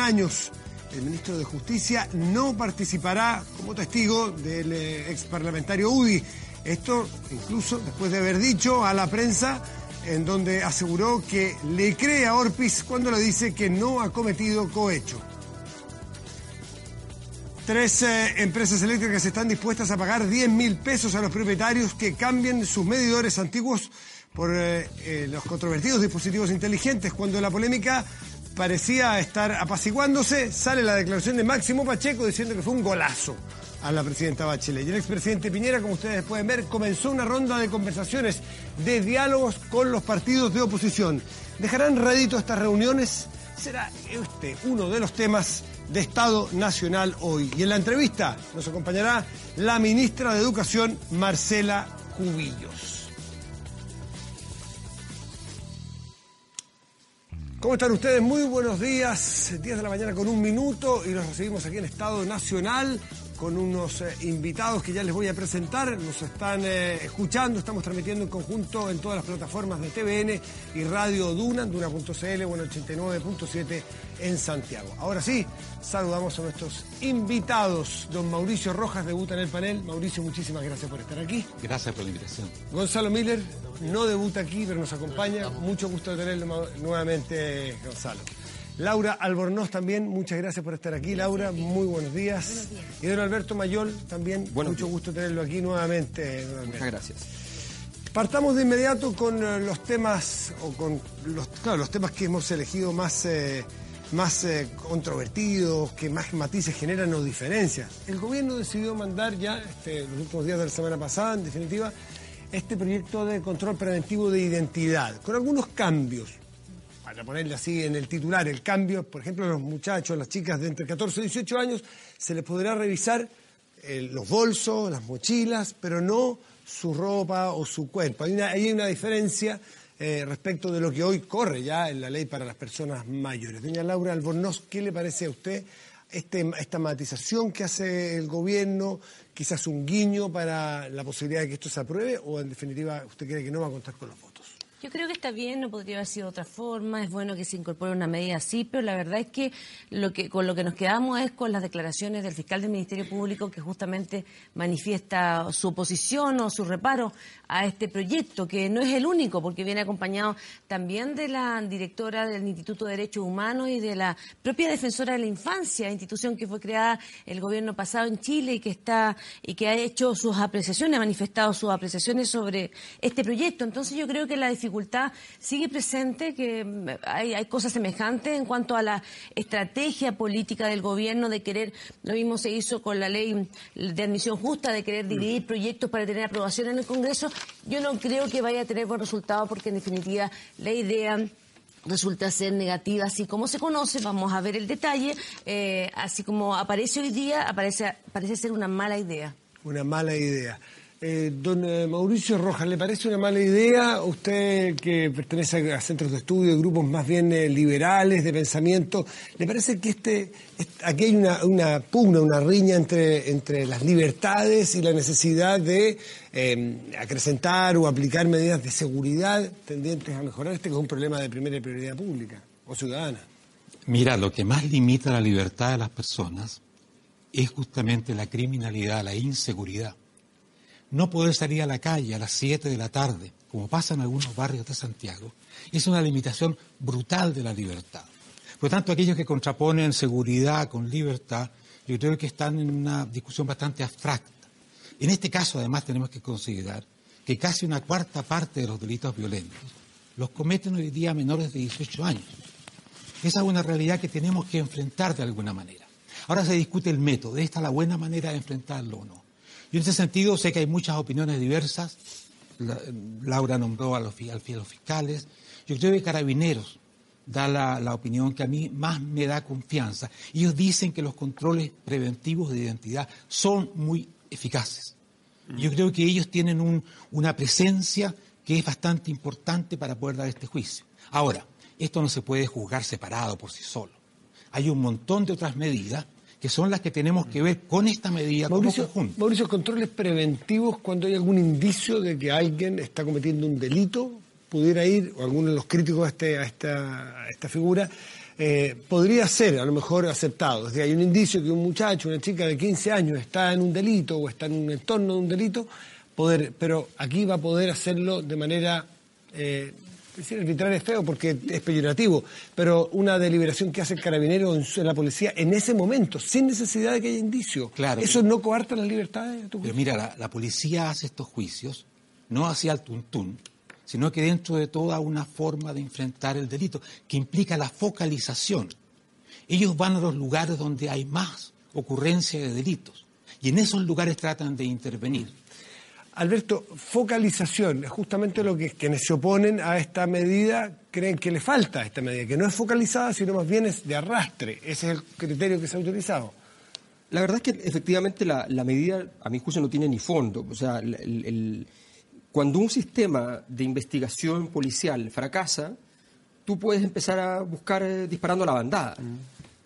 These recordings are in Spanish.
años. El ministro de Justicia no participará como testigo del eh, ex parlamentario UDI. Esto incluso después de haber dicho a la prensa en donde aseguró que le cree a Orpis cuando le dice que no ha cometido cohecho. Tres eh, empresas eléctricas están dispuestas a pagar 10 mil pesos a los propietarios que cambien sus medidores antiguos por eh, los controvertidos dispositivos inteligentes. Cuando la polémica parecía estar apaciguándose, sale la declaración de Máximo Pacheco diciendo que fue un golazo a la presidenta Bachelet. Y el expresidente Piñera, como ustedes pueden ver, comenzó una ronda de conversaciones, de diálogos con los partidos de oposición. ¿Dejarán rédito estas reuniones? Será este uno de los temas de Estado Nacional hoy. Y en la entrevista nos acompañará la ministra de Educación, Marcela Cubillos. ¿Cómo están ustedes? Muy buenos días. 10 de la mañana con un minuto y nos recibimos aquí en Estado Nacional con unos eh, invitados que ya les voy a presentar. Nos están eh, escuchando, estamos transmitiendo en conjunto en todas las plataformas de TVN y Radio Duna, Duna.cl, bueno, 89.7 en Santiago. Ahora sí, saludamos a nuestros invitados. Don Mauricio Rojas debuta en el panel. Mauricio, muchísimas gracias por estar aquí. Gracias por la invitación. Gonzalo Miller no debuta aquí, pero nos acompaña. Mucho gusto de tenerlo nuevamente, Gonzalo. Laura Albornoz también, muchas gracias por estar aquí, Laura, muy buenos días. Y don Alberto Mayol también, mucho gusto tenerlo aquí nuevamente. Muchas gracias. Partamos de inmediato con eh, los temas, o con los, claro, los temas que hemos elegido más, eh, más eh, controvertidos, que más matices generan o diferencias. El gobierno decidió mandar ya, este, los últimos días de la semana pasada, en definitiva, este proyecto de control preventivo de identidad, con algunos cambios para ponerle así en el titular, el cambio, por ejemplo, a los muchachos, las chicas de entre 14 y 18 años, se les podrá revisar eh, los bolsos, las mochilas, pero no su ropa o su cuerpo. Hay una, hay una diferencia eh, respecto de lo que hoy corre ya en la ley para las personas mayores. Doña Laura Albornoz, ¿qué le parece a usted este, esta matización que hace el gobierno? Quizás un guiño para la posibilidad de que esto se apruebe o en definitiva usted cree que no va a contar con los votos. Yo creo que está bien, no podría haber sido de otra forma, es bueno que se incorpore una medida así, pero la verdad es que, lo que con lo que nos quedamos es con las declaraciones del fiscal del Ministerio Público que justamente manifiesta su oposición o su reparo a este proyecto, que no es el único, porque viene acompañado también de la directora del Instituto de Derechos Humanos y de la propia defensora de la infancia, institución que fue creada el gobierno pasado en Chile y que está y que ha hecho sus apreciaciones, ha manifestado sus apreciaciones sobre este proyecto. Entonces yo creo que la dificultad sigue presente, que mm, hay, hay cosas semejantes en cuanto a la estrategia política del gobierno de querer, lo mismo se hizo con la ley de admisión justa, de querer dividir proyectos para tener aprobación en el Congreso. Yo no creo que vaya a tener buen resultado porque en definitiva la idea resulta ser negativa, así como se conoce, vamos a ver el detalle, eh, así como aparece hoy día, aparece, parece ser una mala idea. Una mala idea. Eh, don eh, Mauricio Rojas, ¿le parece una mala idea? Usted que pertenece a centros de estudio, grupos más bien eh, liberales de pensamiento, ¿le parece que este, aquí hay una, una, pugna, una riña entre, entre las libertades y la necesidad de acrecentar o aplicar medidas de seguridad tendientes a mejorar este que es un problema de primera prioridad pública o ciudadana? Mira, lo que más limita la libertad de las personas es justamente la criminalidad, la inseguridad no poder salir a la calle a las 7 de la tarde, como pasa en algunos barrios de Santiago, es una limitación brutal de la libertad. Por lo tanto, aquellos que contraponen seguridad con libertad, yo creo que están en una discusión bastante abstracta. En este caso, además, tenemos que considerar que casi una cuarta parte de los delitos violentos los cometen hoy día menores de 18 años. Esa es una realidad que tenemos que enfrentar de alguna manera. Ahora se discute el método, ¿esta es la buena manera de enfrentarlo o no? Yo en ese sentido sé que hay muchas opiniones diversas. Laura nombró a los, fiscales. Yo creo que Carabineros da la, opinión que a mí más me da confianza. Ellos dicen que los controles preventivos de identidad son muy eficaces. Yo creo que ellos tienen una presencia que es bastante importante para poder dar este juicio. Ahora, esto no se puede juzgar separado por sí solo. Hay un montón de otras medidas que son las que tenemos que ver con esta medida Mauricio, como conjunto. Mauricio, controles preventivos cuando hay algún indicio de que alguien está cometiendo un delito, pudiera ir, o alguno de los críticos a, este, a, esta, esta figura, eh, podría ser a lo mejor aceptado. Es hay un indicio que un muchacho, una chica de 15 años está en un delito o está en un entorno de un delito, poder, pero aquí va a poder hacerlo de manera eh, decir arbitrar es feo porque es peyorativo, pero una deliberación que hace el carabinero en, la policía en ese momento, sin necesidad de que haya indicio. Claro. ¿Eso no coarta las libertades? Pero mira, la, policía hace estos juicios no hacia el tuntún, sino que dentro de toda una forma de enfrentar el delito, que implica la focalización. Ellos van a los lugares donde hay más ocurrencia de delitos y en esos lugares tratan de intervenir. Alberto, focalización es justamente lo que quienes se oponen a esta medida creen que le falta a esta medida, que no es focalizada, sino más bien es de arrastre. Ese es el criterio que se ha utilizado. La verdad es que efectivamente la, medida, a mi juicio, no tiene ni fondo. O sea, cuando un sistema de investigación policial fracasa, tú puedes empezar a buscar eh, disparando a la bandada,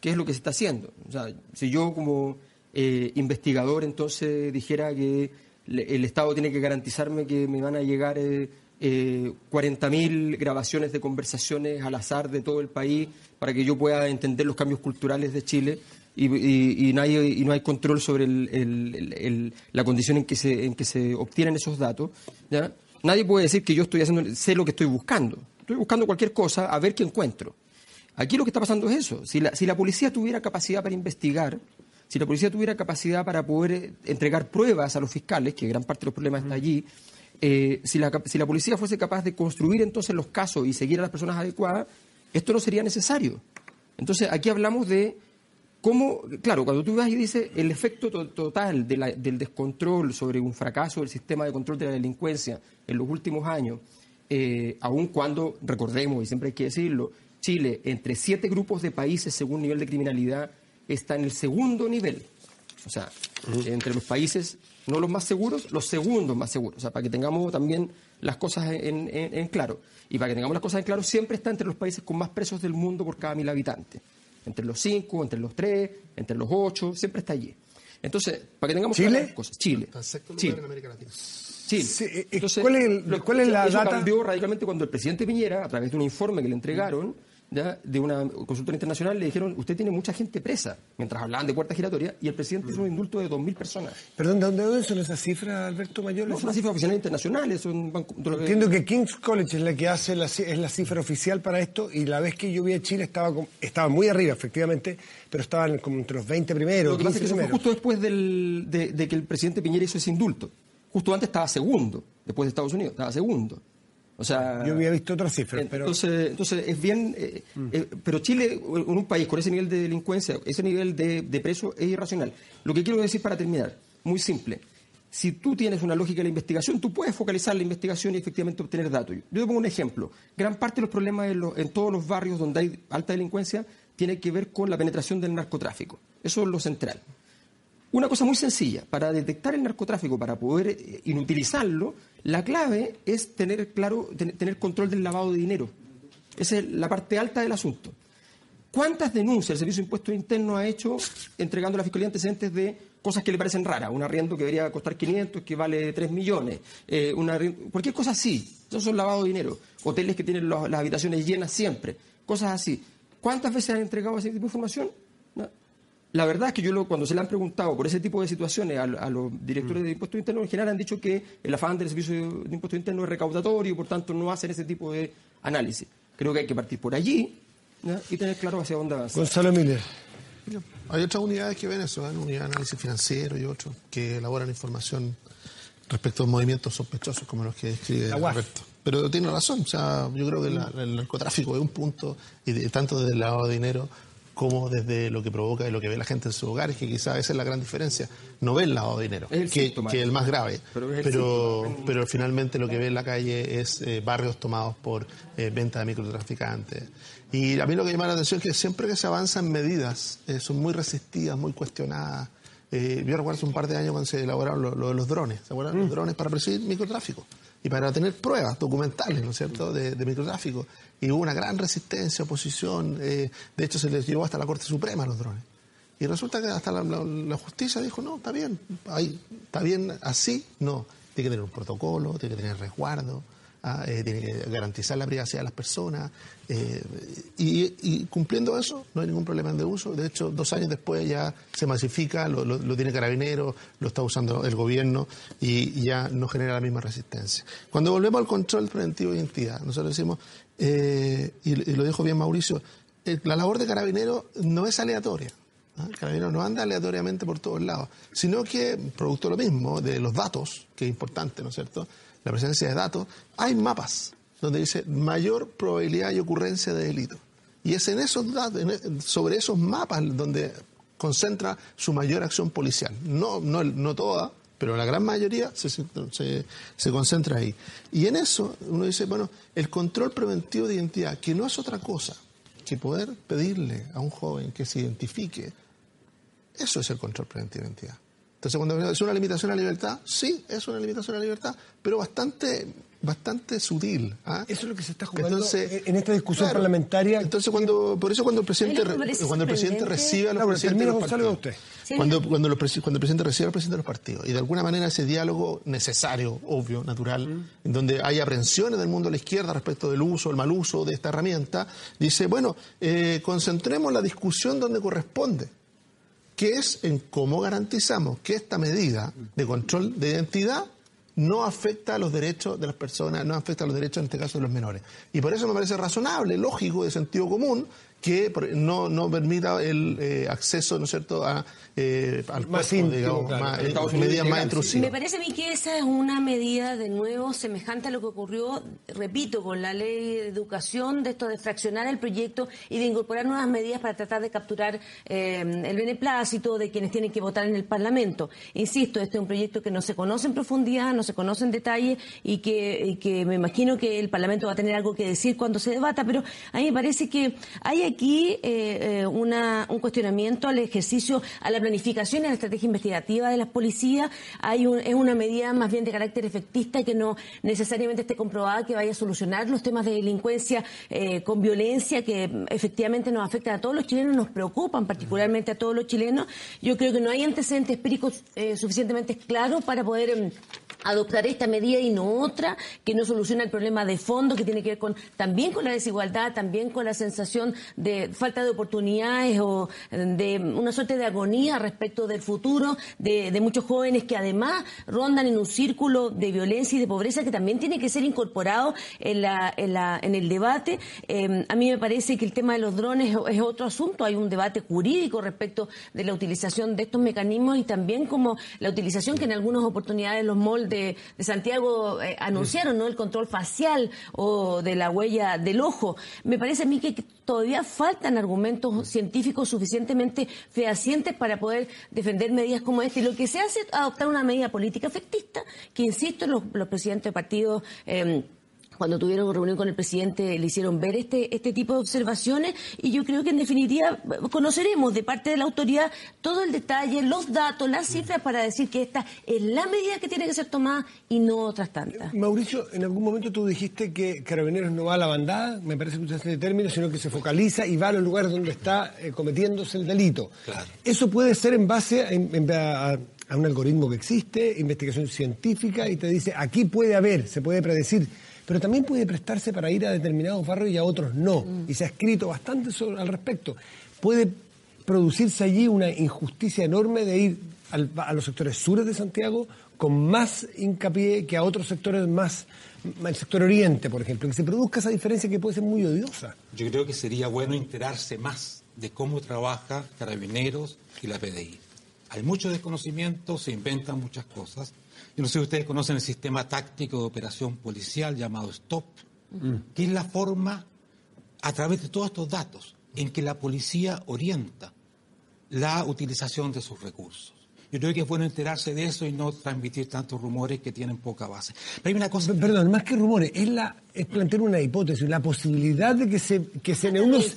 que es lo que se está haciendo. O sea, si yo como eh, investigador entonces dijera que el Estado tiene que garantizarme que me van a llegar eh, 40.000 eh, grabaciones de conversaciones al azar de todo el país para que yo pueda entender los cambios culturales de Chile y, no, hay, control sobre la condición en que, se, en que se obtienen esos datos. Nadie puede decir que yo estoy haciendo, sé lo que estoy buscando. Estoy buscando cualquier cosa a ver qué encuentro. Aquí lo que está pasando es eso. Si la, si la policía tuviera capacidad para investigar, si la policía tuviera capacidad para poder eh, entregar pruebas a los fiscales, que gran parte de los problemas está allí, eh, si, la, si la policía fuese capaz de construir entonces los casos y seguir a las personas adecuadas, esto no sería necesario. Entonces, aquí hablamos de cómo, claro, cuando tú vas y dices el efecto total del descontrol sobre un fracaso del sistema de control de la delincuencia en los últimos años, eh, aun cuando, recordemos, y siempre hay que decirlo, Chile, entre siete grupos de países según nivel de criminalidad, está en el segundo nivel. O sea, entre los países, no los más seguros, los segundos más seguros. O sea, para que tengamos también las cosas en, claro. Y para que tengamos las cosas en claro, siempre está entre los países con más presos del mundo por cada mil habitantes. Entre los cinco, entre los tres, entre los ocho, siempre está allí. Entonces, para que tengamos ¿Chile? cosas. Chile. Chile. En América Latina. Chile. Eh, Entonces, ¿Cuál es, ¿cuál es la eso data? cambió radicalmente cuando el presidente Piñera, a través de un informe que le entregaron, de una consultora internacional le dijeron, usted tiene mucha gente presa, mientras hablaban de puerta giratoria, y el presidente hizo un indulto de 2.000 personas. ¿Perdón, de dónde son esas cifras, Alberto Mayor? No, son las cifras oficiales internacionales. Son Entiendo que King's College es la que hace la, es la cifra oficial para esto, y la vez que yo vi a Chile estaba, estaba muy arriba, efectivamente, pero estaban como entre los 20 primeros. Lo que pasa es que eso fue justo después del, de, de que el presidente Piñera hizo ese indulto. Justo antes estaba segundo, después de Estados Unidos, estaba segundo. O sea, Yo había visto otras cifras, pero... Entonces, entonces es bien... Eh, eh, pero Chile, en un país con ese nivel de delincuencia, ese nivel de, preso, es irracional. Lo que quiero decir para terminar, muy simple. Si tú tienes una lógica de la investigación, tú puedes focalizar la investigación y efectivamente obtener datos. Yo te pongo un ejemplo. Gran parte de los problemas en, en todos los barrios donde hay alta delincuencia tiene que ver con la penetración del narcotráfico. Eso es lo central. Una cosa muy sencilla, para detectar el narcotráfico, para poder eh, inutilizarlo, la clave es tener claro, tener control del lavado de dinero. Esa es la parte alta del asunto. ¿Cuántas denuncias el Servicio de Impuestos Internos ha hecho entregando a la Fiscalía antecedentes de cosas que le parecen raras? Un arriendo que debería costar 500, que vale 3 millones. Eh, cualquier cosa así. Eso son lavado de dinero. Hoteles que tienen las habitaciones llenas siempre. Cosas así. ¿Cuántas veces han entregado ese tipo de información? La verdad es que yo cuando se le han preguntado por ese tipo de situaciones a, los directores de impuestos internos, en general han dicho que el afán del servicio de impuestos internos es recaudatorio y por tanto no hacen ese tipo de análisis. Creo que hay que partir por allí y tener claro hacia dónde avanzar. Gonzalo Miller. Hay otras unidades que ven eso, ¿eh? unidad de análisis financiero y otros que elaboran información respecto a movimientos sospechosos como los que describe Alberto. Pero tiene razón, o sea, yo creo que el narcotráfico es un punto, y tanto desde el lavado de dinero como desde lo que provoca y lo que ve la gente en sus hogares, que quizás esa es la gran diferencia. No ve el lavado de dinero, que, es el más grave, pero, pero, finalmente lo que ve en la calle es eh, barrios tomados por eh, venta de microtraficantes. Y a mí lo que llama la atención es que siempre que se avanzan medidas, eh, son muy resistidas, muy cuestionadas. yo recuerdo hace un par de años cuando se elaboraron lo, de los drones, ¿se acuerdan? Los mm. drones para perseguir microtráfico y para tener pruebas documentales, ¿no es cierto?, de, microtráfico. Y hubo una gran resistencia, oposición, eh, de hecho se les llevó hasta la Corte Suprema los drones. Y resulta que hasta la, justicia dijo, no, está bien, ahí, está bien así, no, tiene que tener un protocolo, tiene que tener resguardo. ah, eh, tiene que garantizar la privacidad de las personas. Eh, y, cumpliendo eso, no hay ningún problema de uso. De hecho, dos años después ya se masifica, lo, tiene Carabineros, lo está usando el gobierno y, ya no genera la misma resistencia. Cuando volvemos al control preventivo de identidad, nosotros decimos, y, lo dijo bien Mauricio, la labor de Carabineros no es aleatoria. El carabinero no anda aleatoriamente por todos lados, sino que, producto de lo mismo, de los datos, que es importante, ¿no es cierto? La presencia de datos, hay mapas donde dice mayor probabilidad y ocurrencia de delito. Y es en esos datos, e, sobre esos mapas donde concentra su mayor acción policial. No, no, no toda, pero la gran mayoría se, se, concentra ahí. Y en eso uno dice, bueno, el control preventivo de identidad, que no es otra cosa que poder pedirle a un joven que se identifique eso es el control preventivo de identidad. Entonces, cuando es una limitación a la libertad, sí, es una limitación a la libertad, pero bastante bastante sutil. ¿ah? Eso es lo que se está jugando en esta discusión parlamentaria. Entonces, cuando, por eso cuando el presidente, cuando el presidente recibe a los presidentes de los partidos, cuando, cuando, el presidente recibe a los presidentes de los partidos, y de alguna manera ese diálogo necesario, obvio, natural, mm. en donde hay aprensiones del mundo de la izquierda respecto del uso, el mal uso de esta herramienta, dice, bueno, eh, concentremos la discusión donde corresponde que es en cómo garantizamos que esta medida de control de identidad no afecta a los derechos de las personas, no afecta a los derechos, en este caso, de los menores. Y por eso me parece razonable, lógico, de sentido común, que no, no permita el eh, acceso, ¿no es cierto?, a, eh, al más digamos, más, eh, medidas más intrusivas. Me parece a mí que esa es una medida, de nuevo, semejante a lo que ocurrió, repito, con la ley de educación, de esto de fraccionar el proyecto y de incorporar nuevas medidas para tratar de capturar el beneplácito de quienes tienen que votar en el Parlamento. Insisto, este es un proyecto que no se conoce en profundidad, no se conoce en detalle y que, y que me imagino que el Parlamento va a tener algo que decir cuando se debata, pero a mí me parece que hay aquí eh, eh, una, un cuestionamiento al ejercicio, a la planificación y a la estrategia investigativa de las policías. Hay es una medida más bien de carácter efectista y que no necesariamente esté comprobada que vaya a solucionar los temas de delincuencia eh, con violencia que efectivamente nos afectan a todos los chilenos, nos preocupan particularmente a todos los chilenos. Yo creo que no hay antecedentes empíricos suficientemente claros para poder em, adoptar esta medida y no otra, que no soluciona el problema de fondo que tiene que ver con también con la desigualdad, también con la sensación de falta de oportunidades o de una suerte de agonía respecto del futuro de, muchos jóvenes que además rondan en un círculo de violencia y de pobreza que también tiene que ser incorporado en, la, en, la, en el debate. Eh, a mí me parece que el tema de los drones es otro asunto. Hay un debate jurídico respecto de la utilización de estos mecanismos y también como la utilización que en algunas oportunidades los moldes de, Santiago eh, anunciaron, ¿no? El control facial o de la huella del ojo. Me parece a mí que todavía faltan argumentos científicos suficientemente fehacientes para poder defender medidas como esta. Y lo que se hace es adoptar una medida política efectista, que insisto, los, los presidentes de partidos eh, cuando tuvieron reunión con el presidente le hicieron ver este, este tipo de observaciones y yo creo que en definitiva conoceremos de parte de la autoridad todo el detalle, los datos, las cifras para decir que esta es la medida que tiene que ser tomada y no otras tantas. Mauricio, en algún momento tú dijiste que Carabineros no va a la bandada, me parece que usaste el término, sino que se focaliza y va a los lugares donde está eh, cometiéndose el delito. Claro. Eso puede ser en base a, a un algoritmo que existe, investigación científica y te dice aquí puede haber, se puede predecir pero también puede prestarse para ir a determinados barrios y a otros no. Mm. Y se ha escrito bastante sobre, al respecto. Puede producirse allí una injusticia enorme de ir a los sectores sures de Santiago con más hincapié que a otros sectores más, el sector oriente, por ejemplo, que se produzca esa diferencia que puede ser muy odiosa. Yo creo que sería bueno enterarse más de cómo trabaja Carabineros y la PDI. Hay mucho desconocimiento, se inventan muchas cosas, yo no sé si ustedes conocen el sistema táctico de operación policial llamado STOP, mm. que es la forma, a través de todos estos datos, en que la policía orienta la utilización de sus recursos. Yo creo que es bueno enterarse de eso y no transmitir tantos rumores que tienen poca base. Pero hay una cosa... Perdón, más que rumores, es, la, es plantear una hipótesis, la posibilidad de que se, que se en unos...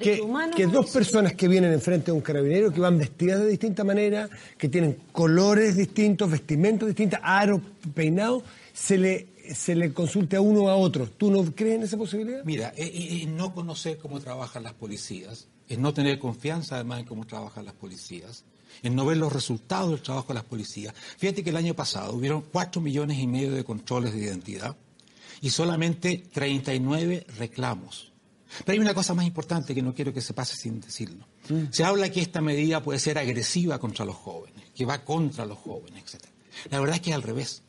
Que, que dos personas que vienen enfrente de un carabinero, que van vestidas de distinta manera, que tienen colores distintos, vestimentos distintos, aros, peinados, se le se le consulte a uno o a otro. ¿Tú no crees en esa posibilidad? Mira, es no conocer cómo trabajan las policías, es no tener confianza además en cómo trabajan las policías, en no ver los resultados del trabajo de las policías. Fíjate que el año pasado hubieron cuatro millones y medio de controles de identidad y solamente 39 reclamos. Pero hay una cosa más importante que no quiero que se pase sin decirlo. Mm. Se habla que esta medida puede ser agresiva contra los jóvenes, que va contra los jóvenes, etc. La verdad es que es al revés.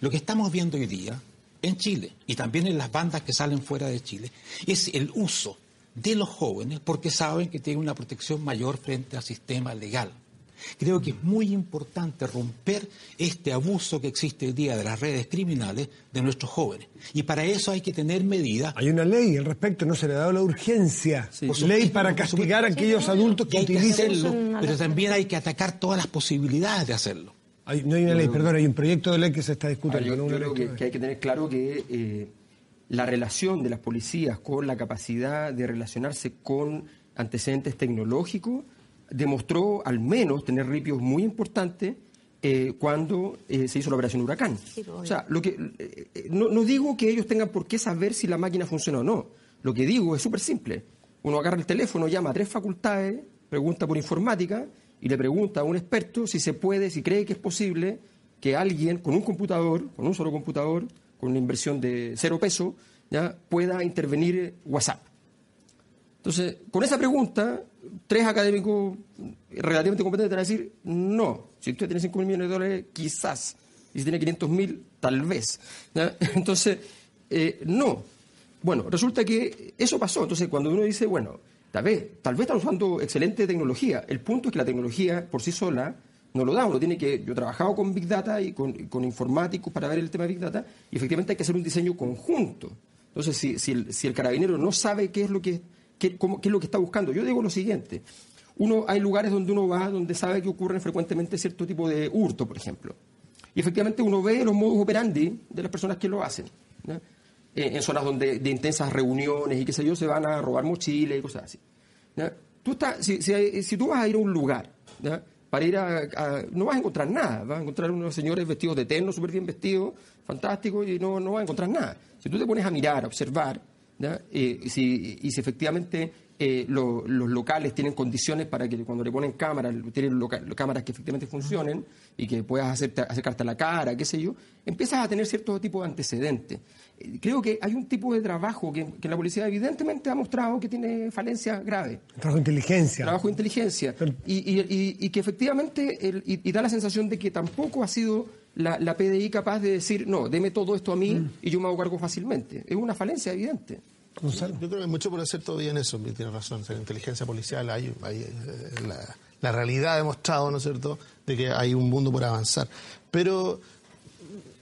Lo que estamos viendo hoy día en Chile y también en las bandas que salen fuera de Chile es el uso de los jóvenes porque saben que tienen una protección mayor frente al sistema legal. Creo que es muy importante romper este abuso que existe hoy día de las redes criminales de nuestros jóvenes. Y para eso hay que tener medidas. Hay una ley al respecto, no se le ha dado la urgencia. ley para castigar a aquellos adultos que, utilizan. hacerlo, pero también hay que atacar todas las posibilidades de hacerlo. no hay una ley, perdón, hay un proyecto de ley que se está discutiendo. yo, creo que, hay que tener claro que eh, la relación de las policías con la capacidad de relacionarse con antecedentes tecnológicos demostró al menos tener ripios muy importantes eh, cuando eh, se hizo la operación Huracán. o sea, lo que, eh, no, no, digo que ellos tengan por qué saber si la máquina funciona o no. Lo que digo es súper simple. Uno agarra el teléfono, llama a tres facultades, pregunta por informática y le pregunta a un experto si se puede, si cree que es posible que alguien con un computador, con un solo computador, con una inversión de cero peso, ya pueda intervenir WhatsApp. Entonces, con esa pregunta, tres académicos relativamente competentes van a decir, no, si usted tiene 5 mil millones de dólares, quizás, y si tiene 500 mil, tal vez. Entonces, eh, no. Bueno, resulta que eso pasó. Entonces, cuando uno dice, bueno, tal vez, tal vez están usando excelente tecnología, el punto es que la tecnología por sí sola no lo da, uno tiene que, yo he trabajado con Big Data y con, informáticos para ver el tema de Big Data, y efectivamente hay que hacer un diseño conjunto. Entonces, si, el, si el carabinero no sabe qué es lo que qué, es lo que está buscando. Yo digo lo siguiente. Uno, hay lugares donde uno va donde sabe que ocurren frecuentemente cierto tipo de hurto, por ejemplo. Y efectivamente uno ve los modus operandi de las personas que lo hacen. En, zonas donde de intensas reuniones y qué sé yo, se van a robar mochilas y cosas así. Tú estás, si, si, tú vas a ir a un lugar para ir a, No vas a encontrar nada. Vas a encontrar unos señores vestidos de terno, súper bien vestidos, fantásticos, y no, no vas a encontrar nada. Si tú te pones a mirar, a observar, eh, y, si, y si efectivamente eh, los locales tienen condiciones para que cuando le ponen cámaras, tienen cámaras que efectivamente funcionen y que puedas hacerte, acercarte a la cara, qué sé yo, empiezas a tener cierto tipo de antecedentes. Eh, creo que hay un tipo de trabajo que, la policía evidentemente ha mostrado que tiene falencias graves. Trabajo de inteligencia. Trabajo de inteligencia. Y, que efectivamente, y, da la sensación de que tampoco ha sido la, la, PDI capaz de decir, no, deme todo esto a mí mm. y yo me hago cargo fácilmente. Es una falencia evidente. Yo creo que hay mucho por hacer todavía en eso, tiene razón. En la inteligencia policial hay, eh, la, realidad ha demostrado, ¿no es cierto?, de que hay un mundo por avanzar. Pero,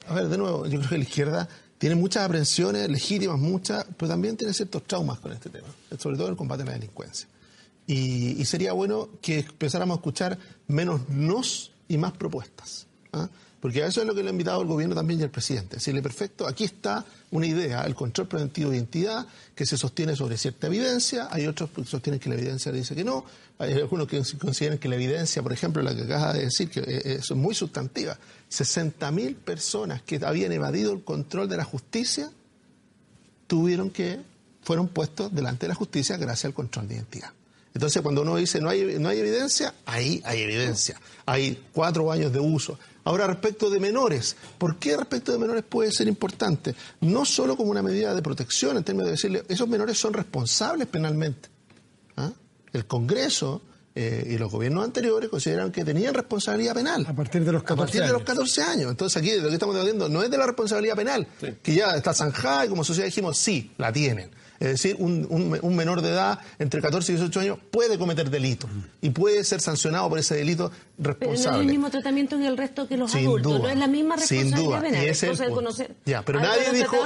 a ver, de nuevo, yo creo que la izquierda tiene muchas aprensiones, legítimas muchas, pero también tiene ciertos traumas con este tema, sobre todo el combate a la delincuencia. Y, y sería bueno que empezáramos a escuchar menos nos y más propuestas. ¿ah? Porque a eso es lo que le ha invitado el gobierno también y el presidente. Decirle, perfecto, aquí está una idea, el control preventivo de identidad, que se sostiene sobre cierta evidencia, hay otros que sostienen que la evidencia dice que no, hay algunos que consideran que la evidencia, por ejemplo, la que acaba de decir, que es muy sustantiva, 60.000 personas que habían evadido el control de la justicia tuvieron que, fueron puestos delante de la justicia gracias al control de identidad. Entonces, cuando uno dice no hay, no hay evidencia, ahí hay evidencia. Hay cuatro años de uso. Ahora, respecto de menores, ¿por qué respecto de menores puede ser importante? No solo como una medida de protección, en términos de decirle, esos menores son responsables penalmente. ¿Ah? El Congreso eh, y los gobiernos anteriores consideraron que tenían responsabilidad penal. A partir de los 14 A partir de los 14 años. Entonces aquí lo que estamos debatiendo no es de la responsabilidad penal, que ya está zanjada y como sociedad dijimos, sí, la tienen. Es decir, un, un, menor de edad entre 14 y 18 años puede cometer delito y puede ser sancionado por ese delito responsable. Pero no es el mismo tratamiento que el resto que los adultos, no es la misma responsabilidad sin duda. penal. es el conocer. Ya, pero nadie dijo,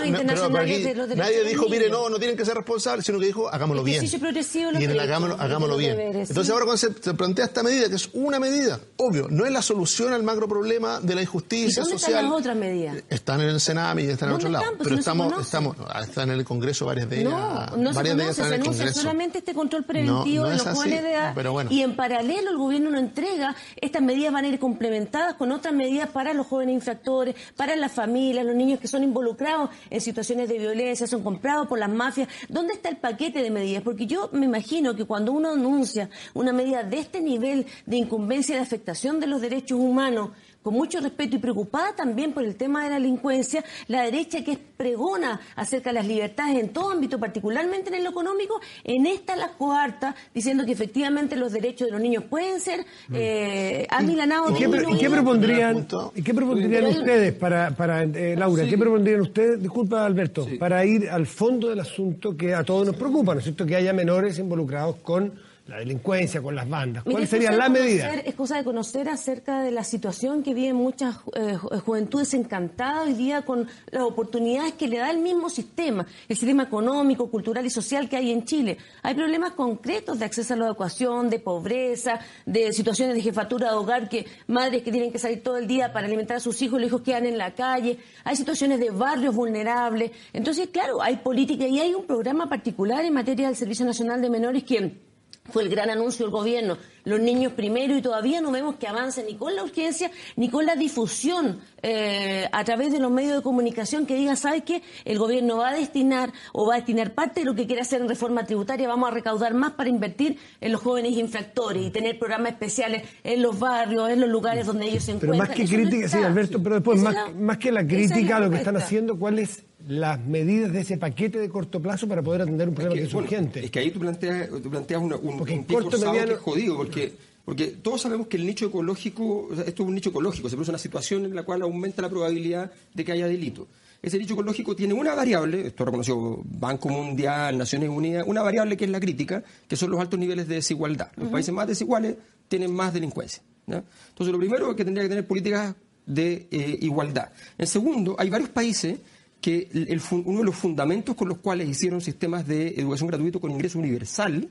nadie dijo, mire, no, no tienen que ser responsables, sino que dijo, hagámoslo bien. y en el hagámoslo, hagámoslo bien. Entonces ahora cuando se, plantea esta medida, que es una medida, obvio, no es la solución al macro problema de la injusticia ¿Y dónde social. Están las otras medidas? Están en el Sename y están en otro lado. Pero estamos, estamos, están en el Congreso varias de ellas no, no varias se de ellas conoce, se anuncia solamente este control preventivo de los jóvenes de edad y en paralelo el gobierno no entrega estas medidas van a ir complementadas con otras medidas para los jóvenes infractores, para las familias, los niños que son involucrados en situaciones de violencia, son comprados por las mafias. ¿Dónde está el paquete de medidas? Porque yo me imagino que cuando uno anuncia una medida de este nivel de incumbencia de afectación de los derechos humanos con mucho respeto y preocupada también por el tema de la delincuencia, la derecha que es pregona acerca de las libertades en todo ámbito, particularmente en lo económico, en esta la coarta, diciendo que efectivamente los derechos de los niños pueden ser eh, amilanados. ¿Y qué, de y qué y otro. propondrían, y qué propondrían ustedes para, para eh, Laura, qué propondrían ustedes, disculpa Alberto, para ir al fondo del asunto que a todos nos preocupa, ¿no es cierto? Que haya menores involucrados con la delincuencia, con las bandas. ¿Cuál sería la medida? Es cosa de conocer acerca de la situación que viven muchas eh, ju- juventudes encantadas hoy día con las oportunidades que le da el mismo sistema, el sistema económico, cultural y social que hay en Chile. Hay problemas concretos de acceso a la educación, de pobreza, de situaciones de jefatura de hogar, que madres que tienen que salir todo el día para alimentar a sus hijos, los hijos quedan en la calle. Hay situaciones de barrios vulnerables. Entonces, claro, hay política y hay un programa particular en materia del Servicio Nacional de Menores que fue el gran anuncio del gobierno, los niños primero, y todavía no vemos que avance ni con la urgencia ni con la difusión eh, a través de los medios de comunicación que diga, ¿sabe qué? El gobierno va a destinar o va a destinar parte de lo que quiere hacer en reforma tributaria, vamos a recaudar más para invertir en los jóvenes infractores y tener programas especiales en los barrios, en los lugares donde ellos se Pero encuentran. más que Eso no crítica, sí. Alberto, pero después, más, es la- más que la es crítica, lo que están haciendo, ¿cuáles las medidas de ese paquete de corto plazo para poder atender un problema que, es bueno, urgente? Es que ahí tú planteas, tú planteas una- un, Porque en un pie corto, forzado mediano- que es jodido, porque, porque todos sabemos que el nicho ecológico, o sea, esto es un nicho ecológico, se produce una situación en la cual aumenta la probabilidad de que haya delito. Ese nicho ecológico tiene una variable, esto reconoció Banco Mundial, Naciones Unidas, una variable que es la crítica, que son los altos niveles de desigualdad. Los países más desiguales tienen más delincuencia. ¿ya? Entonces, lo primero es que tendría que tener políticas de eh, igualdad. En segundo, hay varios países que el- uno de los fundamentos con los cuales hicieron sistemas de educación gratuito con ingreso universal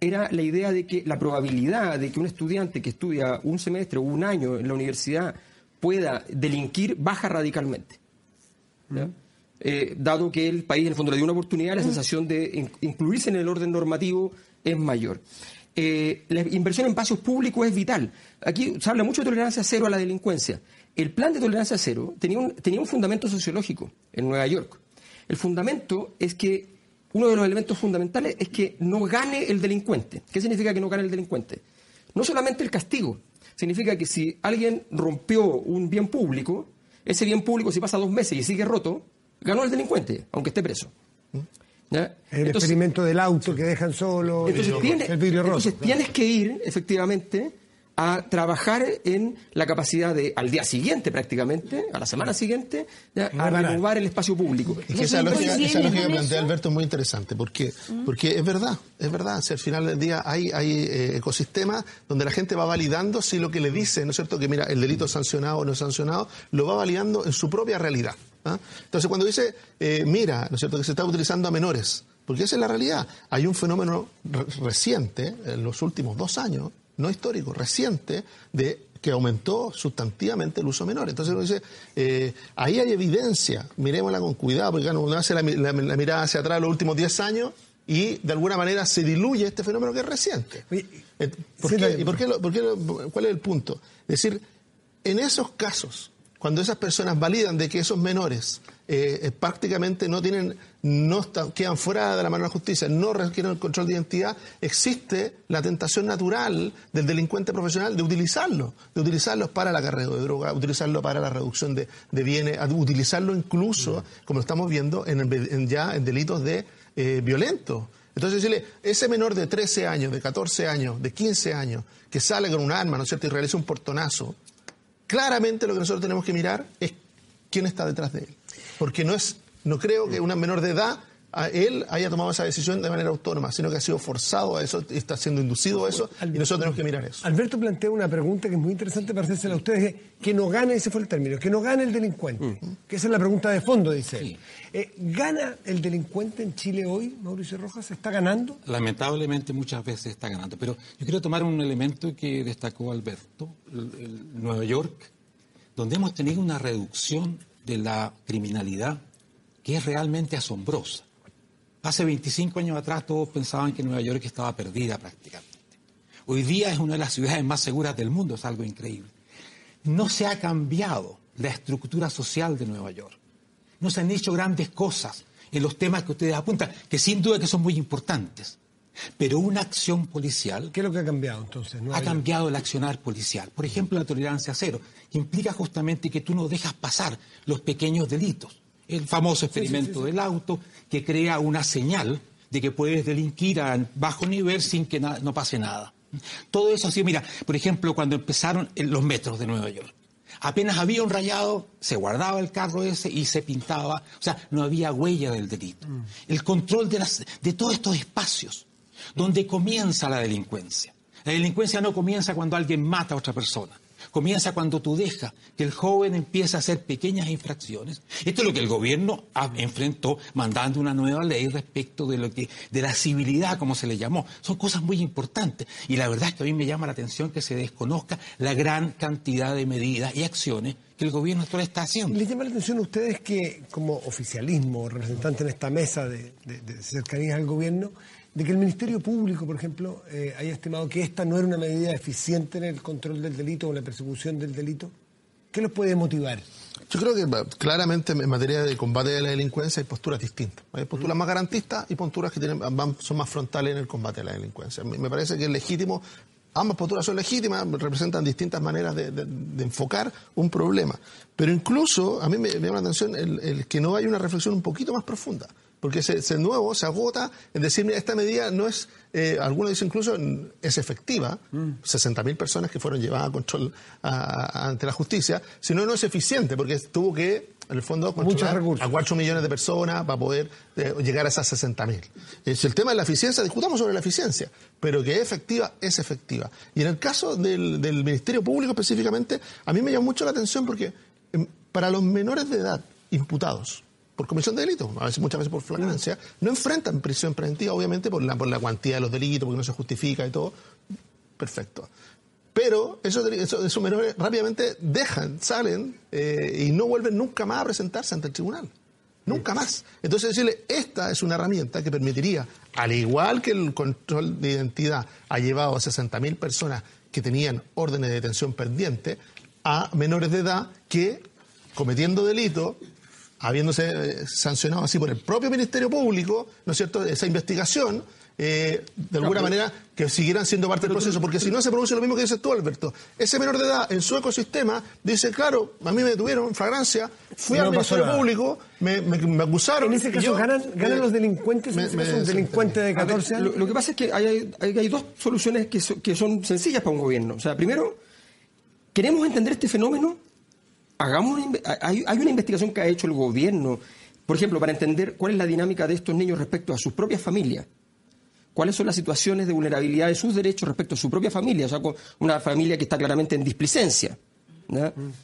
era la idea de que la probabilidad de que un estudiante que estudia un semestre o un año en la universidad pueda delinquir baja radicalmente. ¿ya? Eh, dado que el país en el fondo le dio una oportunidad, la sensación de in- incluirse en el orden normativo es mayor. Eh, la inversión en espacios públicos es vital. Aquí se habla mucho de tolerancia cero a la delincuencia. El plan de tolerancia cero tenía un, tenía un fundamento sociológico en Nueva York. El fundamento es que uno de los elementos fundamentales es que no gane el delincuente. ¿Qué significa que no gane el delincuente? No solamente el castigo, significa que si alguien rompió un bien público, ese bien público si pasa dos meses y sigue roto, ganó el delincuente, aunque esté preso. ¿Ya? el Entonces- experimento del auto que dejan solo, entonces, el vidrio roto. entonces tienes que ir, efectivamente, a trabajar en la capacidad de, al día siguiente prácticamente, a la semana siguiente, ya, a renovar el espacio público. Es que esa ¿No lógica, esa lógica que plantea? Alberto es muy interesante. ¿Por qué? Porque es verdad, es verdad. Si al final del día hay, hay eh, ecosistemas donde la gente va validando si lo que le dice, ¿no es cierto? Que mira, el delito es sancionado o no es sancionado, lo va validando en su propia realidad. ¿ah? Entonces, cuando dice, eh, mira, ¿no es cierto? Que se está utilizando a menores, porque esa es la realidad. Hay un fenómeno re- reciente, en los últimos dos años, no histórico, reciente, de que aumentó sustantivamente el uso menor. Entonces uno dice, eh, ahí hay evidencia, miremosla con cuidado, porque uno hace la, mi- la- la mirada hacia atrás los últimos 10 años y de alguna manera se diluye este fenómeno que es reciente. Eh, ¿por sí, qué? ¿Y por qué lo- por qué lo- cuál es el punto? Es decir, en esos casos, cuando esas personas validan de que esos menores eh, eh, prácticamente no tienen, no quedan fuera de la mano de la justicia, no requieren el control de identidad, existe la tentación natural del delincuente profesional de utilizarlo, de utilizarlos para el acarreo de droga, utilizarlo para la reducción de, de bienes, utilizarlo incluso, como lo estamos viendo, en, el- en ya en delitos de eh, violentos. Entonces decirle, ese menor de 13 años, de 14 años, de 15 años, que sale con un arma, ¿no es cierto?, y realiza un portonazo, claramente lo que nosotros tenemos que mirar es quién está detrás de él. Porque no es, no creo que una menor de edad a él haya tomado esa decisión de manera autónoma, sino que ha sido forzado a eso, está siendo inducido a eso, y nosotros tenemos que mirar eso. Alberto plantea una pregunta que es muy interesante para hacérsela a ustedes, que- que no gane, ese fue el término, que no gane el delincuente, que esa es la pregunta de fondo, dice él. Eh, ¿Gana el delincuente en Chile hoy, Mauricio Rojas? ¿Está ganando? Lamentablemente muchas veces está ganando. Pero yo quiero tomar un elemento que destacó Alberto, el- el Nueva York, donde hemos tenido una reducción de la criminalidad que es realmente asombrosa. Hace 25 años atrás todos pensaban que Nueva York estaba perdida prácticamente. Hoy día es una de las ciudades más seguras del mundo, es algo increíble. No se ha cambiado la estructura social de Nueva York. No se han hecho grandes cosas en los temas que ustedes apuntan, que sin duda que son muy importantes. Pero una acción policial... ¿Qué es lo que ha cambiado entonces? ha cambiado el accionar policial. Por ejemplo, la tolerancia cero, que implica justamente que tú no dejas pasar los pequeños delitos. El famoso experimento del auto, que crea una señal de que puedes delinquir a bajo nivel sin que no pase nada. Todo eso así, mira, por ejemplo, cuando empezaron los metros de Nueva York. Apenas había un rayado, se guardaba el carro ese y se pintaba. O sea, no había huella del delito. Mm. El control de, de todos estos espacios donde comienza la delincuencia. La delincuencia no comienza cuando alguien mata a otra persona. Comienza cuando tú dejas que el joven empiece a hacer pequeñas infracciones. Esto es lo que el gobierno enfrentó mandando una nueva ley respecto de lo que de la civilidad, como se le llamó. Son cosas muy importantes y la verdad es que a mí me llama la atención que se desconozca la gran cantidad de medidas y acciones que el gobierno actual está haciendo. ¿Les llama la atención a ustedes que, como oficialismo, representante en esta mesa de, de, de cercanía al gobierno, de que el Ministerio Público, por ejemplo, eh, haya estimado que esta no era una medida eficiente en el control del delito o en la persecución del delito? ¿Qué los puede motivar? Yo creo que claramente en materia de combate a la delincuencia hay posturas distintas. Hay posturas más garantistas y posturas que tienen, son más frontales en el combate a la delincuencia. Me parece que es legítimo, ambas posturas son legítimas, representan distintas maneras de, enfocar un problema. Pero incluso a mí me, llama la atención el que no hay una reflexión un poquito más profunda porque ese, nuevo se agota en decir, mira, esta medida no es, eh, algunos dicen incluso, es efectiva, 60.000 mm. personas que fueron llevadas a control ante la justicia, sino no es eficiente, porque tuvo que, en el fondo, controlar a 4 millones de personas para poder eh, llegar a esas 60.000. Es el tema de la eficiencia, discutamos sobre la eficiencia, pero que es efectiva, es efectiva. Y en el caso del, del Ministerio Público específicamente, a mí me llama mucho la atención porque em, para los menores de edad imputados, por comisión de delitos, a veces, muchas veces por flagrancia, no enfrentan prisión preventiva, obviamente, por la, por la cuantía de los delitos, porque no se justifica y todo. Perfecto. Pero esos, esos, menores rápidamente dejan, salen eh, y no vuelven nunca más a presentarse ante el tribunal. Nunca más. Entonces decirle, esta es una herramienta que permitiría, al igual que el control de identidad ha llevado a 60.000 personas que tenían órdenes de detención pendiente, a menores de edad que, cometiendo delitos, habiéndose eh, sancionado así por el propio Ministerio Público, ¿no es cierto?, esa investigación, eh, de alguna manera que siguieran siendo parte del proceso, porque si no se produce lo mismo que dices tú, Alberto. Ese menor de edad en su ecosistema dice, claro, a mí me detuvieron en flagrancia, fui al Ministerio Público, me, acusaron. En ese caso, ¿ganan, los delincuentes? ¿En un delincuente de 14 años? Lo, que pasa es que hay, hay, dos soluciones que, que son sencillas para un gobierno. O sea, primero, queremos entender este fenómeno hagamos hay, una investigación que ha hecho el gobierno, por ejemplo, para entender cuál es la dinámica de estos niños respecto a sus propias familias. ¿Cuáles son las situaciones de vulnerabilidad de sus derechos respecto a su propia familia? O sea, con una familia que está claramente en displicencia,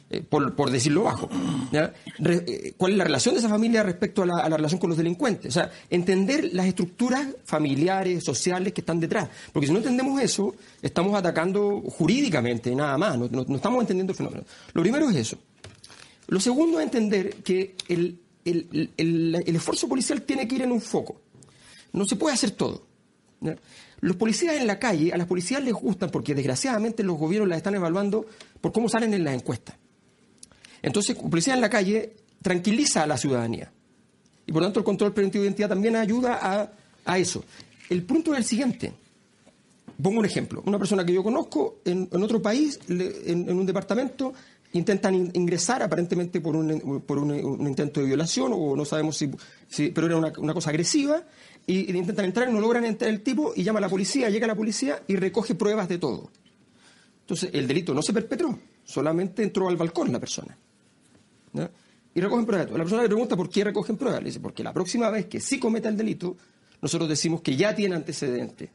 eh, por, decirlo bajo. Eh, ¿Cuál es la relación de esa familia respecto a la, relación con los delincuentes? O sea, entender las estructuras familiares, sociales que están detrás. Porque si no entendemos eso, estamos atacando jurídicamente, nada más, no estamos entendiendo el fenómeno. Lo primero es eso. Lo segundo es entender que el, esfuerzo policial tiene que ir en un foco. No se puede hacer todo. Los policías en la calle, a las policías les gustan porque desgraciadamente los gobiernos las están evaluando por cómo salen en las encuestas. Entonces, policía en la calle tranquiliza a la ciudadanía. Y por lo tanto, el control preventivo de identidad también ayuda a, eso. El punto es el siguiente. Pongo un ejemplo. Una persona que yo conozco en, otro país, en, un departamento, intentan ingresar aparentemente por un, por un, intento de violación o no sabemos si, pero era una, cosa agresiva y, intentan entrar no logran entrar el tipo y llama a la policía, llega la policía y recoge pruebas de todo. Entonces el delito no se perpetró, solamente entró al balcón la persona. Y recogen pruebas. La persona le pregunta por qué recogen pruebas. Le dice, porque la próxima vez que sí cometa el delito, nosotros decimos que ya tiene antecedentes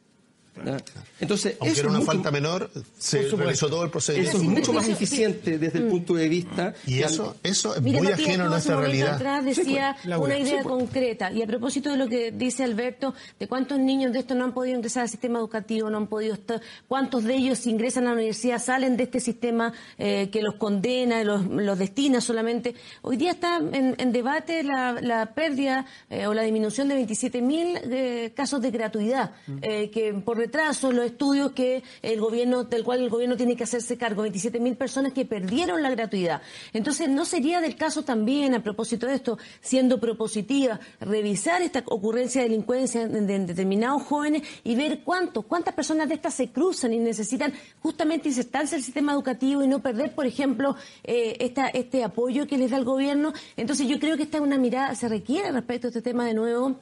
Entonces, Aunque era una falta menor, se realizó todo el procedimiento. Eso es mucho más eficiente desde el mm. punto de vista. Y eso, eso es muy ajeno a nuestra realidad. atrás decía una idea concreta. Y a propósito de lo que dice Alberto, de cuántos niños de esto no han podido ingresar al sistema educativo, no han podido estar, cuántos de ellos ingresan a la universidad, salen de este sistema eh, que los condena, los, los destina solamente. Hoy día está en, debate la, pérdida eh, o la disminución de 27.000 eh, casos de gratuidad, mm. que por retraso los estudios que el gobierno, del cual el gobierno tiene que hacerse cargo, 27.000 personas que perdieron la gratuidad. Entonces, ¿no sería del caso también, a propósito de esto, siendo propositiva, revisar esta ocurrencia de delincuencia en, determinados jóvenes y ver cuántos, cuántas personas de estas se cruzan y necesitan justamente insertarse el sistema educativo y no perder, por ejemplo, eh, esta, este apoyo que les da el gobierno? Entonces, yo creo que esta es una mirada, se requiere respecto a este tema de nuevo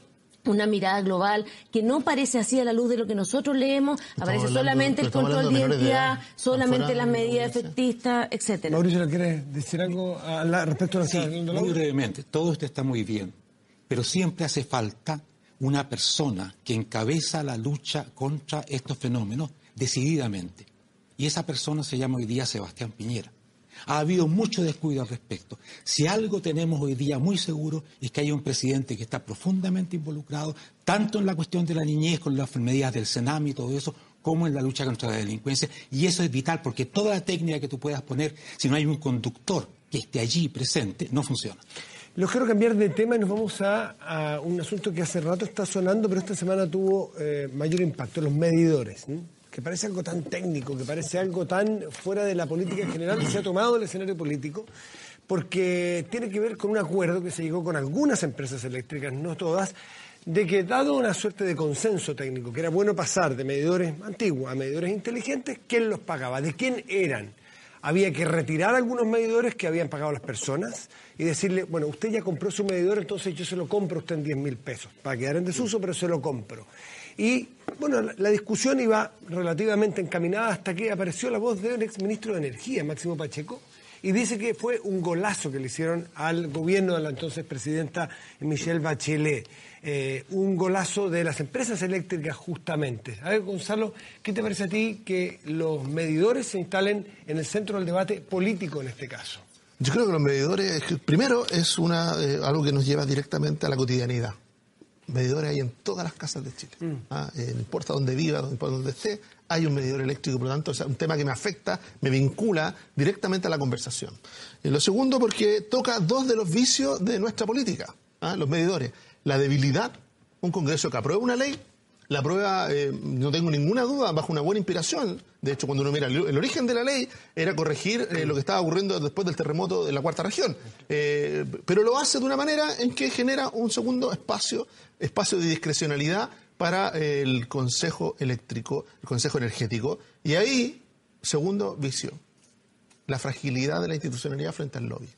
una mirada global que no parece así a la luz de lo que nosotros leemos, aparece solamente el control de identidad, solamente las medidas efectistas, etcétera. Mauricio, ¿quieres decir algo respecto a la sí, Muy brevemente, todo esto está muy bien, pero siempre hace falta una persona que encabeza la lucha contra estos fenómenos decididamente. Y esa persona se llama hoy día Sebastián Piñera. Ha habido mucho descuido al respecto. Si algo tenemos hoy día muy seguro es que hay un presidente que está profundamente involucrado, tanto en la cuestión de la niñez, con las medidas del Senam y todo eso, como en la lucha contra la delincuencia. Y eso es vital porque toda la técnica que tú puedas poner, si no hay un conductor que esté allí presente, no funciona. Los quiero cambiar de tema y nos vamos a, un asunto que hace rato está sonando, pero esta semana tuvo eh, mayor impacto, los medidores que parece algo tan técnico, que parece algo tan fuera de la política en general, que se ha tomado el escenario político, porque tiene que ver con un acuerdo que se llegó con algunas empresas eléctricas, no todas, de que dado una suerte de consenso técnico, que era bueno pasar de medidores antiguos a medidores inteligentes, ¿quién los pagaba? ¿De quién eran? Había que retirar algunos medidores que habían pagado las personas y decirle, bueno, usted ya compró su medidor, entonces yo se lo compro a usted en 10 mil pesos, para quedar en desuso, pero se lo compro. Y bueno, la, discusión iba relativamente encaminada hasta que apareció la voz del ex ministro de Energía, Máximo Pacheco, y dice que fue un golazo que le hicieron al gobierno de la entonces presidenta Michelle Bachelet. Eh, un golazo de las empresas eléctricas justamente. A ver, Gonzalo, ¿qué te parece a ti que los medidores se instalen en el centro del debate político en este caso? Yo creo que los medidores, primero, es una, eh, algo que nos lleva directamente a la cotidianidad medidores hay en todas las casas de Chile. Mm. ¿ah? Eh, no importa dónde viva, no importa dónde esté, hay un medidor eléctrico, por lo tanto es un tema que me afecta, me vincula directamente a la conversación. Y lo segundo, porque toca dos de los vicios de nuestra política, ¿ah? los medidores. La debilidad, un Congreso que aprueba una ley la prueba, eh, no tengo ninguna duda, bajo una buena inspiración. De hecho, cuando uno mira el, origen de la ley, era corregir eh, lo que estaba ocurriendo después del terremoto de la cuarta región. Eh, pero lo hace de una manera en que genera un segundo espacio, espacio de discrecionalidad para el Consejo Eléctrico, el Consejo Energético. Y ahí, segundo vicio, la fragilidad de la institucionalidad frente al lobby.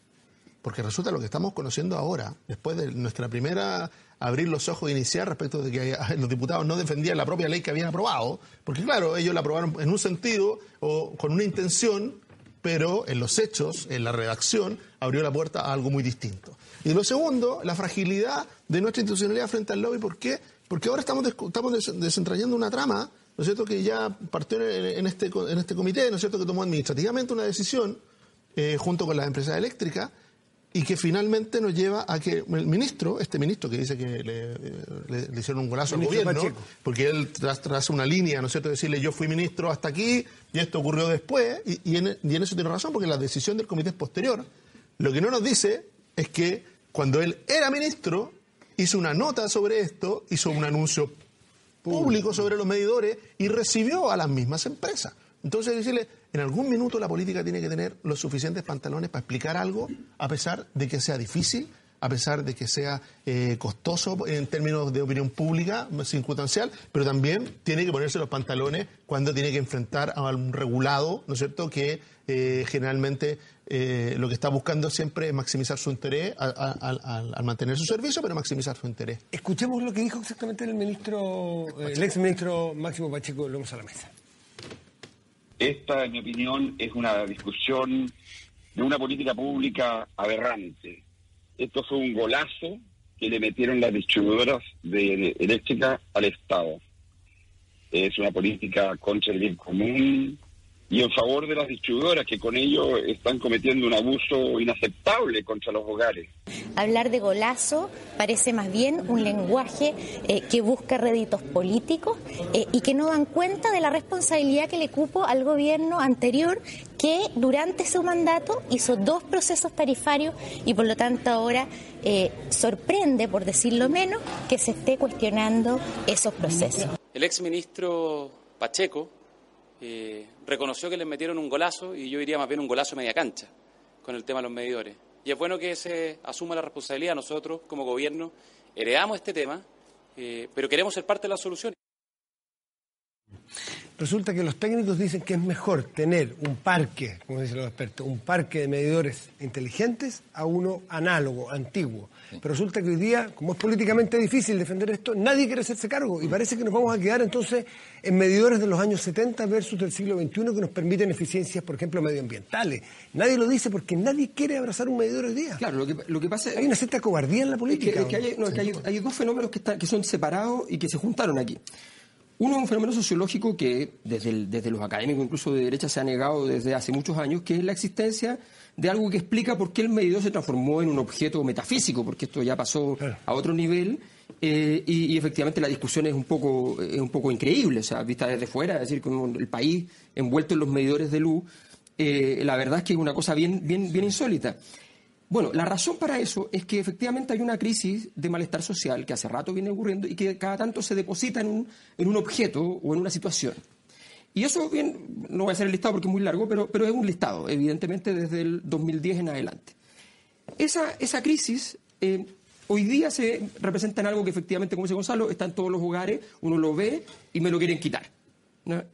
Porque resulta lo que estamos conociendo ahora, después de nuestra primera abrir los ojos e iniciar respecto de que los diputados no defendían la propia ley que habían aprobado, porque claro, ellos la aprobaron en un sentido o con una intención, pero en los hechos, en la redacción, abrió la puerta a algo muy distinto. Y lo segundo, la fragilidad de nuestra institucionalidad frente al lobby, ¿por qué? Porque ahora estamos, estamos desentrañando una trama, ¿no es cierto?, que ya partió en este, en este comité, ¿no es cierto?, que tomó administrativamente una decisión eh, junto con las empresas eléctricas, y que finalmente nos lleva a que el ministro, este ministro que dice que le, hicieron un golazo al gobierno, porque él traza una línea, ¿no es cierto?, decirle yo fui ministro hasta aquí y esto ocurrió después, y, en, y en eso tiene razón, porque la decisión del comité es posterior. Lo que no nos dice es que cuando él era ministro, hizo una nota sobre esto, hizo un anuncio público sobre los medidores y recibió a las mismas empresas. Entonces decirle, en algún minuto la política tiene que tener los suficientes pantalones para explicar algo, a pesar de que sea difícil, a pesar de que sea eh, costoso en términos de opinión pública, circunstancial, pero también tiene que ponerse los pantalones cuando tiene que enfrentar a un regulado, ¿no es cierto?, que eh, generalmente eh, lo que está buscando siempre es maximizar su interés al, mantener su servicio, pero maximizar su interés. Escuchemos lo que dijo exactamente el ministro, el ex ministro Máximo Pacheco, lo vamos a la mesa. Esta, en mi opinión, es una discusión de una política pública aberrante. Esto fue un golazo que le metieron las distribuidoras de eléctrica al Estado. es una política contra el bien común y en favor de las distribuidoras que con ello están cometiendo un abuso inaceptable contra los hogares. Hablar de golazo parece más bien un lenguaje eh, que busca réditos políticos eh, y que no dan cuenta de la responsabilidad que le cupo al gobierno anterior que durante su mandato hizo dos procesos tarifarios y por lo tanto ahora eh, sorprende, por decirlo menos, que se esté cuestionando esos procesos. El exministro Pacheco eh, reconoció que les metieron un golazo y yo diría más bien un golazo media cancha con el tema de los medidores. Y es bueno que se asuma la responsabilidad. Nosotros, como gobierno, heredamos este tema, eh, pero queremos ser parte de la solución. Resulta que los técnicos dicen que es mejor tener un parque, como dicen los expertos, un parque de medidores inteligentes a uno análogo, antiguo. Pero resulta que hoy día, como es políticamente difícil defender esto, nadie quiere hacerse cargo y parece que nos vamos a quedar entonces en medidores de los años 70 versus del siglo XXI que nos permiten eficiencias, por ejemplo, medioambientales. Nadie lo dice porque nadie quiere abrazar un medidor hoy día. Claro, lo que, lo que pasa Hay una cierta cobardía en la política. Es que, hay, dos fenómenos que, que son separados y que se juntaron aquí. Uno es un fenómeno sociológico que desde, desde los académicos, incluso de derecha, se ha negado desde hace muchos años, que es la existencia de algo que explica por qué el medidor se transformó en un objeto metafísico, porque esto ya pasó a otro nivel. Eh, y, efectivamente la discusión es un poco es un poco increíble, o sea, vista desde fuera, es decir, como el país envuelto en los medidores de luz, eh, la verdad es que es una cosa bien, bien, bien insólita. Bueno, la razón para eso es que efectivamente hay una crisis de malestar social que hace rato viene ocurriendo y que cada tanto se deposita en un, en un objeto o en una situación. Y eso, bien, no voy a hacer el listado porque es muy largo, pero, pero es un listado, evidentemente desde el 2010 en adelante. Esa, esa crisis eh, hoy día se representa en algo que efectivamente, como dice Gonzalo, está en todos los hogares, uno lo ve y me lo quieren quitar.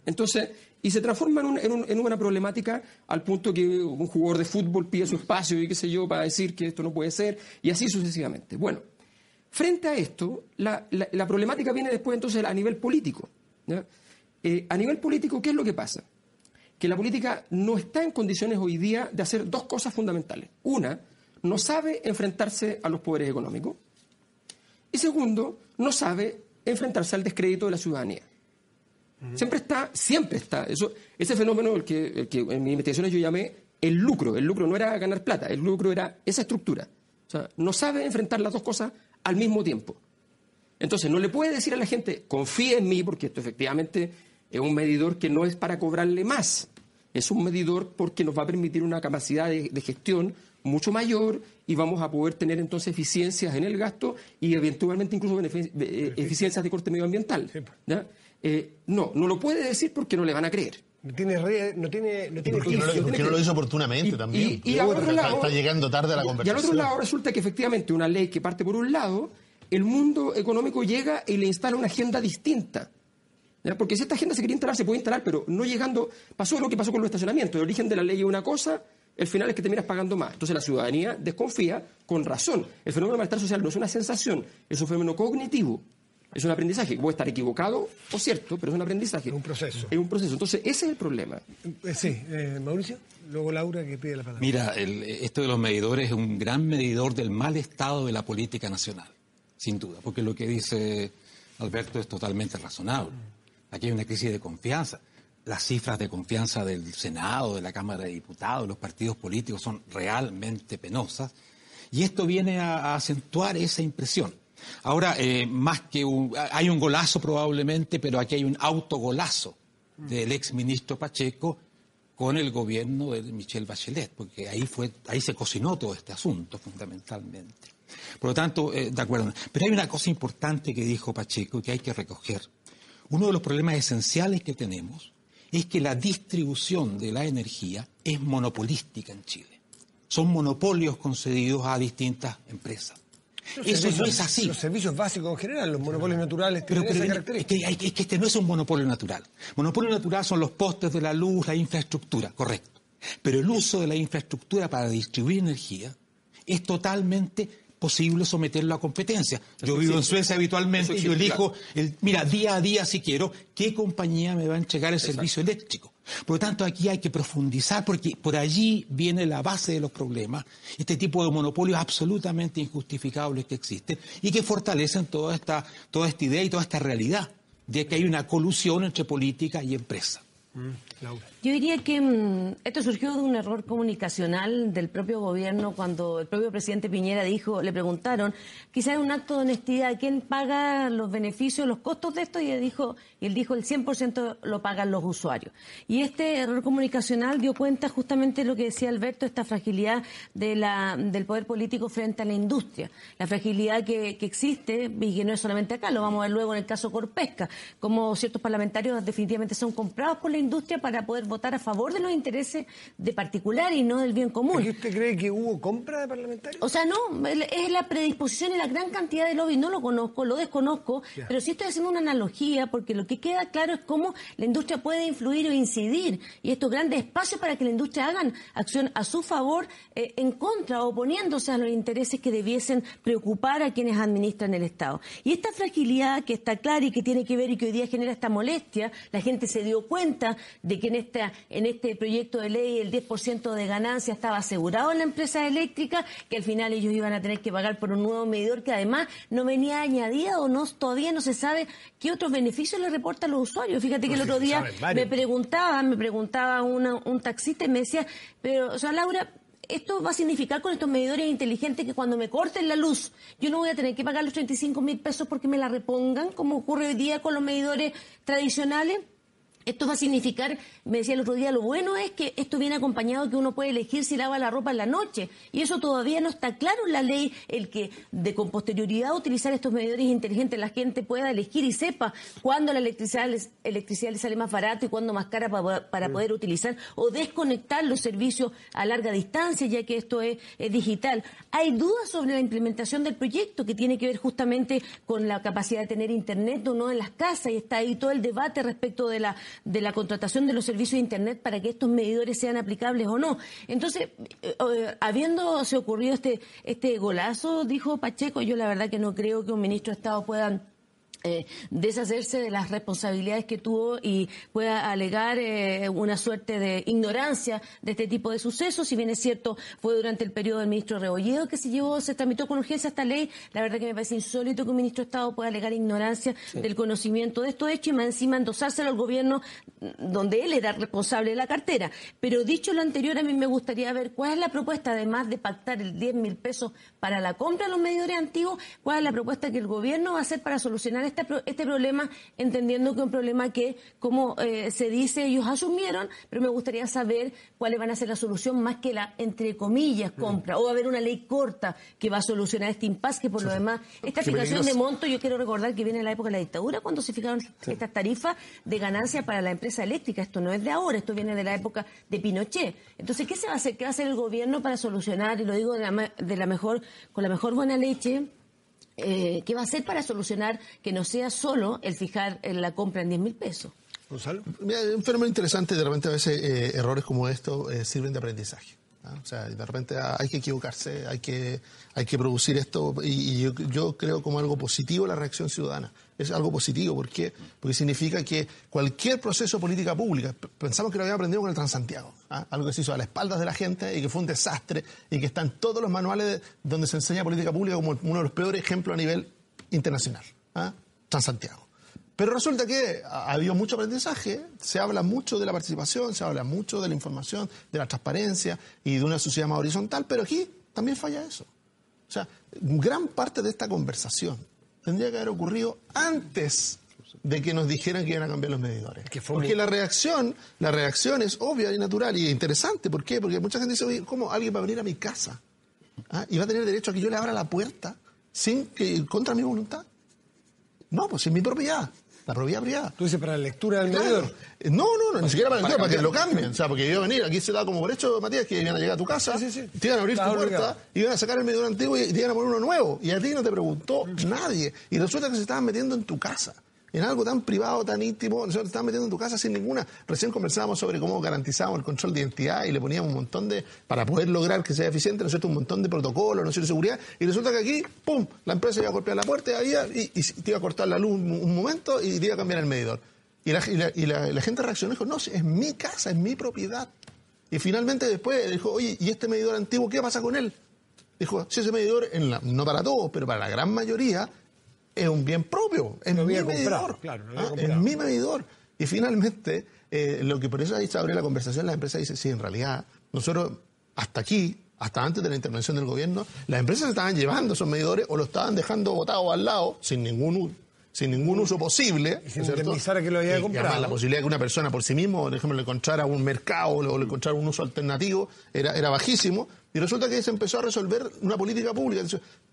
Entonces, y se transforma en, una problemática al punto que un jugador de fútbol pide su espacio y qué sé yo para decir que esto no puede ser y así sucesivamente. Bueno, frente a esto, la, problemática viene después entonces a nivel político. Eh, a nivel político, ¿qué es lo que pasa? Que la política no está en condiciones hoy día de hacer dos cosas fundamentales. Una, no sabe enfrentarse a los poderes económicos. Y segundo, no sabe enfrentarse al descrédito de la ciudadanía. Siempre está, siempre está. Eso, ese fenómeno, el que, en mis investigaciones yo llamé el lucro. El lucro no era ganar plata, el lucro era esa estructura. O sea, no sabe enfrentar las dos cosas al mismo tiempo. Entonces, no le puede decir a la gente, confíe en mí, porque esto efectivamente es un medidor que no es para cobrarle más. Es un medidor porque nos va a permitir una capacidad de, gestión mucho mayor y vamos a poder tener entonces eficiencias en el gasto y eventualmente incluso eh, eficiencias de corte medioambiental. ¿ya? Eh, no, no lo puede decir porque no le van a creer. No tiene, no tiene, no tiene no, lo hizo oportunamente también? Y, está, llegando tarde a la conversación. Y al otro lado resulta que efectivamente una ley que parte por un lado, el mundo económico llega y le instala una agenda distinta. Porque si esta agenda se quería instalar, se puede instalar, pero no llegando. Pasó lo que pasó con los estacionamientos. El origen de la ley es una cosa, el final es que terminas pagando más. Entonces la ciudadanía desconfía con razón. El fenómeno del malestar social no es una sensación, es un fenómeno cognitivo. Es un aprendizaje. Puede estar equivocado o cierto, pero es un aprendizaje. Es un proceso. Es un proceso. Entonces, ese es el problema. Eh, sí, eh, Mauricio. Luego Laura que pide la palabra. Mira, esto de los medidores es un gran medidor del mal estado de la política nacional, sin duda, porque lo que dice Alberto es totalmente razonable. Aquí hay una crisis de confianza. Las cifras de confianza del Senado, de la Cámara de Diputados, los partidos políticos son realmente penosas. Y esto viene a acentuar esa impresión. Ahora, eh, más que un, hay un golazo probablemente, pero aquí hay un autogolazo del ex ministro Pacheco con el gobierno de Michelle Bachelet, porque ahí fue, ahí se cocinó todo este asunto fundamentalmente. Por lo tanto, eh, de acuerdo. Pero hay una cosa importante que dijo Pacheco y que hay que recoger. Uno de los problemas esenciales que tenemos es que la distribución de la energía es monopolística en Chile. Son monopolios concedidos a distintas empresas. Eso no es así. Los servicios básicos en general, los monopolios naturales tienen esa característica. Es que, este no es un monopolio natural. Monopolio natural son los postes de la luz, la infraestructura, correcto. Pero el uso de la infraestructura para distribuir energía es totalmente posible someterlo a competencia. Yo vivo en Suecia habitualmente y yo elijo, el, mira, día a día si quiero, qué compañía me va a entregar el servicio eléctrico. Por lo tanto, aquí hay que profundizar porque por allí viene la base de los problemas, este tipo de monopolios absolutamente injustificables que existen y que fortalecen toda esta, toda esta idea y toda esta realidad de que hay una colusión entre política y empresa. Mm, Yo diría que mm, esto surgió de un error comunicacional del propio gobierno cuando el propio presidente Piñera dijo, le preguntaron, quizás un acto de honestidad, ¿quién paga los beneficios, los costos de esto? Y él dijo, y él dijo el 100% lo pagan los usuarios. Y este error comunicacional dio cuenta justamente de lo que decía Alberto, esta fragilidad de la, del poder político frente a la industria, la fragilidad que, que existe y que no es solamente acá, lo vamos a ver luego en el caso Corpesca, como ciertos parlamentarios definitivamente son comprados por la industria para poder votar a favor de los intereses de particular y no del bien común. ¿Y usted cree que hubo compra de parlamentarios? O sea, no, es la predisposición y la gran cantidad de lobby. No lo conozco, lo desconozco, pero sí estoy haciendo una analogía porque lo que queda claro es cómo la industria puede influir o incidir y estos grandes espacios para que la industria hagan acción a su favor, eh, en contra, oponiéndose a los intereses que debiesen preocupar a quienes administran el Estado. Y esta fragilidad que está clara y que tiene que ver y que hoy día genera esta molestia, la gente se dio cuenta de que en, esta, en este proyecto de ley el 10% de ganancia estaba asegurado en la empresa eléctrica, que al final ellos iban a tener que pagar por un nuevo medidor que además no venía añadido o no, todavía no se sabe qué otros beneficios le reportan los usuarios. Fíjate que el otro día me preguntaba, me preguntaba un taxista y me decía, pero, o sea, Laura, esto va a significar con estos medidores inteligentes que cuando me corten la luz, yo no voy a tener que pagar los 35 mil pesos porque me la repongan, como ocurre hoy día con los medidores tradicionales. Esto va a significar, me decía el otro día, lo bueno es que esto viene acompañado que uno puede elegir si lava la ropa en la noche. Y eso todavía no está claro en la ley, el que de con posterioridad utilizar estos medidores inteligentes la gente pueda elegir y sepa cuándo la electricidad, electricidad le sale más barato y cuándo más cara para, poder utilizar o desconectar los servicios a larga distancia, ya que esto es, digital. Hay dudas sobre la implementación del proyecto que tiene que ver justamente con la capacidad de tener internet o no en las casas y está ahí todo el debate respecto de la de la contratación de los servicios de Internet para que estos medidores sean aplicables o no. Entonces, eh, eh, habiéndose ocurrido este, este golazo, dijo Pacheco, yo la verdad que no creo que un ministro de Estado pueda eh, deshacerse de las responsabilidades que tuvo y pueda alegar eh, una suerte de ignorancia de este tipo de sucesos. Si bien es cierto, fue durante el periodo del ministro Rebolledo que se llevó, se tramitó con urgencia esta ley. La verdad que me parece insólito que un ministro de Estado pueda alegar ignorancia del conocimiento de estos hechos y más encima endosárselo al gobierno donde él era responsable de la cartera. Pero dicho lo anterior, a mí me gustaría ver cuál es la propuesta, además de pactar el 10 mil pesos para la compra de los medidores antiguos, cuál es la propuesta que el gobierno va a hacer para solucionar este, este problema, entendiendo que es un problema que, como eh, se dice, ellos asumieron, pero me gustaría saber cuáles van a ser la solución más que la, entre comillas, compra. O va a haber una ley corta que va a solucionar este impasse, que por lo demás, esta fijación de monto, yo quiero recordar que viene en la época de la dictadura, cuando se fijaron estas tarifas de ganancia para la empresa eléctrica. Esto no es de ahora, esto viene de la época de Pinochet. Entonces, ¿qué se va a hacer? ¿Qué va a hacer el gobierno para solucionar, y lo digo de la, de la mejor, con la mejor buena leche, eh, ¿qué va a hacer para solucionar que no sea solo el fijar en la compra en 10 mil pesos? Gonzalo. un fenómeno interesante, de repente a veces eh, errores como estos eh, sirven de aprendizaje. O sea, de repente hay que equivocarse, hay que, hay que producir esto y, yo, creo como algo positivo la reacción ciudadana. Es algo positivo, ¿por qué? Porque significa que cualquier proceso de política pública, pensamos que lo habíamos aprendido con el Transantiago, ¿ah? algo que se hizo a la espaldas de la gente y que fue un desastre y que está en todos los manuales donde se enseña política pública como uno de los peores ejemplos a nivel internacional. ¿ah? Transantiago. Pero resulta que ha habido mucho aprendizaje, se habla mucho de la participación, se habla mucho de la información, de la transparencia y de una sociedad más horizontal, pero aquí también falla eso. O sea, gran parte de esta conversación tendría que haber ocurrido antes de que nos dijeran que iban a cambiar los medidores. Porque la reacción, la reacción es obvia y natural y interesante. ¿Por qué? Porque mucha gente dice, ¿cómo alguien va a venir a mi casa? ¿Ah? ¿Y va a tener derecho a que yo le abra la puerta sin que, contra mi voluntad? No, pues es mi propiedad. La propiedad privada. ¿Tú dices para la lectura del medidor? Eh, no, no, no, ni siquiera para la lectura, para, que lo cambien. O sea, porque iba a venir, aquí se da como por hecho, Matías, que iban a llegar a tu casa, te iban a abrir tu puerta, iban a sacar el medidor antiguo y te iban a poner uno nuevo. Y a ti no te preguntó nadie. Y resulta que se estaban metiendo en tu casa en algo tan privado, tan íntimo, nosotros te estamos metiendo en tu casa sin ninguna. Recién conversábamos sobre cómo garantizamos el control de identidad y le poníamos un montón de, para poder lograr que sea eficiente, ¿no es cierto? Un montón de protocolos, ¿no es cierto? Seguridad. Y resulta que aquí, ¡pum! La empresa iba a golpear la puerta y, y, te iba a cortar la luz un, momento y te iba a cambiar el medidor. Y la, y la, gente reaccionó y dijo, no, es mi casa, es mi propiedad. Y finalmente después dijo, oye, ¿y este medidor antiguo qué pasa con él? Dijo, si ese medidor, en la, no para todos, pero para la gran mayoría, es un bien propio, es mi medidor. Claro, ¿ah? es mi medidor. Y finalmente, eh, lo que por eso ahí se abre la conversación, la empresa dice, sí, en realidad, nosotros hasta aquí, hasta antes de la intervención del gobierno, las empresas estaban llevando esos medidores o lo estaban dejando botado al lado, sin ningún sin ningún uso posible. Y sin indemnizar a que lo haya comprado. la posibilidad de que una persona por sí mismo, por ejemplo, le encontrara un mercado o le encontrara un uso alternativo era, era bajísimo. Y resulta que se empezó a resolver una política pública.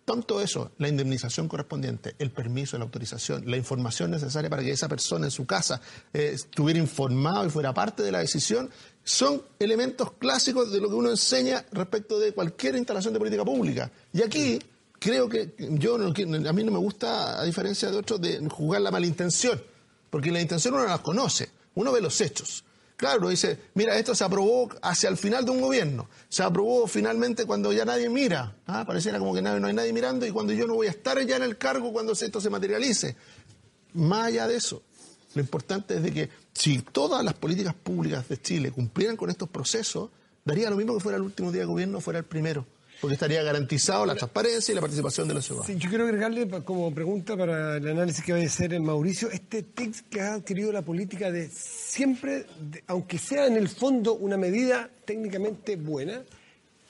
Tanto eso, la indemnización correspondiente, el permiso, la autorización, la información necesaria para que esa persona en su casa eh, estuviera informado y fuera parte de la decisión, son elementos clásicos de lo que uno enseña respecto de cualquier instalación de política pública. Y aquí creo que yo a mí no me gusta, a diferencia de otros, de jugar la malintención, porque la intención uno no las conoce, uno ve los hechos. Claro, dice, mira, esto se aprobó hacia el final de un gobierno, se aprobó finalmente cuando ya nadie mira, ¿ah? pareciera como que no hay nadie mirando y cuando yo no voy a estar ya en el cargo cuando esto se materialice. Más allá de eso, lo importante es de que si todas las políticas públicas de Chile cumplieran con estos procesos, daría lo mismo que fuera el último día de gobierno, fuera el primero porque estaría garantizado la transparencia y la participación de la ciudad. yo quiero agregarle como pregunta para el análisis que va a hacer Mauricio, este tic que ha adquirido la política de siempre, aunque sea en el fondo una medida técnicamente buena,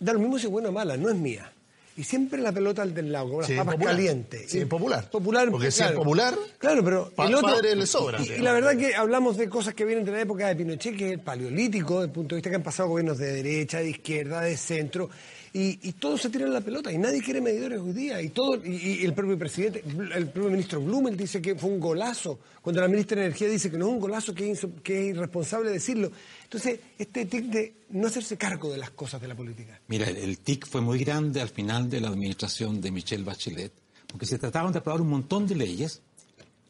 da lo mismo si es buena o mala, no es mía. Y siempre la pelota al del lado, como las papas calientes. Sí, popular. Popular. Porque si es popular, claro, pero el otro, padre le sobra. Y, la verdad que hablamos de cosas que vienen de la época de Pinochet, que es el paleolítico, desde el punto de vista que han pasado gobiernos de derecha, de izquierda, de centro y, y, todos se tiran la pelota y nadie quiere medidores hoy día. Y todo y, el propio presidente, el propio ministro Blumel dice que fue un golazo, cuando la ministra de Energía dice que no es un golazo, que es, que es irresponsable decirlo. Entonces, este tic de no hacerse cargo de las cosas de la política. Mira, el tic fue muy grande al final de la administración de Michelle Bachelet, porque se trataban de aprobar un montón de leyes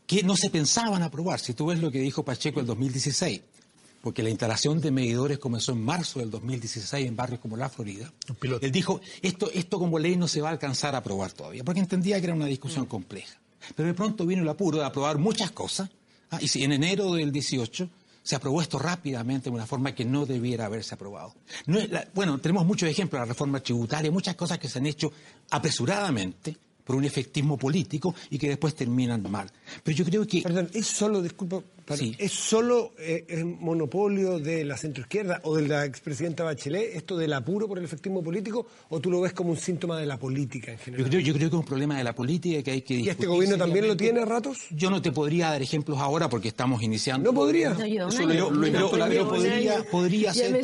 que no se pensaban aprobar. Si tú ves lo que dijo Pacheco en el 2016, porque la instalación de medidores comenzó en marzo del 2016 en barrios como la Florida. Él dijo, esto, esto como ley no se va a alcanzar a aprobar todavía, porque entendía que era una discusión mm. compleja. Pero de pronto vino el apuro de aprobar muchas cosas, ¿ah? y si en enero del 18 se aprobó esto rápidamente de una forma que no debiera haberse aprobado. bueno, tenemos muchos ejemplos, la reforma tributaria, muchas cosas que se han hecho apresuradamente, por un efectismo político y que después terminan mal. Pero yo creo que... Perdón, es solo, disculpa, ¿Es solo eh, monopolio de la centroizquierda o de la expresidenta Bachelet esto del apuro por el efectismo político o tú lo ves como un síntoma de la política en general? Yo creo, yo creo que es un problema de la política que hay que ¿Y este gobierno también lo tiene a ratos? Yo no te podría dar ejemplos ahora porque estamos iniciando. ¿No podría? No, yo, podría, podría ser.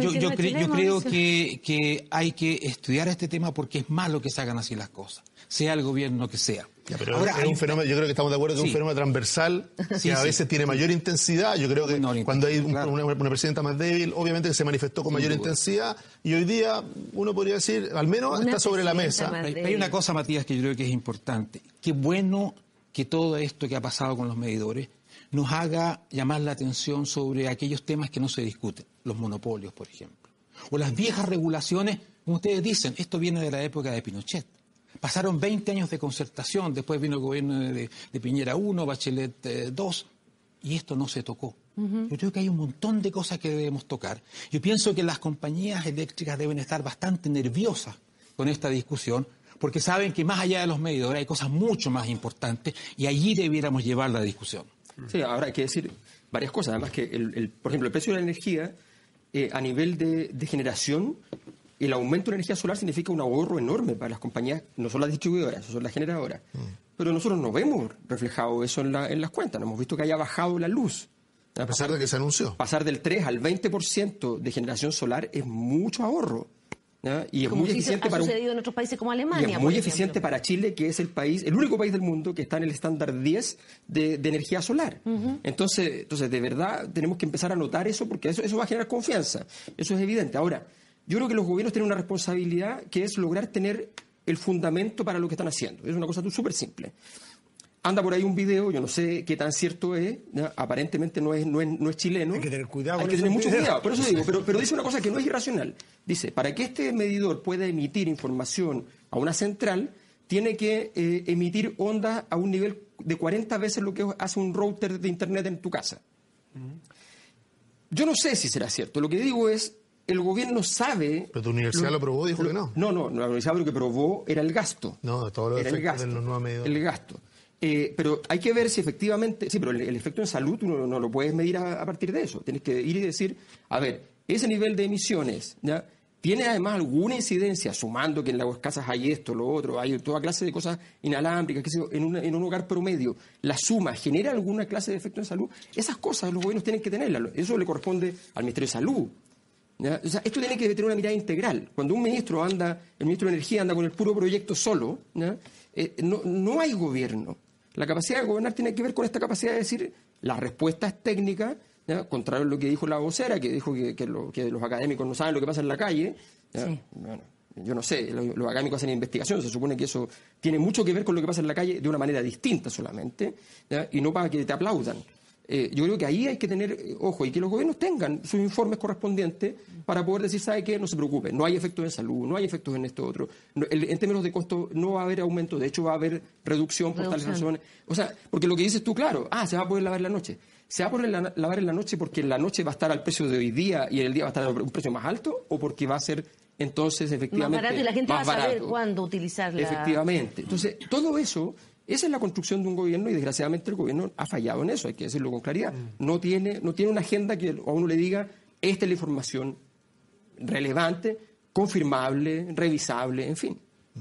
yo, yo, creo que, que hay que estudiar este tema porque es malo que se hagan así las cosas, sea el gobierno que sea. Pero es un fenómeno, yo creo que estamos de acuerdo que es un fenómeno transversal que a veces tiene mayor intensidad. Yo creo que cuando hay una, presidenta más débil, obviamente se manifestó con mayor intensidad y hoy día uno podría decir, al menos está sobre la mesa. Hay, una cosa, Matías, que yo creo que es importante. Qué bueno que todo esto que ha pasado con los medidores nos haga llamar la atención sobre aquellos temas que no se discuten, los monopolios, por ejemplo, o las viejas regulaciones, como ustedes dicen, esto viene de la época de Pinochet. Pasaron 20 años de concertación, después vino el gobierno de, Piñera I, Bachelet II, y esto no se tocó. Yo creo que hay un montón de cosas que debemos tocar. Yo pienso que las compañías eléctricas deben estar bastante nerviosas con esta discusión, porque saben que más allá de los medidores hay cosas mucho más importantes y allí debiéramos llevar la discusión. Sí, ahora hay que decir varias cosas. Además que, el, por ejemplo, el precio de la energía eh, a nivel de generación el aumento de energía solar significa un ahorro enorme para las compañías, no son las distribuidoras, son las generadoras. Mm. Pero nosotros no vemos reflejado eso en, las cuentas, no hemos visto que haya bajado la luz. A pesar de que se anunció. Pasar del 3 al 20% de generación solar es mucho ahorro. Y es muy eficiente para sucedido en otros países como Alemania. Y es muy eficiente para Chile, que es el país, el único país del mundo que está en el estándar 10 de, energía solar. entonces, entonces, de verdad, tenemos que empezar a notar eso porque eso, eso va a generar confianza. Eso es evidente. Ahora, yo creo que los gobiernos tienen una responsabilidad que es lograr tener el fundamento para lo que están haciendo. Es una cosa súper simple. Anda por ahí un video, yo no sé qué tan cierto es, aparentemente no es, no, es, chileno. Hay que tener cuidado. Hay que tener mucho cuidado, por eso digo, pero, dice una cosa que no es irracional. Dice, para que este medidor pueda emitir información a una central, tiene que eh, emitir ondas a un nivel de 40 veces lo que hace un router de Internet en tu casa. Yo no sé si será cierto. Lo que digo es, el gobierno sabe... Pero tu universidad lo, probó, dijo que no. No, no, la universidad lo que probó era el gasto. No, todo lo era el gasto, de los El gasto. Eh, pero hay que ver si efectivamente, sí, pero el, efecto en salud tú no, lo puedes medir a, partir de eso. Tienes que ir y decir, a ver, ese nivel de emisiones, ¿ya? ¿Tiene además alguna incidencia, sumando que en las casas hay esto, lo otro, hay toda clase de cosas inalámbricas, que en, en un hogar promedio, la suma genera alguna clase de efecto en salud? Esas cosas los gobiernos tienen que tenerlas. Eso le corresponde al Ministerio de Salud. O sea, esto tiene que tener una mirada integral. Cuando un ministro anda, el ministro de Energía anda con el puro proyecto solo, eh, no, no hay gobierno. La capacidad de gobernar tiene que ver con esta capacidad de decir las respuestas técnicas contrario a lo que dijo la vocera, que dijo que, los académicos no saben lo que pasa en la calle. yo no sé, los, académicos hacen investigación, se supone que eso tiene mucho que ver con lo que pasa en la calle de una manera distinta solamente, y no para que te aplaudan. Eh, yo creo que ahí hay que tener eh, ojo y que los gobiernos tengan sus informes correspondientes para poder decir, ¿sabe qué? No se preocupe, no hay efectos en salud, no hay efectos en esto otro. en términos de costo no va a haber aumento, de hecho va a haber reducción por tales razones. O sea, porque lo que dices tú, claro, ah, se va a poder lavar la noche. ¿Se va a poder lavar en la noche porque en la noche va a estar al precio de hoy día y en el día va a estar a un precio más alto? ¿O porque va a ser entonces efectivamente más barato y la gente va a saber cuándo utilizarla? Efectivamente. Entonces, todo eso, esa es la construcción de un gobierno y desgraciadamente el gobierno ha fallado en eso, hay que decirlo con claridad. Mm. No tiene, no tiene una agenda que a uno le diga, esta es la información relevante, confirmable, revisable, en fin.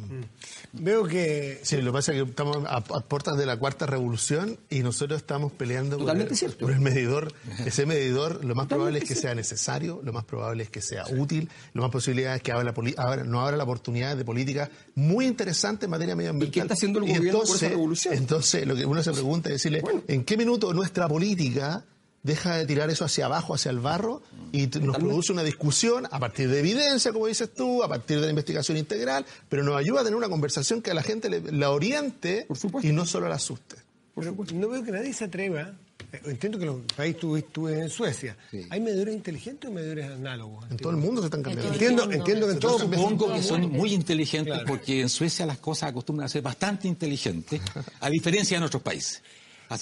Mm. Veo que... Sí, lo que pasa es que estamos a, puertas de la cuarta revolución y nosotros estamos peleando por el, medidor. Ese medidor lo más probable es que sea necesario, lo más probable es que sea útil, lo más posible es que abra la no abra la oportunidad de política muy interesante en materia medioambiental. ¿Y qué está haciendo el gobierno entonces, por esa revolución? Entonces, lo que uno se pregunta es decirle, ¿en qué minuto nuestra política deja de tirar eso hacia abajo, hacia el barro, y nos produce una discusión a partir de evidencia, como dices tú, a partir de la investigación integral, pero nos ayuda a tener una conversación que a la gente la oriente y no solo la asuste. no veo que nadie se atreva. Eh, entiendo que los países tú, estuve en Suecia. ¿Hay medidores inteligentes o medidores análogos? En todo el mundo se están cambiando. Entiendo, entiendo que en todo Supongo que son muy inteligentes porque en Suecia las cosas acostumbran a ser bastante inteligentes, a diferencia de nuestros países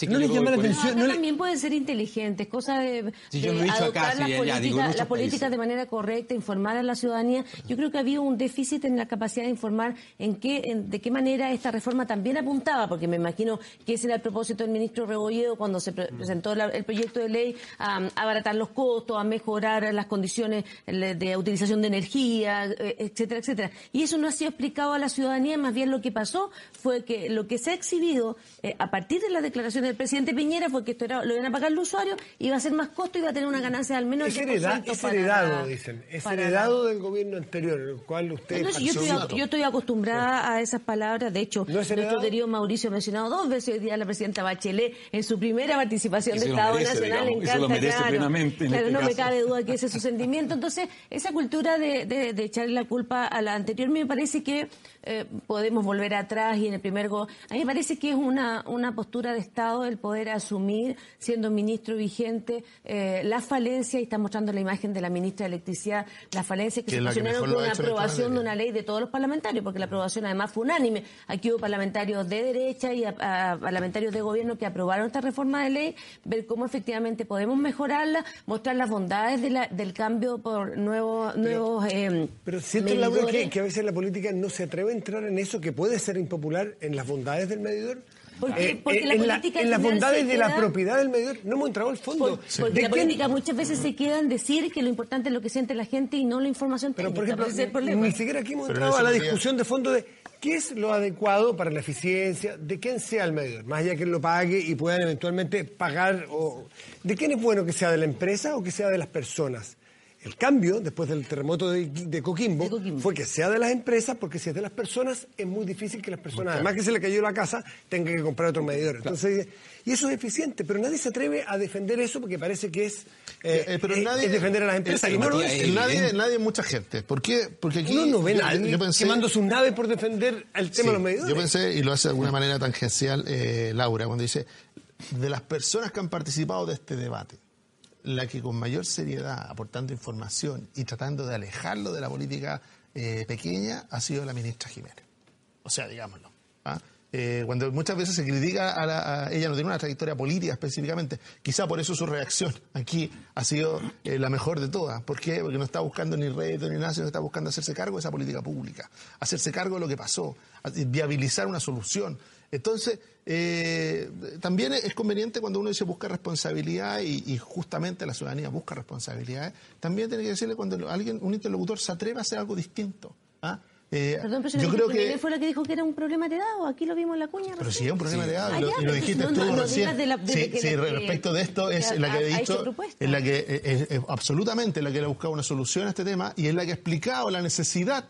no les llama la atención. No, también pueden ser inteligentes, cosa de, adoptar las políticas de manera correcta, informar a la ciudadanía. Yo creo que había un déficit en la capacidad de informar en qué, de qué manera esta reforma también apuntaba, porque me imagino que ese era el propósito del ministro Rebolledo cuando se presentó el proyecto de ley a, abaratar los costos, a mejorar las condiciones de utilización de energía, eh, etcétera, etcétera. Y eso no ha sido explicado a la ciudadanía, más bien lo que pasó fue que lo que se ha exhibido eh, a partir de la declaración del presidente Piñera fue que esto lo iban a pagar el usuario, iba a ser más costo y iba a tener una ganancia al menos es, es heredado, dicen. Es heredado del gobierno anterior, el cual usted... yo, estoy, acostumbrada a esas palabras. De hecho, nuestro querido Mauricio ha mencionado dos veces hoy día a la presidenta Bachelet en su primera participación de Estado Nacional. en claro, este no me cabe duda que ese es su sentimiento. Entonces, esa cultura de, de, echarle la culpa a la anterior me parece que eh, podemos volver atrás y en el primer go... A mí me parece que es una, una postura de Estado el poder asumir, siendo ministro vigente, eh, la falencia, y está mostrando la imagen de la ministra de Electricidad, las falencias que, se funcionaron con la aprobación de una ley de todos los parlamentarios, porque la aprobación además fue unánime. Aquí hubo parlamentarios de derecha y parlamentarios de gobierno que aprobaron esta reforma de ley, ver cómo efectivamente podemos mejorarla, mostrar las bondades del cambio por nuevos... nuevos eh, pero siento, Laura, que, que a veces la política no se atreve a entrar en eso que puede ser impopular en las bondades del medidor. Porque, eh, porque la política en las bondades de la propiedad del medidor no hemos entrado al fondo. porque la política muchas veces se queda en decir que lo importante es lo que siente la gente y no la información Pero, por ejemplo, ni siquiera aquí hemos entrado a la discusión de fondo de qué es lo adecuado para la eficiencia de quién sea el medidor, más allá que lo pague y puedan eventualmente pagar. O, ¿De quién es bueno que sea de la empresa o que sea de las personas? El cambio, después del terremoto de, Coquimbo, fue que sea de las empresas, porque si es de las personas, es muy difícil que las personas, además que se le cayó la casa, tengan que comprar otro medidor. Entonces, y eso es eficiente, pero nadie se atreve a defender eso porque parece que es, eh, eh, pero nadie, defender a las empresas. y no Nadie, nadie, mucha gente. ¿Por qué? Porque aquí. Uno no ve nadie quemando sus naves por defender el tema de los medidores. Yo pensé, y lo hace de alguna manera tangencial eh, Laura, cuando dice, de las personas que han participado de este debate la que con mayor seriedad, aportando información y tratando de alejarlo de la política eh, pequeña, ha sido la ministra Jiménez. O sea, digámoslo. ¿ah? Eh, cuando muchas veces se critica a, ella no tiene una trayectoria política específicamente, quizá por eso su reacción aquí ha sido eh, la mejor de todas. ¿Por qué? Porque no está buscando ni rédito ni nada, está buscando hacerse cargo de esa política pública, hacerse cargo de lo que pasó, viabilizar una solución. Entonces, eh, también es conveniente cuando uno dice busca responsabilidad y, justamente la ciudadanía busca responsabilidad, también tiene que decirle cuando alguien, un interlocutor se atreve a hacer algo distinto. ¿ah? Eh, Perdón, pero yo creo que fue la que dijo que era un problema heredado. Aquí lo vimos en la cuña. Pero si es un problema heredado, y, lo, dijiste tú recién. sí, respecto de esto es la que he dicho, es la que es, absolutamente la que ha buscado una solución a este tema y es la que ha explicado la necesidad,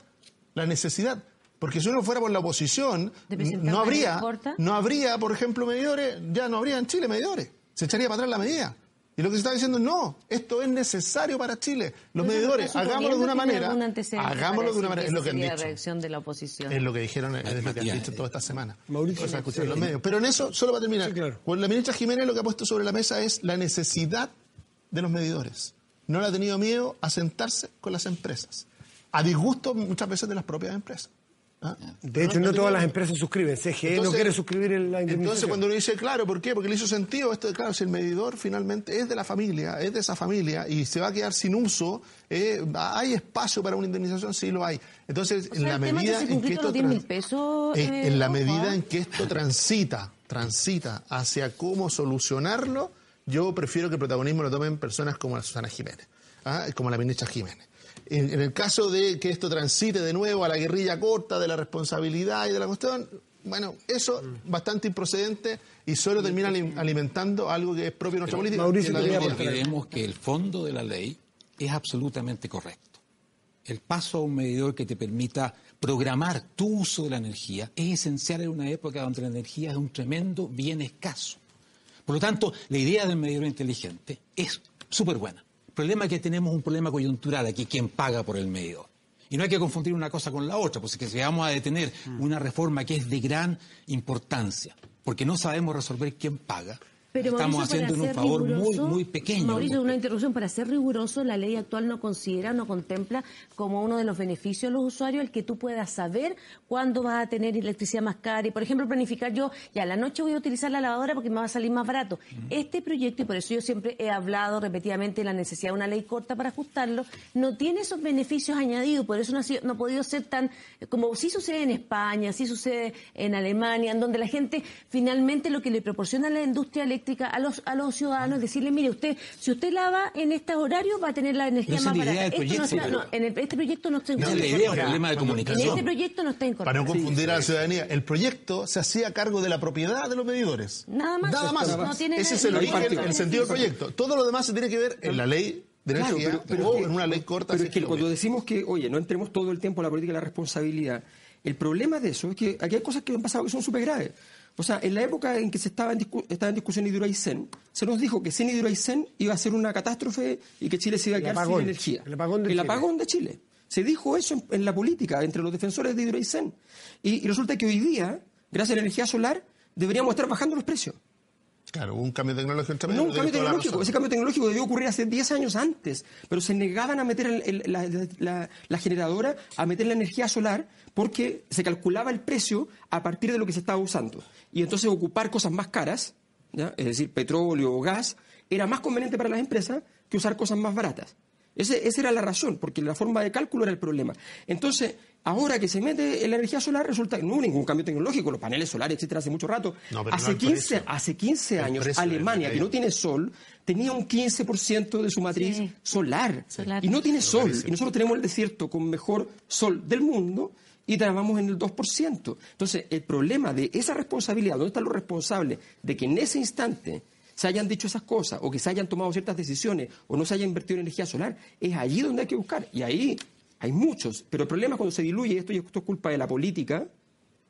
la necesidad. Porque si uno fuera por la oposición, no habría, no habría, por ejemplo, medidores, ya no habría en Chile medidores. Se echaría para atrás la medida. Y lo que se está diciendo, no, esto es necesario para Chile. Los medidores, hagámoslo de una manera. Hagámoslo de una manera. Es lo que han dicho. reacción de la oposición. Es lo que dijeron, es lo que han dicho toda esta semana. Mauricio. los medios. Pero en eso, solo para terminar, pues la ministra Jiménez lo que ha puesto sobre la mesa es la necesidad de los medidores. No le ha tenido miedo a sentarse con las empresas. A disgusto muchas veces de las propias empresas. ¿Ah? De hecho, no, todas las empresas suscriben. CGE no quiere suscribir en la indemnización. Entonces, cuando uno dice, claro, ¿por qué? Porque le hizo sentido esto. Claro, si el medidor finalmente es de la familia, es de esa familia y se va a quedar sin uso, eh, ¿hay espacio para una indemnización? Sí, lo hay. Entonces, en la medida en que esto. en la medida en que esto transita, transita hacia cómo solucionarlo, yo prefiero que el protagonismo lo tomen personas como la Susana Jiménez, ¿ah? como la ministra Jiménez. En, el caso de que esto transite de nuevo a la guerrilla corta de la responsabilidad y de la cuestión, bueno, eso es bastante improcedente y solo termina alimentando algo que es propio de nuestra política. Mauricio, no olvidemos que el fondo de la ley es absolutamente correcto. El paso a un medidor que te permita programar tu uso de la energía es esencial en una época donde la energía es un tremendo bien escaso. Por lo tanto, la idea del medidor inteligente es súper buena problema es que tenemos un problema coyuntural aquí, quien paga por el medidor. Y no hay que confundir una cosa con la otra, porque si vamos a detener mm. una reforma que es de gran importancia, porque no sabemos resolver quién paga, Estamos haciendo un favor muy, muy pequeño. Mauricio, una interrupción. Para ser riguroso, la ley actual no considera, no contempla como uno de los beneficios de los usuarios el que tú puedas saber cuándo vas a tener electricidad más cara. Y, por ejemplo, planificar yo, ya la noche voy a utilizar la lavadora porque me va a salir más barato. Este proyecto, y por eso yo siempre he hablado repetidamente de la necesidad de una ley corta para ajustarlo, no tiene esos beneficios añadidos. Por eso no ha, no ha podido ser tan, como sí sucede en España, sí sucede en Alemania, en donde la gente finalmente lo que le proporciona a la industria eléctrica a los, a los ciudadanos, decirle, mire, usted, si usted lava en este horario va a tener la energía más barata. en este proyecto no está incorporado. problema de comunicación. En este proyecto no está incorporado. Para no confundir a la ciudadanía, el proyecto se hacía cargo de la propiedad de los medidores. Nada más. Nada más. Ese es el origen, el sentido del proyecto. Todo lo demás se tiene que ver en la ley de energía pero, o en una ley corta. Pero es que cuando decimos que, oye, no entremos todo el tiempo a la política de la responsabilidad, el problema de eso es que aquí hay cosas que han pasado que son súper graves. O sea, en la época en que se estaba en, estaba en discusión Hidroaicén, se nos dijo que sin Hidroaicén iba a ser una catástrofe y que Chile se iba a quedar sin energía. El apagón de, el Chile. Apagón de Chile. Se dijo eso en, la política, entre los defensores de Hidroaicén. Y, y resulta que hoy día, gracias a la energía solar, deberíamos estar bajando los precios. Claro, hubo un cambio tecnológico No, un cambio tecnológico. Ese cambio tecnológico debió ocurrir hace 10 años antes, pero se negaban a meter la, generadora, a meter la energía solar, porque se calculaba el precio a partir de lo que se estaba usando. Y entonces ocupar cosas más caras, es decir, petróleo o gas, era más conveniente para las empresas que usar cosas más baratas. esa era la razón, porque la forma de cálculo era el problema. Entonces, Ahora que se mete en la energía solar, resulta que no hubo ningún cambio tecnológico, los paneles solares, etcétera, hace mucho rato. hace, 15, hace 15 años, Alemania, que no tiene sol, tenía un 15% de su matriz solar, Y no tiene sol. Y nosotros tenemos el desierto con mejor sol del mundo y trabajamos en el 2%. Entonces, el problema de esa responsabilidad, ¿dónde están los responsables de que en ese instante se hayan dicho esas cosas o que se hayan tomado ciertas decisiones o no se haya invertido en energía solar? Es allí donde hay que buscar. Y ahí hay muchos, pero el problema es cuando se diluye esto y esto es culpa de la política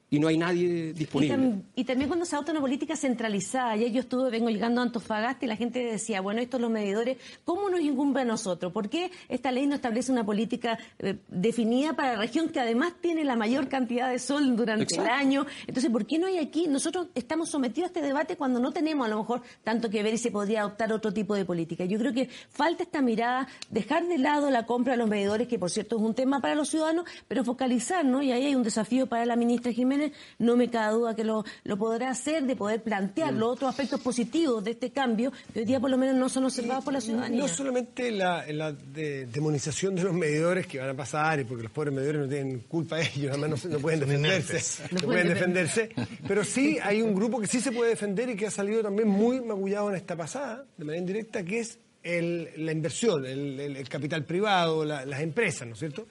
y no hay nadie disponible. Y, también cuando se adopta una política centralizada. Ayer yo estuve, vengo llegando a Antofagasta y la gente decía, bueno, estos los medidores, ¿cómo nos incumbe a nosotros? ¿Por qué esta ley no establece una política eh, definida para la región que además tiene la mayor cantidad de sol durante el año? Entonces, ¿por qué no hay aquí? Nosotros estamos sometidos a este debate cuando no tenemos a lo mejor tanto que ver y se podría adoptar otro tipo de política. Yo creo que falta esta mirada, dejar de lado la compra de los medidores, que por cierto es un tema para los ciudadanos, pero focalizar, ¿no? Y ahí hay un desafío para la ministra Jiménez exámenes, no me cabe duda que lo, lo podrá hacer, de poder plantear los otros aspectos positivos de este cambio, que hoy día por lo menos no son observados por la ciudadanía. No solamente la, la demonización de los medidores que van a pasar, y porque los pobres medidores no tienen culpa ellos, además no, pueden defenderse, no pueden defenderse, pero sí hay un grupo que sí se puede defender y que ha salido también muy magullado en esta pasada, de manera indirecta, que es la inversión, el, capital privado, las empresas, ¿no es cierto?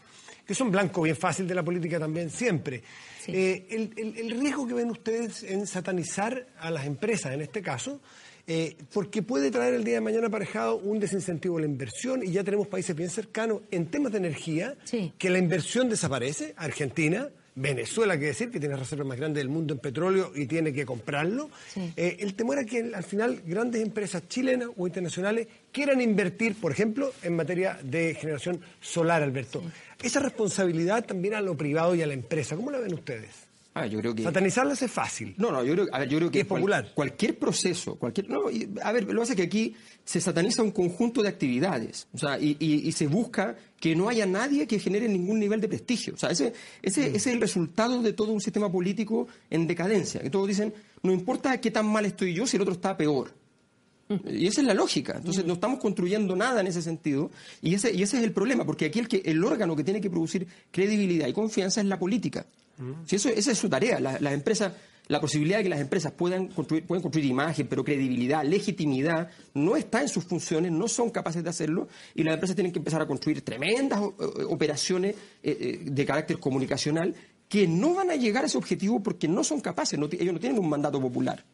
Que son blanco bien fácil de la política también siempre. Eh, el, riesgo que ven ustedes en satanizar a las empresas, en este caso, eh, porque puede traer el día de mañana aparejado un desincentivo a la inversión y ya tenemos países bien cercanos en temas de energía, que la inversión desaparece, Argentina, Venezuela, que decir, que tiene reservas más grandes del mundo en petróleo y tiene que comprarlo. Eh, el temor es que al final grandes empresas chilenas o internacionales quieran invertir, por ejemplo, en materia de generación solar, Alberto. Esa responsabilidad también a lo privado y a la empresa, ¿cómo la ven ustedes? Ah, yo creo que... Satanizarlas es fácil. No, no, yo creo, yo creo que... es popular. cualquier proceso, cualquier... No, a ver, lo que pasa es que aquí se sataniza un conjunto de actividades, o sea, y, se busca que no haya nadie que genere ningún nivel de prestigio. O sea, ese, ese, mm. es el resultado de todo un sistema político en decadencia, que todos dicen, no importa qué tan mal estoy yo si el otro está peor. Mm. Y esa es la lógica. Entonces no estamos construyendo nada en ese sentido. Y ese, y ese es el problema, porque aquí el, que, el órgano que tiene que producir credibilidad y confianza es la política. Si eso, esa es su tarea. las empresas, la posibilidad de que las empresas puedan construir, pueden construir imagen, pero credibilidad, legitimidad, no está en sus funciones, no son capaces de hacerlo, y las empresas tienen que empezar a construir tremendas operaciones eh, eh, de carácter comunicacional que no van a llegar a ese objetivo porque no son capaces, ellos no tienen un mandato popular.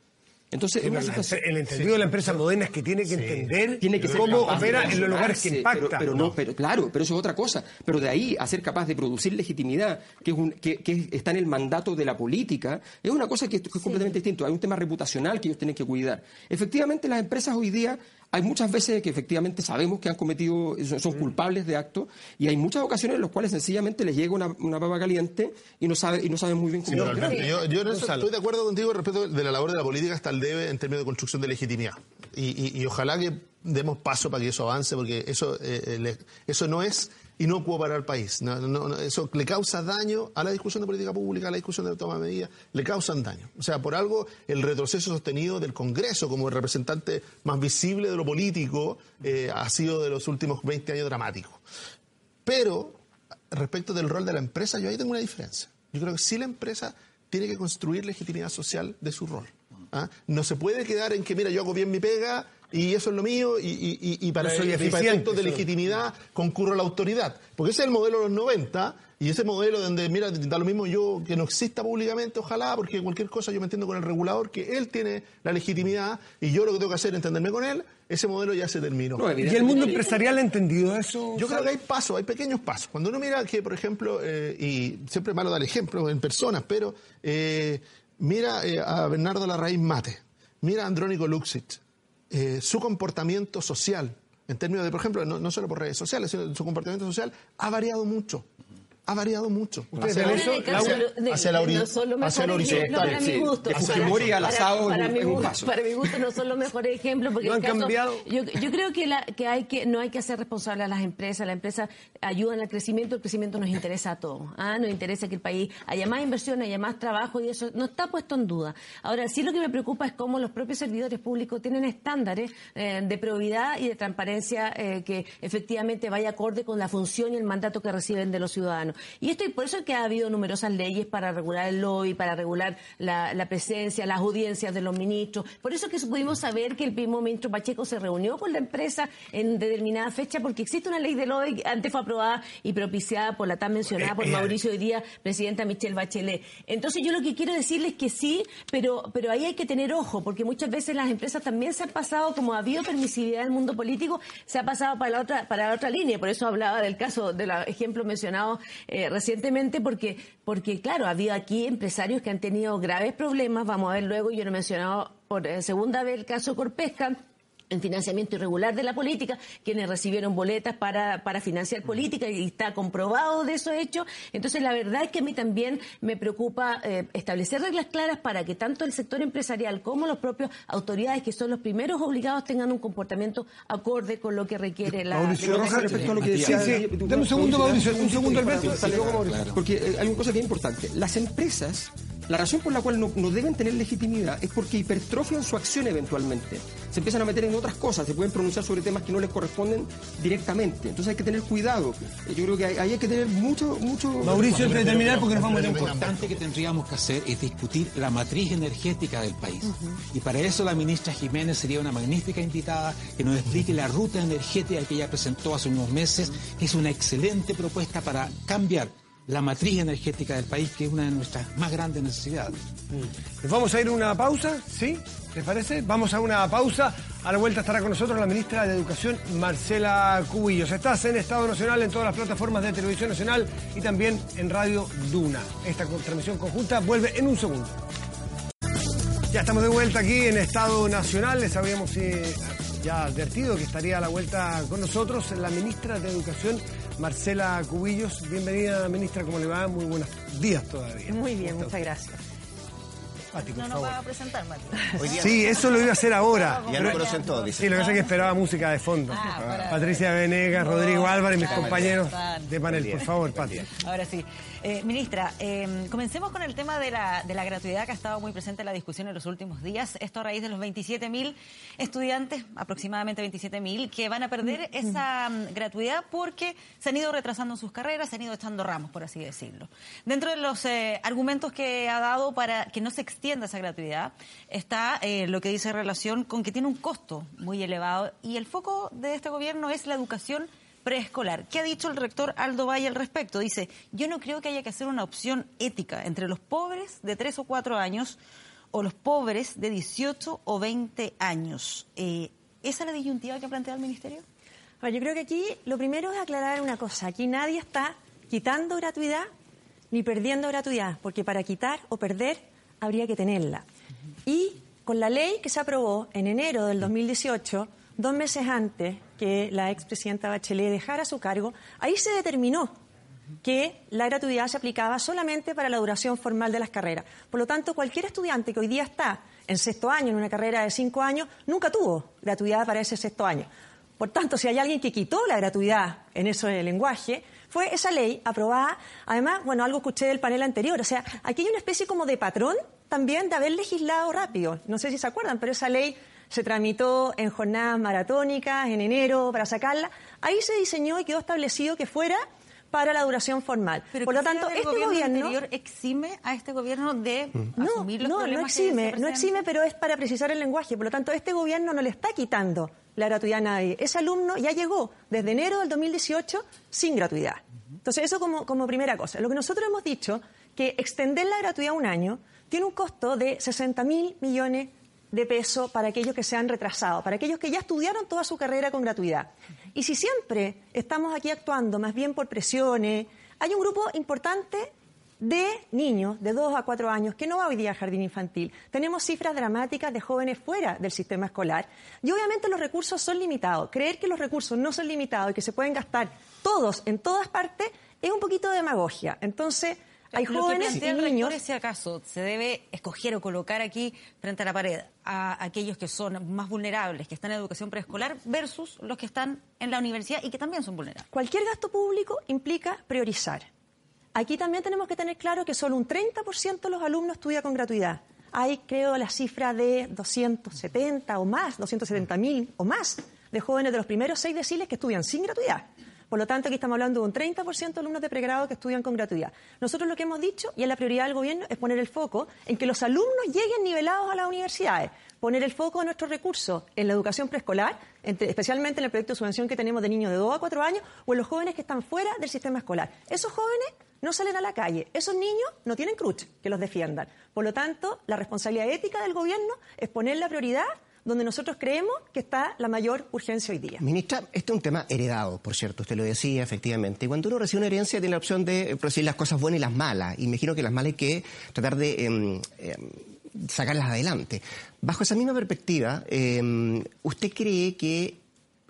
Entonces, el entendido de la empresa moderna es que tiene que entender tiene que cómo opera en los lugares que impacta. Pero, no, pero claro, pero eso es otra cosa. Pero de ahí a ser capaz de producir legitimidad, que, es un, que, está en el mandato de la política, es una cosa que, es completamente distinto. Hay un tema reputacional que ellos tienen que cuidar. Efectivamente, las empresas hoy día hay muchas veces que efectivamente sabemos que han cometido, son, culpables de actos, y hay muchas ocasiones en las cuales sencillamente les llega una, una papa caliente y no, sabe, y no saben muy bien cómo. yo, yo estoy de acuerdo contigo respecto de la labor de la política hasta el debe en términos de construcción de legitimidad. Y, ojalá que demos paso para que eso avance, porque eso, eh, eh, eso no es inocuo para el país. eso le causa daño a la discusión de política pública, a la discusión de toma de medidas, le causan daño. O sea, por algo el retroceso sostenido del Congreso como el representante más visible de lo político eh, ha sido de los últimos 20 años dramático. Pero respecto del rol de la empresa, yo ahí tengo una diferencia. Yo creo que sí la empresa tiene que construir legitimidad social de su rol. ¿ah? No se puede quedar en que, mira, yo hago bien mi pega y eso es lo mío y, para, Soy efectos de legitimidad concurro a la autoridad. Porque ese es el modelo de los 90 y ese modelo donde, mira, da lo mismo yo que no exista públicamente, ojalá, porque cualquier cosa yo me entiendo con el regulador, que él tiene la legitimidad y yo lo que tengo que hacer es entenderme con él, ese modelo ya se terminó. ¿Y el mundo empresarial ha entendido eso? Yo creo que hay pasos, hay pequeños pasos. Cuando uno mira que, por ejemplo, eh, y siempre es malo dar ejemplos en personas, pero eh, mira eh, a Bernardo Larraín Mate, mira a Andrónico Luxich, eh, su comportamiento social, en términos de, por ejemplo, no, no, solo por redes sociales, sino su comportamiento social ha variado mucho ha variado mucho. Hacia, eso, hacia, la, horizontal. Para mi gusto. Para, mi gusto no son los mejores ejemplos porque no han cambiado. Yo, yo, creo que, la, que, hay que no hay que hacer responsable a las empresas. Las empresas ayudan al crecimiento. El crecimiento nos interesa a todos. ¿ah? Nos interesa que el país haya más inversión, haya más trabajo y eso no está puesto en duda. Ahora, sí lo que me preocupa es cómo los propios servidores públicos tienen estándares eh, de probidad y de transparencia eh, que efectivamente vaya acorde con la función y el mandato que reciben de los ciudadanos. Y esto y por eso es que ha habido numerosas leyes para regular el lobby, para regular la, presencia, las audiencias de los ministros. Por eso es que pudimos saber que el mismo ministro Pacheco se reunió con la empresa en determinada fecha, porque existe una ley de lobby que antes fue aprobada y propiciada por la tan mencionada por Mauricio hoy día, presidenta Michelle Bachelet. Entonces yo lo que quiero decirles es que sí, pero, pero ahí hay que tener ojo, porque muchas veces las empresas también se han pasado, como ha habido permisividad en el mundo político, se ha pasado para la otra, para la otra línea. Por eso hablaba del caso, del ejemplo mencionado eh, recientemente, porque, porque claro, ha habido aquí empresarios que han tenido graves problemas, vamos a ver luego, yo no he mencionado por eh, segunda vez el caso Corpesca, en financiamiento irregular de la política, quienes recibieron boletas para, para financiar política y está comprobado de esos hechos. Entonces, la verdad es que a mí también me preocupa eh, establecer reglas claras para que tanto el sector empresarial como los propios autoridades, que son los primeros obligados, tengan un comportamiento acorde con lo que requiere la... Mauricio respecto a lo que decía... Dame un segundo, Mauricio, un segundo, Alberto. Porque eh, hay una cosa bien importante. Las empresas La razón por la cual no, deben tener legitimidad es porque hipertrofian su acción eventualmente. Se empiezan a meter en otras cosas, se pueden pronunciar sobre temas que no les corresponden directamente. Entonces hay que tener cuidado. Yo creo que ahí hay que tener mucho... mucho Mauricio, antes de terminar, porque nos vamos a... Lo importante que tendríamos que hacer es discutir la matriz energética del país. Y para eso la ministra Jiménez sería una magnífica invitada que nos explique la ruta energética que ella presentó hace unos meses, que es una excelente propuesta para cambiar la matriz energética del país, que es una de nuestras más grandes necesidades. ¿Nos vamos a ir a una pausa? ¿Sí? ¿Les parece? Vamos a una pausa. A la vuelta estará con nosotros la ministra de Educación, Marcela Cubillos. Estás en Estado Nacional, en todas las plataformas de Televisión Nacional y también en Radio Duna. Esta transmisión conjunta vuelve en un segundo. Ya estamos de vuelta aquí en Estado Nacional. Les habíamos eh, ya advertido que estaría a la vuelta con nosotros la ministra de Educación, Marcela Cubillos. Bienvenida, ministra, ¿cómo le va? Muy buenos días todavía. Muy bien, muchas gracias. no nos va a presentar, Mati. Sí, eso lo iba a hacer ahora. Ya lo conocen todos, dice. Sí, lo que pasa es que esperaba música de fondo. Ah, Patricia Venegas, Rodrigo Álvarez, mis compañeros de panel. Por favor, Pati. Ahora sí. Eh, ministra, em, comencemos con el tema de la, de la gratuidad que ha estado muy presente en la discusión en los últimos días. Esto a raíz de los 27.000 estudiantes, aproximadamente 27.000, que van a perder esa mm, gratuidad porque se han ido retrasando en sus carreras, se han ido echando ramos, por así decirlo. Dentro de los eh, argumentos que ha dado para que no se extienda esa gratuidad está eh, lo que dice en relación con que tiene un costo muy elevado y el foco de este gobierno es la educación preescolar. ¿Qué ha dicho el rector Aldo Valle al respecto? Dice, yo no creo que haya que hacer una opción ética entre los pobres de 3 o 4 años o los pobres de 18 o 20 años. Eh, ¿Esa es la disyuntiva que ha planteado el Ministerio? Bueno, yo creo que aquí lo primero es aclarar una cosa. Aquí nadie está quitando gratuidad ni perdiendo gratuidad, porque para quitar o perder habría que tenerla. Y con la ley que se aprobó en enero del 2018, dos meses antes que la expresidenta Bachelet dejara su cargo, ahí se determinó que la gratuidad se aplicaba solamente para la duración formal de las carreras. Por lo tanto, cualquier estudiante que hoy día está en sexto año, en una carrera de cinco años, nunca tuvo gratuidad para ese sexto año. Por tanto, si hay alguien que quitó la gratuidad en ese lenguaje, fue esa ley aprobada. Además, bueno, algo escuché del panel anterior. O sea, aquí hay una especie como de patrón también de haber legislado rápido. No sé si se acuerdan, pero esa ley se tramitó en jornadas maratónicas en enero para sacarla. Ahí se diseñó y quedó establecido que fuera para la duración formal. Por lo tanto, este gobierno, exime a este gobierno de no, asumir los no, no exime, no exime, pero es para precisar el lenguaje. Por lo tanto, este gobierno no le está quitando la gratuidad a nadie. Ese alumno ya llegó desde enero del 2018 sin gratuidad. Entonces, eso como, como primera cosa. Lo que nosotros hemos dicho que extender la gratuidad un año tiene un costo de 60 mil millones de peso para aquellos que se han retrasado, para aquellos que ya estudiaron toda su carrera con gratuidad. Y si siempre estamos aquí actuando más bien por presiones, hay un grupo importante de niños de 2 a 4 años que no va hoy día a jardín infantil. Tenemos cifras dramáticas de jóvenes fuera del sistema escolar. Y obviamente los recursos son limitados. Creer que los recursos no son limitados y que se pueden gastar todos en todas partes es un poquito de demagogia. Entonces, hay jóvenes y niños. si acaso se debe escoger o colocar aquí frente a la pared a aquellos que son más vulnerables, que están en educación preescolar, versus los que están en la universidad y que también son vulnerables. Cualquier gasto público implica priorizar. Aquí también tenemos que tener claro que solo un 30% de los alumnos estudia con gratuidad. Hay, creo, la cifra de 270 o más, 270 mil o más de jóvenes de los primeros seis deciles que estudian sin gratuidad. Por lo tanto, aquí estamos hablando de un 30% de alumnos de pregrado que estudian con gratuidad. Nosotros lo que hemos dicho, y es la prioridad del gobierno, es poner el foco en que los alumnos lleguen nivelados a las universidades, poner el foco de nuestros recursos en la educación preescolar, especialmente en el proyecto de subvención que tenemos de niños de 2 a 4 años, o en los jóvenes que están fuera del sistema escolar. Esos jóvenes no salen a la calle, esos niños no tienen crutch que los defiendan. Por lo tanto, la responsabilidad ética del gobierno es poner la prioridad donde nosotros creemos que está la mayor urgencia hoy día. Ministra, este es un tema heredado, por cierto, usted lo decía efectivamente. Y cuando uno recibe una herencia tiene la opción de producir las cosas buenas y las malas. Y imagino que las malas hay que tratar de em, em, sacarlas adelante. Bajo esa misma perspectiva, em, ¿usted cree que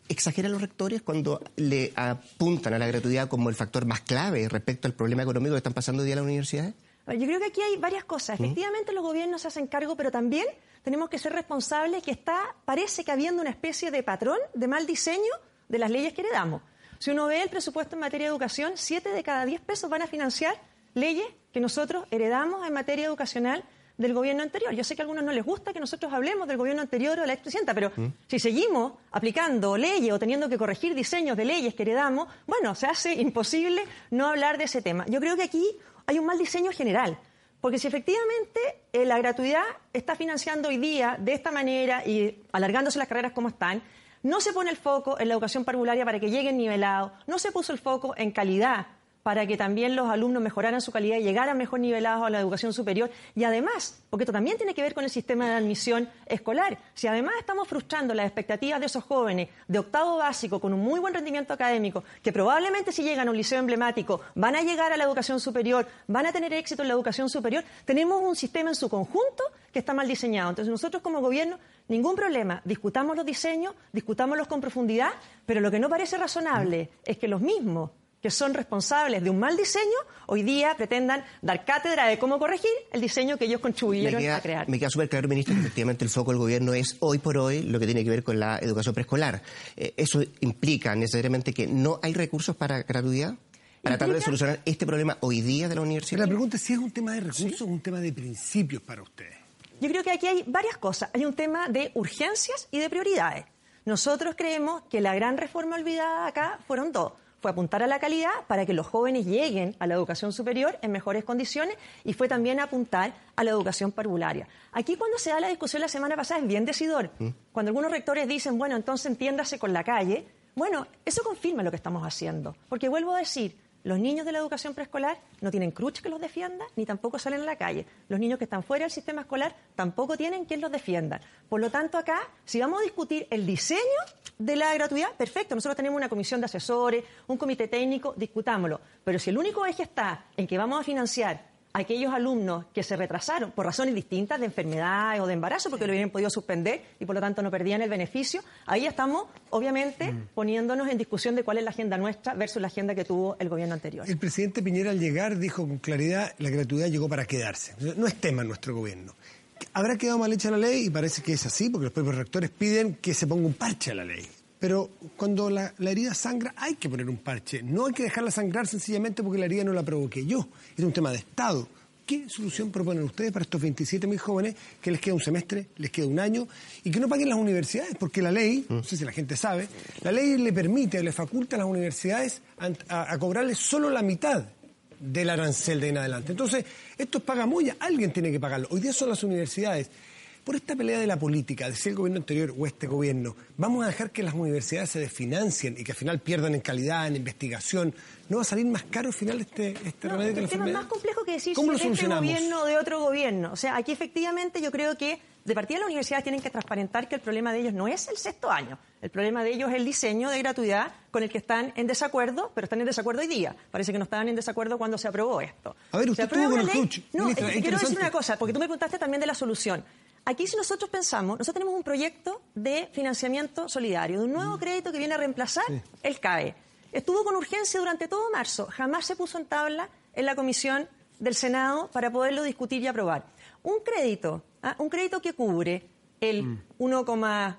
exageran los rectores cuando le apuntan a la gratuidad como el factor más clave respecto al problema económico que están pasando hoy día las universidades? Yo creo que aquí hay varias cosas. Efectivamente, los gobiernos se hacen cargo, pero también tenemos que ser responsables que está, parece que habiendo una especie de patrón de mal diseño de las leyes que heredamos. Si uno ve el presupuesto en materia de educación, siete de cada diez pesos van a financiar leyes que nosotros heredamos en materia educacional del gobierno anterior. Yo sé que a algunos no les gusta que nosotros hablemos del gobierno anterior o de la expresidenta, pero mm. si seguimos aplicando leyes o teniendo que corregir diseños de leyes que heredamos, bueno, se hace imposible no hablar de ese tema. Yo creo que aquí hay un mal diseño general. Porque si efectivamente eh, la gratuidad está financiando hoy día de esta manera y alargándose las carreras como están, no se pone el foco en la educación parvularia para que lleguen nivelados, no se puso el foco en calidad para que también los alumnos mejoraran su calidad y llegaran mejor nivelados a la educación superior. Y además, porque esto también tiene que ver con el sistema de admisión escolar, si además estamos frustrando las expectativas de esos jóvenes de octavo básico con un muy buen rendimiento académico, que probablemente si llegan a un liceo emblemático van a llegar a la educación superior, van a tener éxito en la educación superior, tenemos un sistema en su conjunto que está mal diseñado. Entonces nosotros como gobierno, ningún problema, discutamos los diseños, discutámoslos con profundidad, pero lo que no parece razonable es que los mismos que son responsables de un mal diseño, hoy día pretendan dar cátedra de cómo corregir el diseño que ellos contribuyeron a crear. Me queda súper claro, ministro, que efectivamente el foco del gobierno es hoy por hoy lo que tiene que ver con la educación preescolar. Eh, ¿Eso implica necesariamente que no hay recursos para gratuidad? Para tratar de solucionar este problema hoy día de la universidad. la pregunta es si es un tema de recursos o un tema de principios para ustedes. Yo creo que aquí hay varias cosas. Hay un tema de urgencias y de prioridades. Nosotros creemos que la gran reforma olvidada acá fueron dos fue apuntar a la calidad para que los jóvenes lleguen a la educación superior en mejores condiciones y fue también apuntar a la educación parvularia. Aquí cuando se da la discusión la semana pasada es bien decidor. Mm. Cuando algunos rectores dicen, bueno, entonces entiéndase con la calle, bueno, eso confirma lo que estamos haciendo. Porque vuelvo a decir, los niños de la educación preescolar no tienen crutch que los defienda, ni tampoco salen a la calle. Los niños que están fuera del sistema escolar tampoco tienen quien los defienda. Por lo tanto, acá, si vamos a discutir el diseño de la gratuidad, perfecto. Nosotros tenemos una comisión de asesores, un comité técnico, discutámoslo. Pero si el único eje está en que vamos a financiar aquellos alumnos que se retrasaron por razones distintas de enfermedad o de embarazo, porque lo hubieran podido suspender y por lo tanto no perdían el beneficio, ahí estamos, obviamente, mm. poniéndonos en discusión de cuál es la agenda nuestra versus la agenda que tuvo el gobierno anterior. El presidente Piñera al llegar dijo con claridad, la gratuidad llegó para quedarse. No es tema en nuestro gobierno. Habrá quedado mal hecha la ley y parece que es así, porque los propios rectores piden que se ponga un parche a la ley. Pero cuando la, herida sangra hay que poner un parche. No hay que dejarla sangrar sencillamente porque la herida no la provoqué yo. Es un tema de Estado. ¿Qué solución proponen ustedes para estos 27.000 jóvenes que les queda un semestre, les queda un año y que no paguen las universidades? Porque la ley, no sé si la gente sabe, la ley le permite, le faculta a las universidades a, cobrarles solo la mitad del arancel de en adelante. Entonces, esto es alguien tiene que pagarlo. Hoy día son las universidades por esta pelea de la política, decía el gobierno anterior o este gobierno, vamos a dejar que las universidades se desfinancien y que al final pierdan en calidad, en investigación. ¿No va a salir más caro al final este, este remedio que la tema es más complejo que decir si es este gobierno o de otro gobierno. O sea, aquí efectivamente yo creo que de partida las universidades tienen que transparentar que el problema de ellos no es el sexto año. El problema de ellos es el diseño de gratuidad con el que están en desacuerdo, pero están en desacuerdo hoy día. Parece que no estaban en desacuerdo cuando se aprobó esto. A ver, usted tuvo con el No, quiero decir una cosa, porque tú me preguntaste también de la solución. Aquí si nosotros pensamos, nosotros tenemos un proyecto de financiamiento solidario, de un nuevo crédito que viene a reemplazar el CAE. Estuvo con urgencia durante todo marzo, jamás se puso en tabla en la comisión del Senado para poderlo discutir y aprobar. Un crédito, ¿ah? un crédito que cubre el 1,5%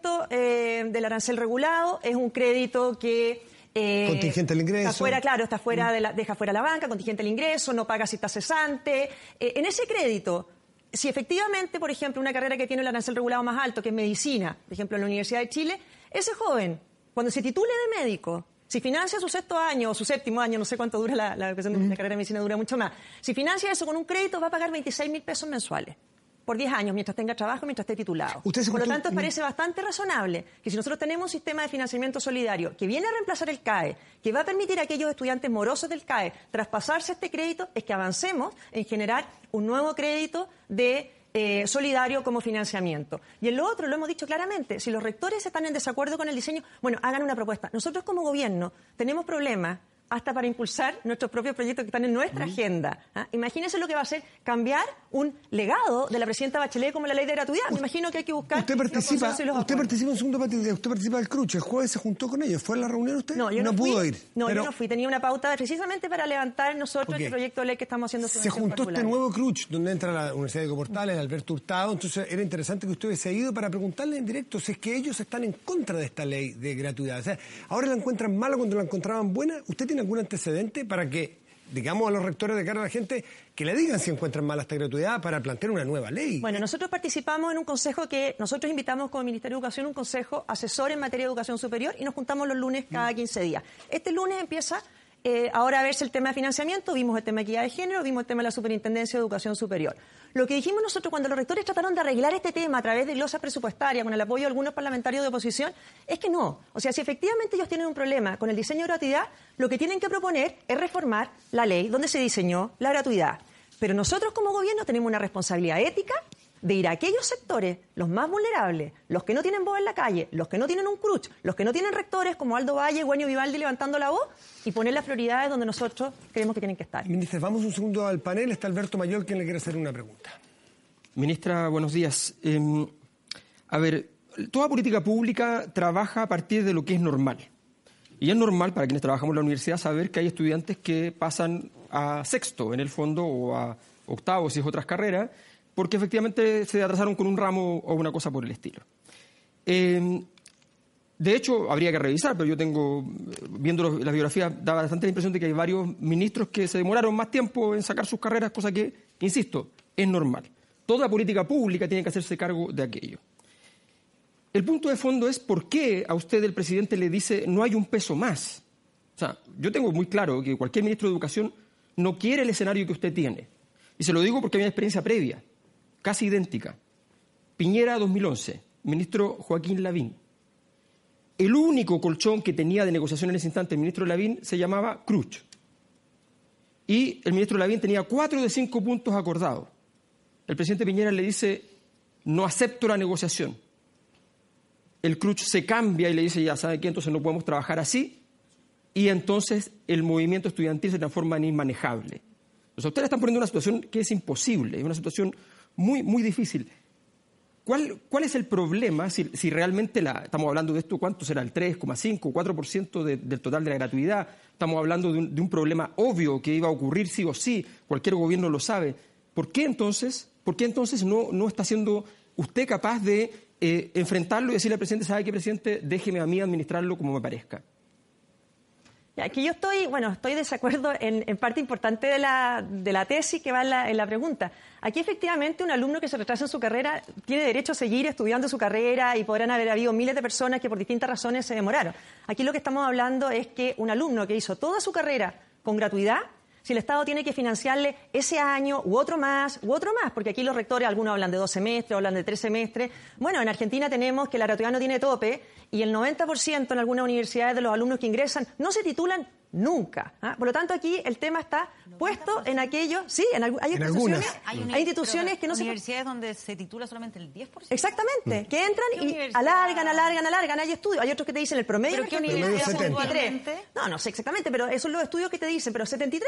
mm. eh, del arancel regulado, es un crédito que eh, contingente el ingreso. Está fuera, claro, está fuera mm. de la, deja fuera la banca, contingente el ingreso, no paga si está cesante. Eh, en ese crédito, si efectivamente, por ejemplo, una carrera que tiene el arancel regulado más alto, que es medicina, por ejemplo, en la Universidad de Chile, ese joven, cuando se titule de médico, si financia su sexto año o su séptimo año, no sé cuánto dura la, la, la carrera de medicina, dura mucho más, si financia eso con un crédito, va a pagar 26 mil pesos mensuales por 10 años mientras tenga trabajo, mientras esté titulado. Por lo tanto, parece bastante razonable que si nosotros tenemos un sistema de financiamiento solidario que viene a reemplazar el CAE, que va a permitir a aquellos estudiantes morosos del CAE traspasarse este crédito, es que avancemos en generar un nuevo crédito de eh, solidario como financiamiento. Y en lo otro, lo hemos dicho claramente, si los rectores están en desacuerdo con el diseño, bueno, hagan una propuesta. Nosotros como gobierno tenemos problemas hasta para impulsar nuestros propios proyectos que están en nuestra agenda. ¿ah? Imagínense lo que va a ser cambiar un legado de la presidenta Bachelet como la ley de gratuidad. Me imagino que hay que buscar. Usted participa, usted participa en segundo partido, usted participa del Cruche. El jueves se juntó con ellos. ¿Fue a la reunión usted? No, yo no, pudo ir. No, yo no fui. Tenía una pauta precisamente para levantar nosotros el proyecto de ley que estamos haciendo. Se juntó este nuevo Cruch, donde entra la Universidad de Coportales, Alberto Hurtado. Entonces era interesante que usted hubiese ido para preguntarle en directo si es que ellos están en contra de esta ley de gratuidad. O sea, ahora la encuentran mala cuando la encontraban buena. ¿Usted tiene algún antecedente? para que digamos a los rectores de cara a la gente que le digan si encuentran mala esta gratuidad para plantear una nueva ley. Bueno, nosotros participamos en un consejo que nosotros invitamos como Ministerio de Educación, un consejo asesor en materia de educación superior y nos juntamos los lunes cada 15 días. Este lunes empieza eh, ahora verse el tema de financiamiento, vimos el tema de equidad de género, vimos el tema de la Superintendencia de Educación Superior. Lo que dijimos nosotros cuando los rectores trataron de arreglar este tema a través de glosa presupuestaria, con el apoyo de algunos parlamentarios de oposición, es que no. O sea, si efectivamente ellos tienen un problema con el diseño de gratuidad, lo que tienen que proponer es reformar la ley donde se diseñó la gratuidad. Pero nosotros como gobierno tenemos una responsabilidad ética de ir a aquellos sectores, los más vulnerables, los que no tienen voz en la calle, los que no tienen un cruch, los que no tienen rectores como Aldo Valle, Guaño Vivaldi levantando la voz y poner las prioridades donde nosotros creemos que tienen que estar. Ministra, vamos un segundo al panel. Está Alberto Mayor quien le quiere hacer una pregunta. Ministra, buenos días. Em, a ver, toda política pública trabaja a partir de lo que es normal. Y es normal para quienes trabajamos en la universidad saber que hay estudiantes que pasan a sexto, en el fondo, o a octavo, si es otras carreras, porque efectivamente se atrasaron con un ramo o una cosa por el estilo. Em, de hecho, habría que revisar, pero yo tengo, viendo la biografía, daba bastante la impresión de que hay varios ministros que se demoraron más tiempo en sacar sus carreras, cosa que, insisto, es normal. Toda política pública tiene que hacerse cargo de aquello. El punto de fondo es por qué a usted el presidente le dice no hay un peso más. O sea, yo tengo muy claro que cualquier ministro de Educación no quiere el escenario que usted tiene. Y se lo digo porque hay una experiencia previa casi idéntica. Piñera 2011, ministro Joaquín Lavín. El único colchón que tenía de negociación en ese instante el ministro Lavín se llamaba Cruz. Y el ministro Lavín tenía cuatro de cinco puntos acordados. El presidente Piñera le dice, no acepto la negociación. El Cruz se cambia y le dice, ya sabe qué, entonces no podemos trabajar así. Y entonces el movimiento estudiantil se transforma en inmanejable. O sea, ustedes están poniendo una situación que es imposible, es una situación muy, muy difícil. ¿Cuál, ¿Cuál, es el problema si, si realmente la, estamos hablando de esto? ¿Cuánto será? ¿El 3,5, 4% del total de la gratuidad? Estamos hablando de un, de un, problema obvio que iba a ocurrir sí o sí, cualquier gobierno lo sabe. ¿Por qué entonces, por qué entonces no, no está siendo usted capaz de eh, enfrentarlo y decirle al presidente, ¿sabe qué, presidente? Déjeme a mí administrarlo como me parezca. Aquí yo estoy, bueno, estoy de desacuerdo en, en parte importante de la, de la, tesis que va en la, en la, pregunta. Aquí efectivamente un alumno que se retrasa en su carrera tiene derecho a seguir estudiando su carrera y podrán haber habido miles de personas que por distintas razones se demoraron. Aquí lo que estamos hablando es que un alumno que hizo toda su carrera con gratuidad si el Estado tiene que financiarle ese año u otro más u otro más, porque aquí los rectores, algunos hablan de dos semestres, hablan de tres semestres. Bueno, en Argentina tenemos que la gratuidad no tiene tope y el 90% en algunas universidades de los alumnos que ingresan no se titulan nunca. ¿ah? Por lo tanto, aquí el tema está puesto en aquello. Sí, en, hay, en instituciones, hay, hay, instituciones que no universidades se... donde se titula solamente el 10%. Exactamente, mm. que entran y alargan, alargan, alargan. Hay estudios. Hay otros que te dicen el promedio. ¿Pero qué universidad No, no sé exactamente, pero esos son los estudios que te dicen. Pero 73%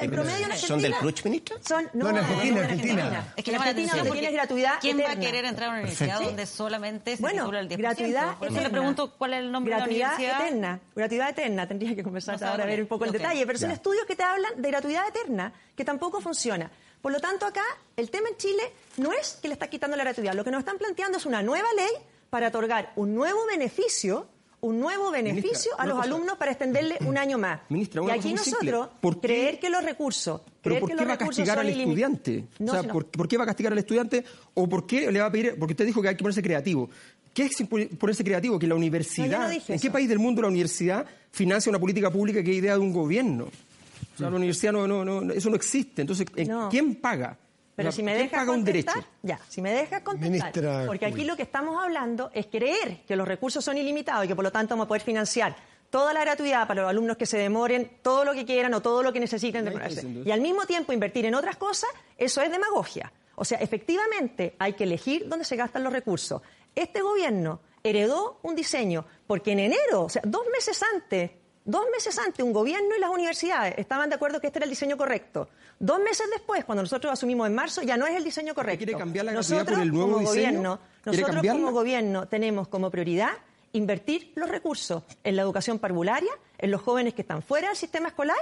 el promedio en Argentina. ¿Son del Cruz, ministro? Son, no, no, en Argentina. Es que en Argentina donde tienes gratuidad ¿Quién eterna? va a querer entrar a una universidad donde solamente se bueno, titula el 10%? gratuidad Por eso eterna. le pregunto cuál es el nombre gratuidad de la universidad. eterna. Gratuidad eterna. Tendría que conversar No ahora a ver un poco el okay. detalle, pero son estudios que te hablan de gratuidad eterna, que tampoco funciona. Por lo tanto, acá el tema en Chile no es que le está quitando la gratuidad. Lo que nos están planteando es una nueva ley para otorgar un nuevo beneficio un nuevo beneficio Ministra, a los cosa. alumnos para extenderle un año más. Ministra, y una aquí cosa muy simple. nosotros, ¿Por qué- creer que los recursos... ¿Pero creer por que qué los va a castigar al estudiante? No, o sea, no- ¿por, por qué va a castigar al estudiante? ¿O por qué le va a pedir? Porque usted dijo que hay que ponerse creativo. ¿Qué es ponerse creativo? Que la universidad. No, ¿En qué eso. país del mundo la universidad financia una política pública que es idea de un gobierno? O sea, la universidad no, no, no, eso no existe. Entonces, ¿en- No. ¿quién paga? Pero si me ¿quién dejas paga un contestar, derecho? ya, si me dejas contestar, Ministra porque aquí lo que estamos hablando es creer que los recursos son ilimitados y que por lo tanto vamos a poder financiar toda la gratuidad para los alumnos que se demoren, todo lo que quieran o todo lo que necesiten de Nadie está ponerse. diciendo eso. Y al mismo tiempo invertir en otras cosas, eso es demagogia. O sea, efectivamente hay que elegir dónde se gastan los recursos. Este gobierno heredó un diseño porque en enero, o sea, dos meses antes, dos meses antes, un gobierno y las universidades estaban de acuerdo que este era el diseño correcto. Dos meses después, cuando nosotros asumimos en marzo, ya no es el diseño correcto. quiere cambiar la nosotros, por el nuevo como diseño? gobierno, ¿Quiere nosotros cambiarla? como gobierno tenemos como prioridad invertir los recursos en la educación parvularia, en los jóvenes que están fuera del sistema escolar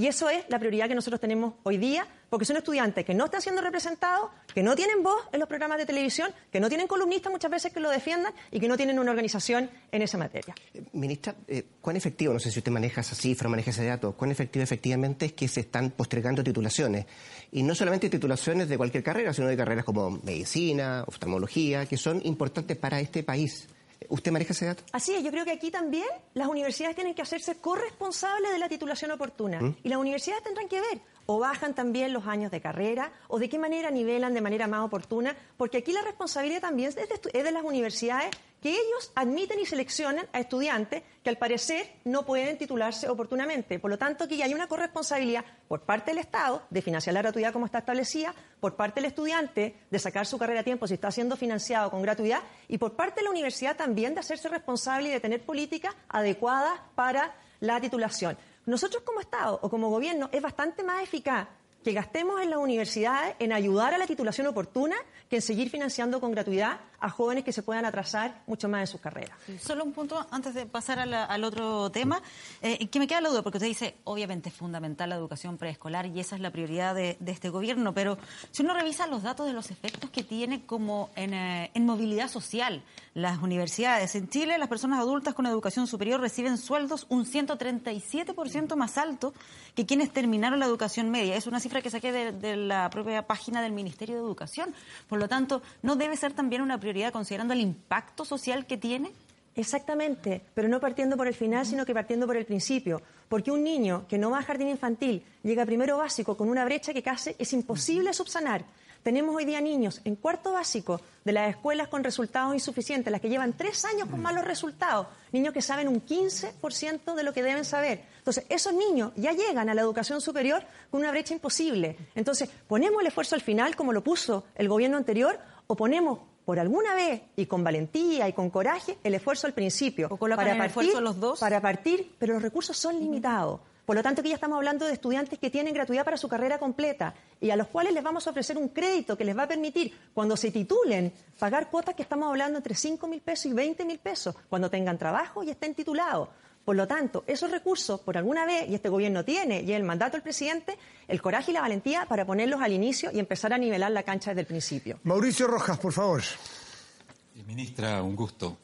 Y eso es la prioridad que nosotros tenemos hoy día, porque son estudiantes que no están siendo representados, que no tienen voz en los programas de televisión, que no tienen columnistas muchas veces que lo defiendan y que no tienen una organización en esa materia. Eh, ministra, eh, ¿cuán efectivo, no sé si usted maneja esa cifra, maneja ese dato, cuán efectivo efectivamente es que se están postergando titulaciones? Y no solamente titulaciones de cualquier carrera, sino de carreras como medicina, oftalmología, que son importantes para este país. ¿Usted maneja ese dato? Así es, yo creo que aquí también las universidades tienen que hacerse corresponsables de la titulación oportuna. ¿Mm? Y las universidades tendrán que ver o bajan también los años de carrera o de qué manera nivelan de manera más oportuna, porque aquí la responsabilidad también es de, las universidades que ellos admiten y seleccionan a estudiantes que al parecer no pueden titularse oportunamente. Por lo tanto, aquí hay una corresponsabilidad por parte del Estado de financiar la gratuidad como está establecida, por parte del estudiante de sacar su carrera a tiempo si está siendo financiado con gratuidad y por parte de la universidad también de hacerse responsable y de tener políticas adecuadas para la titulación. Nosotros como Estado o como gobierno es bastante más eficaz que gastemos en las universidades en ayudar a la titulación oportuna que en seguir financiando con gratuidad a jóvenes que se puedan atrasar mucho más en sus carreras. Solo un punto antes de pasar al otro tema, eh, que me queda la duda, porque usted dice, obviamente es fundamental la educación preescolar y esa es la prioridad de, este gobierno, pero si uno revisa los datos de los efectos que tiene como en, eh, en movilidad social las universidades, en Chile las personas adultas con educación superior reciben sueldos un 137% más alto que quienes terminaron la educación media. Es una que saqué de, la propia página del Ministerio de Educación. Por lo tanto, ¿no debe ser también una prioridad considerando el impacto social que tiene? Exactamente, pero no partiendo por el final, sino que partiendo por el principio. Porque un niño que no va a jardín infantil llega primero básico con una brecha que casi es imposible subsanar. Tenemos hoy día niños en cuarto básico de las escuelas con resultados insuficientes, las que llevan tres años con malos resultados, niños que saben un 15% de lo que deben saber. Entonces, esos niños ya llegan a la educación superior con una brecha imposible. Entonces, ¿ponemos el esfuerzo al final como lo puso el gobierno anterior o ponemos por alguna vez y con valentía y con coraje el esfuerzo al principio? ¿O para partir, el esfuerzo los dos? Para partir, pero los recursos son limitados. Por lo tanto, aquí ya estamos hablando de estudiantes que tienen gratuidad para su carrera completa y a los cuales les vamos a ofrecer un crédito que les va a permitir, cuando se titulen, pagar cuotas que estamos hablando entre 5 mil pesos y 20 mil pesos, cuando tengan trabajo y estén titulados. Por lo tanto, esos recursos, por alguna vez, y este gobierno tiene, y el mandato del presidente, el coraje y la valentía para ponerlos al inicio y empezar a nivelar la cancha desde el principio. Mauricio Rojas, por favor. Eh, ministra, un gusto.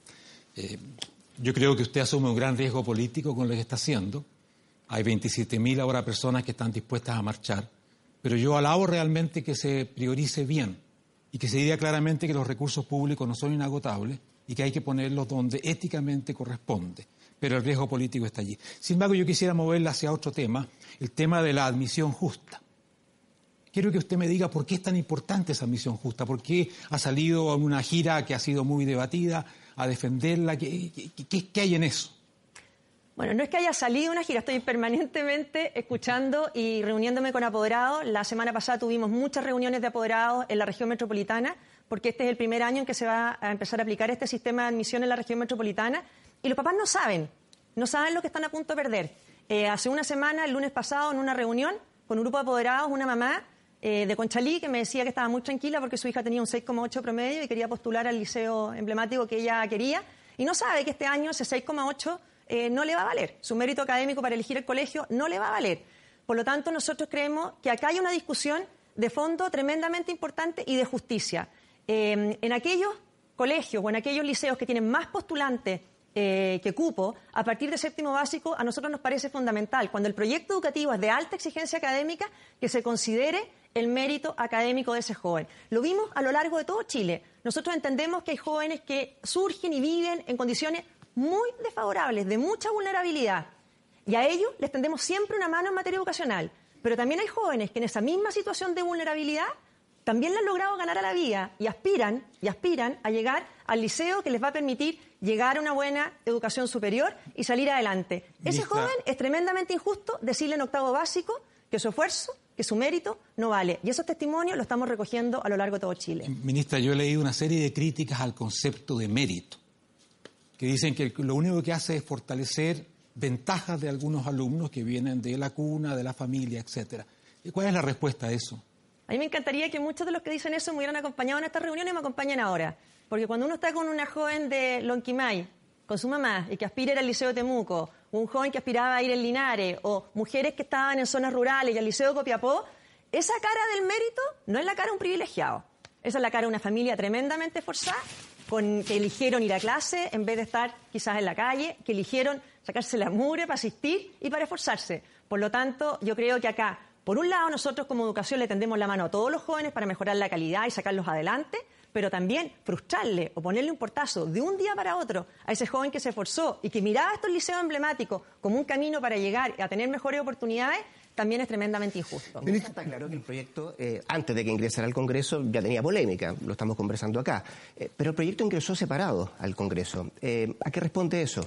Eh, yo creo que usted asume un gran riesgo político con lo que está haciendo hay 27.000 ahora personas que están dispuestas a marchar, pero yo alabo realmente que se priorice bien y que se diga claramente que los recursos públicos no son inagotables y que hay que ponerlos donde éticamente corresponde. Pero el riesgo político está allí. Sin embargo, yo quisiera moverla hacia otro tema, el tema de la admisión justa. Quiero que usted me diga por qué es tan importante esa admisión justa, por qué ha salido en una gira que ha sido muy debatida a defenderla, qué hay en eso? Bueno, no es que haya salido una gira, estoy permanentemente escuchando y reuniéndome con apoderados. La semana pasada tuvimos muchas reuniones de apoderados en la región metropolitana, porque este es el primer año en que se va a empezar a aplicar este sistema de admisión en la región metropolitana. Y los papás no saben, no saben lo que están a punto de perder. Eh, hace una semana, el lunes pasado, en una reunión con un grupo de apoderados, una mamá eh, de Conchalí que me decía que estaba muy tranquila porque su hija tenía un 6,8 promedio y quería postular al liceo emblemático que ella quería. Y no sabe que este año ese 6,8 eh, no le va a valer. Su mérito académico para elegir el colegio no le va a valer. Por lo tanto, nosotros creemos que acá hay una discusión de fondo tremendamente importante y de justicia. Eh, en aquellos colegios o en aquellos liceos que tienen más postulantes eh, que cupo, a partir de séptimo básico, a nosotros nos parece fundamental, cuando el proyecto educativo es de alta exigencia académica, que se considere el mérito académico de ese joven. Lo vimos a lo largo de todo Chile. Nosotros entendemos que hay jóvenes que surgen y viven en condiciones muy desfavorables, de mucha vulnerabilidad. Y a ellos les tendemos siempre una mano en materia educacional. Pero también hay jóvenes que en esa misma situación de vulnerabilidad también le han logrado ganar a la vida y aspiran, y aspiran a llegar al liceo que les va a permitir llegar a una buena educación superior y salir adelante. Ese joven es tremendamente injusto decirle en octavo básico que su esfuerzo, que su mérito no vale. Y esos testimonios los estamos recogiendo a lo largo de todo Chile. Ministra, yo he leído una serie de críticas al concepto de mérito que dicen que lo único que hace es fortalecer ventajas de algunos alumnos que vienen de la cuna, de la familia, etcétera. ¿Cuál es la respuesta a eso? A mí me encantaría que muchos de los que dicen eso me hubieran acompañado en esta reunión y me acompañen ahora. Porque cuando uno está con una joven de Lonquimay, con su mamá, y que aspira al Liceo Temuco, un joven que aspiraba a ir en Linares, o mujeres que estaban en zonas rurales y al Liceo de Copiapó, esa cara del mérito no es la cara de un privilegiado. Esa es la cara de una familia tremendamente forzada, con, que eligieron ir a clase en vez de estar quizás en la calle, que eligieron sacarse la mugre para asistir y para esforzarse. Por lo tanto, yo creo que acá, por un lado, nosotros como educación le tendemos la mano a todos los jóvenes para mejorar la calidad y sacarlos adelante, pero también frustrarle o ponerle un portazo de un día para otro a ese joven que se esforzó y que miraba estos liceos emblemáticos como un camino para llegar a tener mejores oportunidades, también es tremendamente injusto. Está claro que el proyecto, eh, antes de que ingresara al Congreso, ya tenía polémica, lo estamos conversando acá, eh, pero el proyecto ingresó separado al Congreso. Eh, ¿A qué responde eso?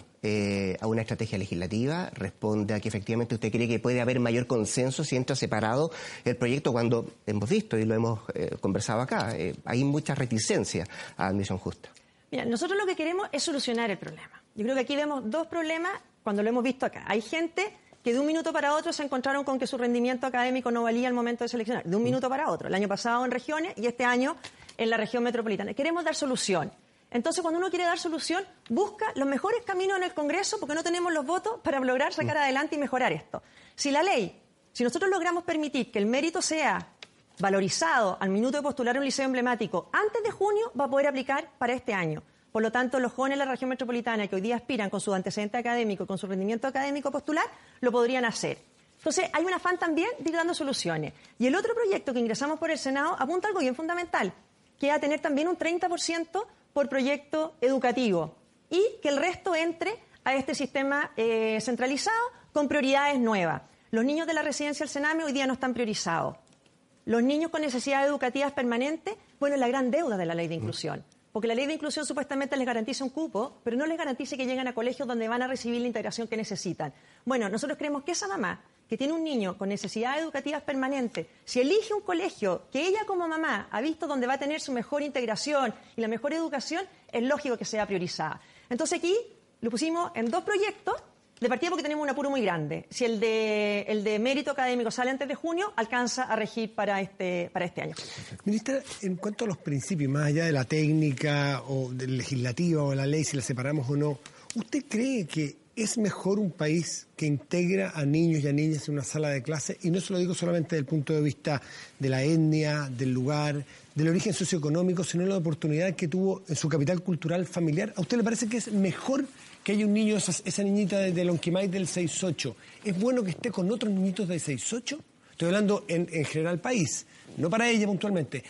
¿A una estrategia legislativa? ¿Responde a que efectivamente usted cree que puede haber mayor consenso si entra separado el proyecto cuando hemos visto y lo hemos conversado acá? hay mucha reticencia a admisión justa. Mira, nosotros lo que queremos es solucionar el problema. Yo creo que aquí vemos dos problemas cuando lo hemos visto acá. Hay gente que de un minuto para otro se encontraron con que su rendimiento académico no valía al momento de seleccionar, de un minuto para otro, el año pasado en regiones y este año en la región metropolitana. Queremos dar solución. Entonces, cuando uno quiere dar solución, busca los mejores caminos en el Congreso porque no tenemos los votos para lograr sacar mm. adelante y mejorar esto. Si la ley, si nosotros logramos permitir que el mérito sea valorizado al minuto de postular un liceo emblemático antes de junio, va a poder aplicar para este año. Por lo tanto, los jóvenes de la región metropolitana que hoy día aspiran con su antecedente académico y con su rendimiento académico postular, lo podrían hacer. Entonces, hay un afán también de ir dando soluciones. Y el otro proyecto que ingresamos por el Senado apunta algo bien fundamental, que es a tener también un 30% por proyecto educativo y que el resto entre a este sistema eh, centralizado con prioridades nuevas. Los niños de la residencia del Sename hoy día no están priorizados. Los niños con necesidades educativas permanentes, bueno, es la gran deuda de la ley de inclusión. Porque la ley de inclusión supuestamente les garantiza un cupo, pero no les garantiza que lleguen a colegios donde van a recibir la integración que necesitan. Bueno, nosotros creemos que esa mamá que tiene un niño con necesidades educativas permanentes, si elige un colegio que ella como mamá ha visto donde va a tener su mejor integración y la mejor educación, es lógico que sea priorizada. Entonces aquí lo pusimos en dos proyectos de partida porque tenemos un apuro muy grande. Si el de, el de mérito académico sale antes de junio, alcanza a regir para este, para este año. Ministra, en cuanto a los principios, más allá de la técnica o del legislativo o la ley, si la separamos o no, ¿usted cree que es mejor un país que integra a niños y a niñas en una sala de clase? Y no se lo digo solamente desde el punto de vista de la etnia, del lugar, del origen socioeconómico, sino la oportunidad que tuvo en su capital cultural familiar. ¿A usted le parece que es mejor que hay un niño, esa, niñita de, de Lonquimay del 6-8, ¿es bueno que esté con otros niñitos de 6-8? Estoy hablando en, en general país, no para ella puntualmente.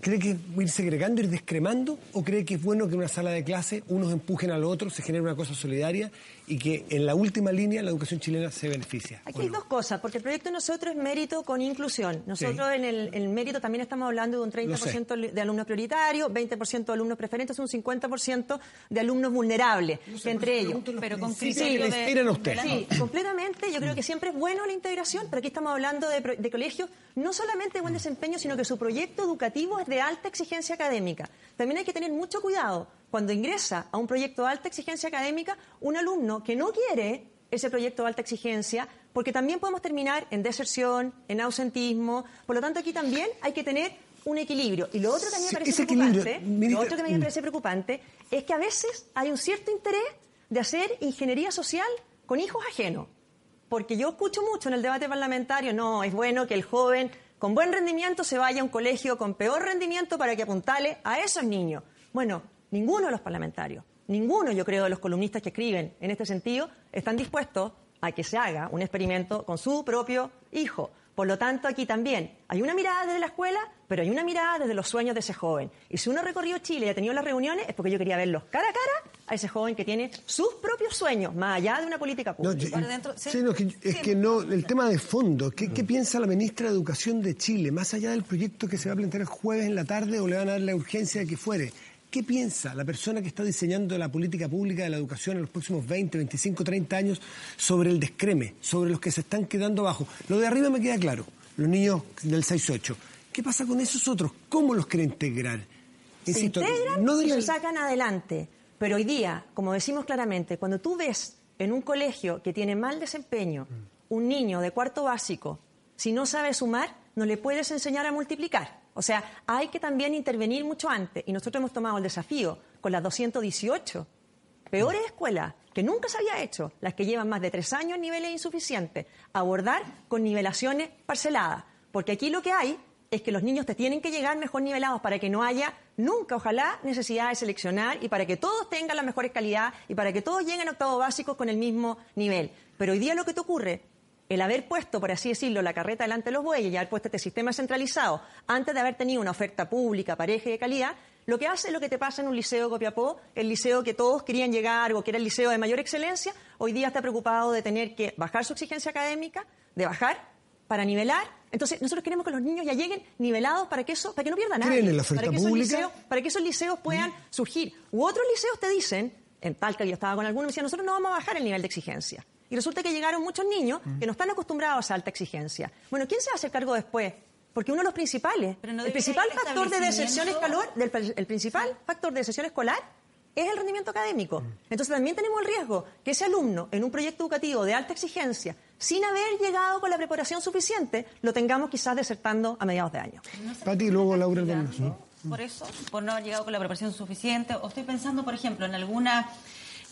¿Cree que ir segregando, ir descremando? ¿O cree que es bueno que en una sala de clase unos empujen al otro, se genere una cosa solidaria y que en la última línea la educación chilena se beneficia? Aquí hay dos cosas, porque el proyecto de nosotros es mérito con inclusión. Nosotros en, el, mérito también estamos hablando de un 30% de alumnos prioritarios, 20% de alumnos preferentes, un 50% de alumnos vulnerables, entre ellos. Pero con criterio de... Sí, completamente. Yo creo que siempre es bueno la integración, pero aquí estamos hablando de, de colegios no solamente de buen desempeño, sino que su proyecto educativo de alta exigencia académica. También hay que tener mucho cuidado cuando ingresa a un proyecto de alta exigencia académica un alumno que no quiere ese proyecto de alta exigencia, porque también podemos terminar en deserción, en ausentismo. Por lo tanto, aquí también hay que tener un equilibrio. Y lo otro que a mí me parece preocupante, lo otro que a mí me parece preocupante es que a veces hay un cierto interés de hacer ingeniería social con hijos ajenos. Porque yo escucho mucho en el debate parlamentario, no, es bueno que el joven con buen rendimiento se vaya a un colegio con peor rendimiento para que apuntale a esos niños. Bueno, ninguno de los parlamentarios, ninguno yo creo de los columnistas que escriben en este sentido están dispuestos a que se haga un experimento con su propio hijo. Por lo tanto, aquí también hay una mirada desde la escuela, pero hay una mirada desde los sueños de ese joven. Y si uno ha recorrido Chile y ha tenido las reuniones, es porque yo quería verlos cara a cara a ese joven que tiene sus propios sueños, más allá de una política pública. es que no, el tema de fondo, ¿qué, ¿qué, piensa la ministra de Educación de Chile, más allá del proyecto que se va a plantear el jueves en la tarde o le van a dar la urgencia de que fuere? ¿Qué piensa la persona que está diseñando la política pública de la educación en los próximos 20, 25, 30 años sobre el descreme, sobre los que se están quedando abajo? Lo de arriba me queda claro, los niños del 6-8. ¿Qué pasa con esos otros? ¿Cómo los quiere integrar? Se integran no y se sacan adelante. Pero hoy día, como decimos claramente, cuando tú ves en un colegio que tiene mal desempeño un niño de cuarto básico, si no sabe sumar, no le puedes enseñar a multiplicar. O sea, hay que también intervenir mucho antes. Y nosotros hemos tomado el desafío con las 218 peores escuelas, que nunca se había hecho, las que llevan más de tres años niveles insuficientes, abordar con nivelaciones parceladas. Porque aquí lo que hay es que los niños te tienen que llegar mejor nivelados para que no haya nunca, ojalá, necesidad de seleccionar y para que todos tengan la mejores calidad y para que todos lleguen a octavo básico con el mismo nivel. Pero hoy día lo que te ocurre, el haber puesto, por así decirlo, la carreta delante de los bueyes y haber puesto este sistema centralizado antes de haber tenido una oferta pública, pareja y de calidad, lo que hace es lo que te pasa en un liceo Copiapó, el liceo que todos querían llegar o que era el liceo de mayor excelencia, hoy día está preocupado de tener que bajar su exigencia académica, de bajar para nivelar. Entonces, nosotros queremos que los niños ya lleguen nivelados para que eso, para que no pierdan nada. ¿Creen en la oferta para que pública? Esos liceos, para que esos liceos puedan surgir. U otros liceos te dicen, en Talca yo estaba con algunos, me decían, nosotros no vamos a bajar el nivel de exigencia. Y resulta que llegaron muchos niños que no están acostumbrados a alta exigencia. Bueno, ¿quién se va a hacer cargo después? Porque uno de los principales, no el principal factor de deserción escolar, del- el principal factor de deserción escolar es el rendimiento académico. Entonces también tenemos el riesgo que ese alumno en un proyecto educativo de alta exigencia, sin haber llegado con la preparación suficiente, lo tengamos quizás desertando a mediados de año. Pati luego Laura por eso, por no haber llegado con la preparación suficiente. O estoy pensando, por ejemplo, en alguna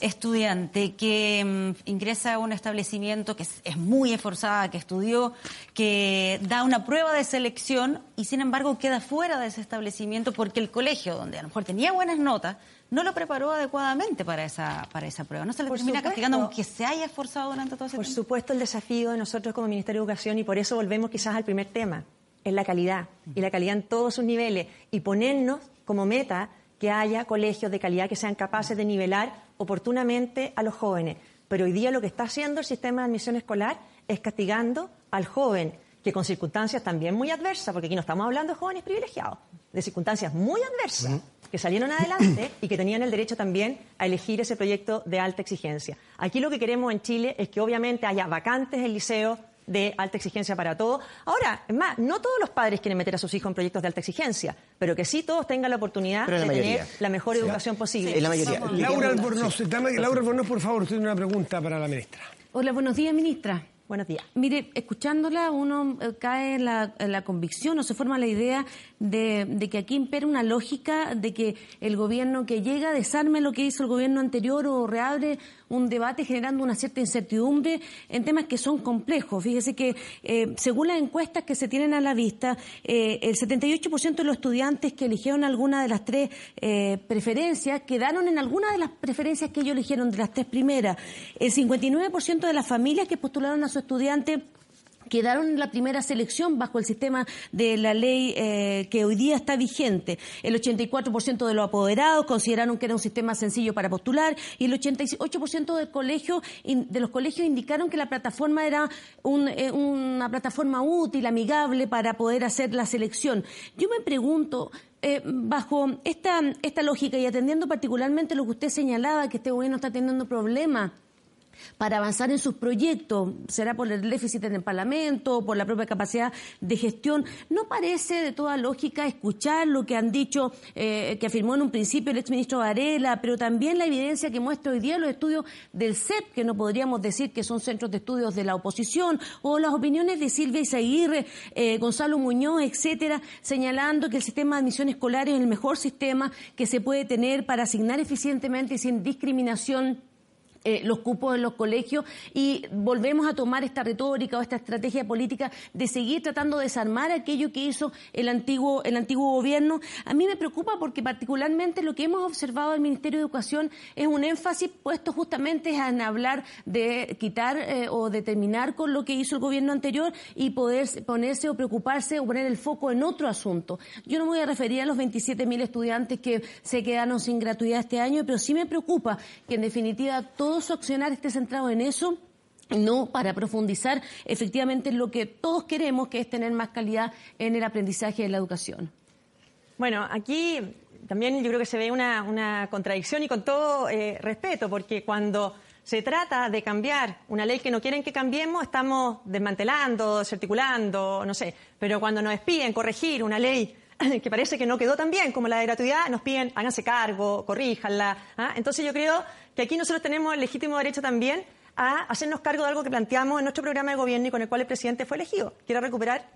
estudiante que mm, ingresa a un establecimiento que es, es muy esforzada, que estudió, que da una prueba de selección y sin embargo queda fuera de ese establecimiento porque el colegio, donde a lo mejor tenía buenas notas, no lo preparó adecuadamente para esa, para esa prueba. No se le Por termina supuesto. castigando aunque se haya esforzado durante todo ese Por tiempo. supuesto, el desafío de nosotros como Ministerio de Educación, y por eso volvemos quizás al primer tema, es la calidad, y la calidad en todos sus niveles, y ponernos como meta que haya colegios de calidad que sean capaces de nivelar oportunamente a los jóvenes. Pero hoy día lo que está haciendo el sistema de admisión escolar es castigando al joven, que con circunstancias también muy adversas, porque aquí no estamos hablando de jóvenes privilegiados, de circunstancias muy adversas, que salieron adelante y que tenían el derecho también a elegir ese proyecto de alta exigencia. Aquí lo que queremos en Chile es que obviamente haya vacantes en liceo de alta exigencia para todos. Ahora, es más, no todos los padres quieren meter a sus hijos en proyectos de alta exigencia, pero que sí todos tengan la oportunidad de tener la mejor educación posible. En la mayoría. Laura Albornoz, dame- Laura Albornoz, por favor, usted tiene una pregunta para la ministra. Hola, buenos días, ministra. Buenos días. Mire, escuchándola uno eh, cae en la, en la convicción o se forma la idea de, de que aquí impera una lógica de que el gobierno que llega desarme lo que hizo el gobierno anterior o reabre un debate generando una cierta incertidumbre en temas que son complejos. Fíjese que eh, según las encuestas que se tienen a la vista, eh, el 78% de los estudiantes que eligieron alguna de las tres eh, preferencias quedaron en alguna de las preferencias que ellos eligieron de las tres primeras. El 59% de las familias que postularon a su estudiante quedaron en la primera selección bajo el sistema de la ley eh, que hoy día está vigente. El 84% de los apoderados consideraron que era un sistema sencillo para postular y el 88% del colegio, in- de los colegios indicaron que la plataforma era un, eh, una plataforma útil, amigable para poder hacer la selección. Yo me pregunto, eh, bajo esta, esta lógica y atendiendo particularmente lo que usted señalaba, que este gobierno está teniendo problemas para avanzar en sus proyectos, será por el déficit en el Parlamento, por la propia capacidad de gestión. ¿No parece de toda lógica escuchar lo que han dicho, eh, que afirmó en un principio el exministro Varela, pero también la evidencia que muestra hoy día los estudios del CEP, que no podríamos decir que son centros de estudios de la oposición, o las opiniones de Silvia Izaguirre, eh, Gonzalo Muñoz, etcétera, señalando que el sistema de admisión escolar es el mejor sistema que se puede tener para asignar eficientemente y sin discriminación eh, los cupos en los colegios y volvemos a tomar esta retórica o esta estrategia política de seguir tratando de desarmar aquello que hizo el antiguo, el antiguo gobierno. A mí me preocupa porque particularmente lo que hemos observado del Ministerio de Educación es un énfasis puesto justamente en hablar de quitar eh, o de terminar con lo que hizo el gobierno anterior y poder ponerse o preocuparse o poner el foco en otro asunto. Yo no me voy a referir a los 27.000 estudiantes que se quedaron sin gratuidad este año, pero sí me preocupa que en definitiva todo su accionar esté centrado en eso no para profundizar efectivamente en lo que todos queremos, que es tener más calidad en el aprendizaje de la educación. Bueno, aquí también yo creo que se ve una, una contradicción y con todo eh, respeto, porque cuando se trata de cambiar una ley que no quieren que cambiemos, estamos desmantelando, desarticulando, no sé. Pero cuando nos piden corregir una ley que parece que no quedó tan bien como la de gratuidad, nos piden háganse cargo, corríjanla. ¿ah? Entonces yo creo que aquí nosotros tenemos el legítimo derecho también a hacernos cargo de algo que planteamos en nuestro programa de gobierno y con el cual el presidente fue elegido, que era recuperar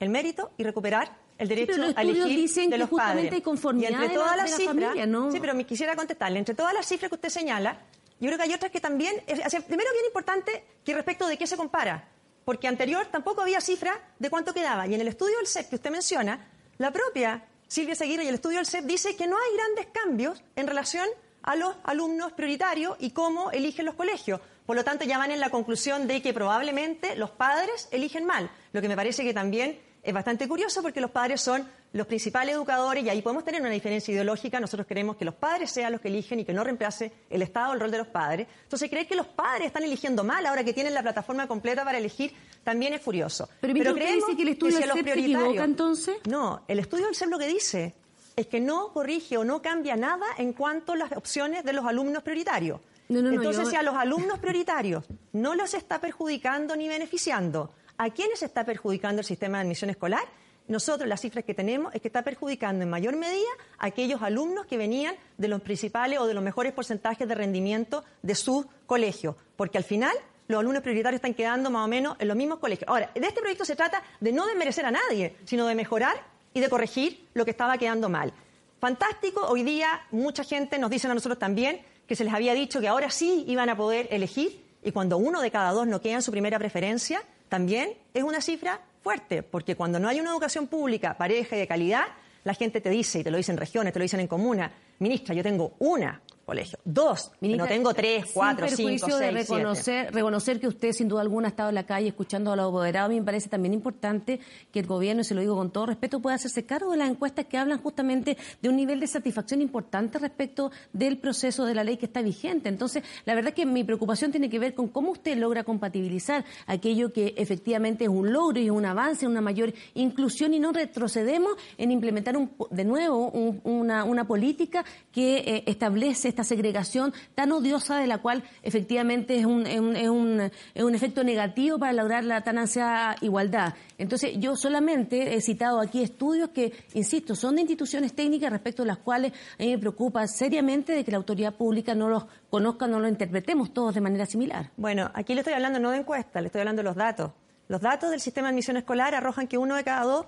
el mérito y recuperar el derecho los a elegir dicen de que los justamente padres. conformidad y entre todas la- las la cifras, ¿no? sí, pero me quisiera contestarle, entre todas las cifras que usted señala, yo creo que hay otras que también, es- o sea, primero bien importante que respecto de qué se compara, porque anterior tampoco había cifra de cuánto quedaba, y en el estudio del CEP que usted menciona, la propia Silvia Seguirre y el estudio del CEP dice que no hay grandes cambios en relación a los alumnos prioritarios y cómo eligen los colegios. Por lo tanto, ya van en la conclusión de que probablemente los padres eligen mal, lo que me parece que también es bastante curioso porque los padres son los principales educadores y ahí podemos tener una diferencia ideológica. Nosotros queremos que los padres sean los que eligen y que no reemplace el Estado el rol de los padres. Entonces, creer que los padres están eligiendo mal ahora que tienen la plataforma completa para elegir también es curioso. Pero, ministro, ¿usted creemos dice que el estudio si del a los CEP se equivoca, entonces? No, el estudio del CEP lo que dice es que no corrige o no cambia nada en cuanto a las opciones de los alumnos prioritarios. No, no, no, Entonces, yo- si a los alumnos prioritarios no los está perjudicando ni beneficiando, ¿a quiénes está perjudicando el sistema de admisión escolar? Nosotros las cifras que tenemos es que está perjudicando en mayor medida a aquellos alumnos que venían de los principales o de los mejores porcentajes de rendimiento de sus colegios, porque al final los alumnos prioritarios están quedando más o menos en los mismos colegios. Ahora, de este proyecto se trata de no desmerecer a nadie, sino de mejorar y de corregir lo que estaba quedando mal. Fantástico, hoy día mucha gente nos dice a nosotros también que se les había dicho que ahora sí iban a poder elegir y cuando uno de cada dos no queda en su primera preferencia, también es una cifra fuerte, porque cuando no hay una educación pública pareja y de calidad, la gente te dice, y te lo dicen en regiones, te lo dicen en comuna, ministra, yo tengo una colegio, dos, Ministra, no tengo tres, sin cuatro, cinco, de seis, siete. reconocer, reconocer que usted sin duda alguna ha estado en la calle escuchando a los apoderados, a mí me parece también importante que el gobierno, y se lo digo con todo respeto, pueda hacerse cargo de las encuestas que hablan justamente de un nivel de satisfacción importante respecto del proceso de la ley que está vigente. Entonces, la verdad que mi preocupación tiene que ver con cómo usted logra compatibilizar aquello que efectivamente es un logro y es un avance, una mayor inclusión y no retrocedemos en implementar un- de nuevo un- una, una política que eh, establece esta segregación tan odiosa de la cual efectivamente es un, es un, es un- es un efecto negativo para lograr la tan ansiada igualdad. Entonces, yo solamente he citado aquí estudios que, insisto, son de instituciones técnicas respecto a las cuales a mí me preocupa seriamente de que la autoridad pública no los conozca, no los interpretemos todos de manera similar. Bueno, aquí le estoy hablando no de encuestas, le estoy hablando de los datos. Los datos del sistema de admisión escolar arrojan que uno de cada dos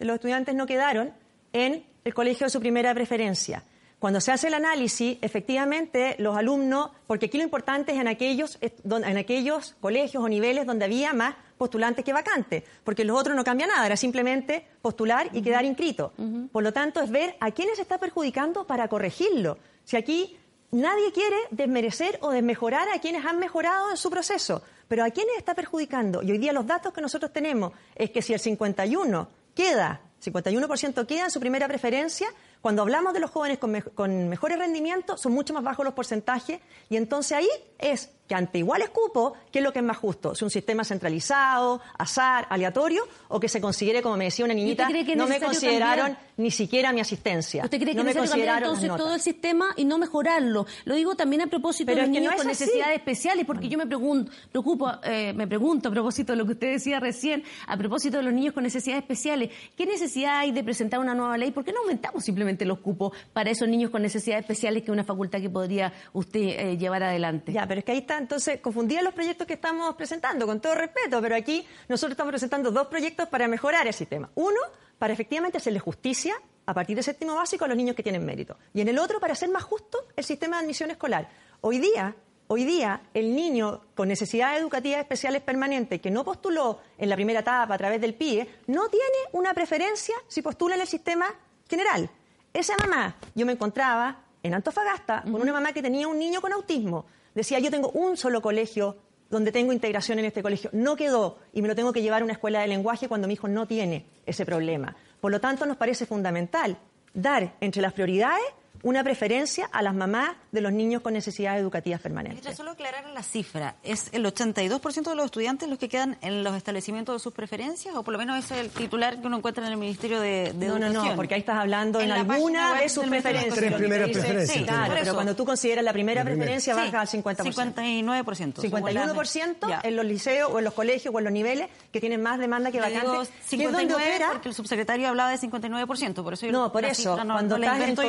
de los estudiantes no quedaron en el colegio de su primera preferencia. Cuando se hace el análisis, efectivamente, los alumnos, porque aquí lo importante es en aquellos, don- en aquellos colegios o niveles donde había más postulantes que vacantes, porque los otros no cambia nada, era simplemente postular y quedar inscrito. Por lo tanto, es ver a quiénes está perjudicando para corregirlo. Si aquí nadie quiere desmerecer o desmejorar a quienes han mejorado en su proceso, pero a quiénes está perjudicando. Y hoy día los datos que nosotros tenemos es que si el 51 queda, 51% queda en su primera preferencia, cuando hablamos de los jóvenes con, me- con mejores rendimientos, son mucho más bajos los porcentajes, y entonces ahí es que ante iguales cupos, ¿qué es lo que es más justo? ¿Si un sistema centralizado, azar, aleatorio, o que se considere, como me decía una niñita, que no me consideraron cambiar? ni siquiera mi asistencia? ¿Usted cree que no me consideraron entonces todo el sistema y no mejorarlo? Lo digo también a propósito Pero de los no niños con así. necesidades especiales, porque yo me pregunto, preocupo, eh, me pregunto a propósito de lo que usted decía recién, a propósito de los niños con necesidades especiales, ¿qué necesidad hay de presentar una nueva ley? ¿Por qué no aumentamos simplemente los cupos para esos niños con necesidades especiales, que es una facultad que podría usted eh, llevar adelante? Ya, pero es que ahí está entonces confundida los proyectos que estamos presentando, con todo respeto, pero aquí nosotros estamos presentando dos proyectos para mejorar el sistema. Uno, para efectivamente hacerle justicia a partir del séptimo básico a los niños que tienen mérito. Y en el otro, para hacer más justo el sistema de admisión escolar. Hoy día, hoy día, el niño con necesidades educativas especiales permanentes que no postuló en la primera etapa a través del PIE, no tiene una preferencia si postula en el sistema general. Esa mamá, yo me encontraba en Antofagasta con una mamá que tenía un niño con autismo. Decía, yo tengo un solo colegio donde tengo integración en este colegio. No quedó y me lo tengo que llevar a una escuela de lenguaje cuando mi hijo no tiene ese problema. Por lo tanto, nos parece fundamental dar entre las prioridades una preferencia a las mamás de los niños con necesidades educativas permanentes. Ministra, solo aclarar la cifra. ¿Es el 82% de los estudiantes los que quedan en los establecimientos de sus preferencias? ¿O por lo menos es el titular que uno encuentra en el Ministerio de, de No, no, Educación? no, porque ahí estás hablando en, la alguna de sus preferencias. Tres primeras preferencias, Sí, claro. pero cuando tú consideras la primera La primera. preferencia, Sí, baja al 50%. 59%. según la- 51% Ya. en los liceos o en los colegios o en los niveles que tienen más demanda que vacantes. que es donde 59 opera- porque el subsecretario hablaba de 59%, por eso yo No, por eso, no- cuando no la estás en yo.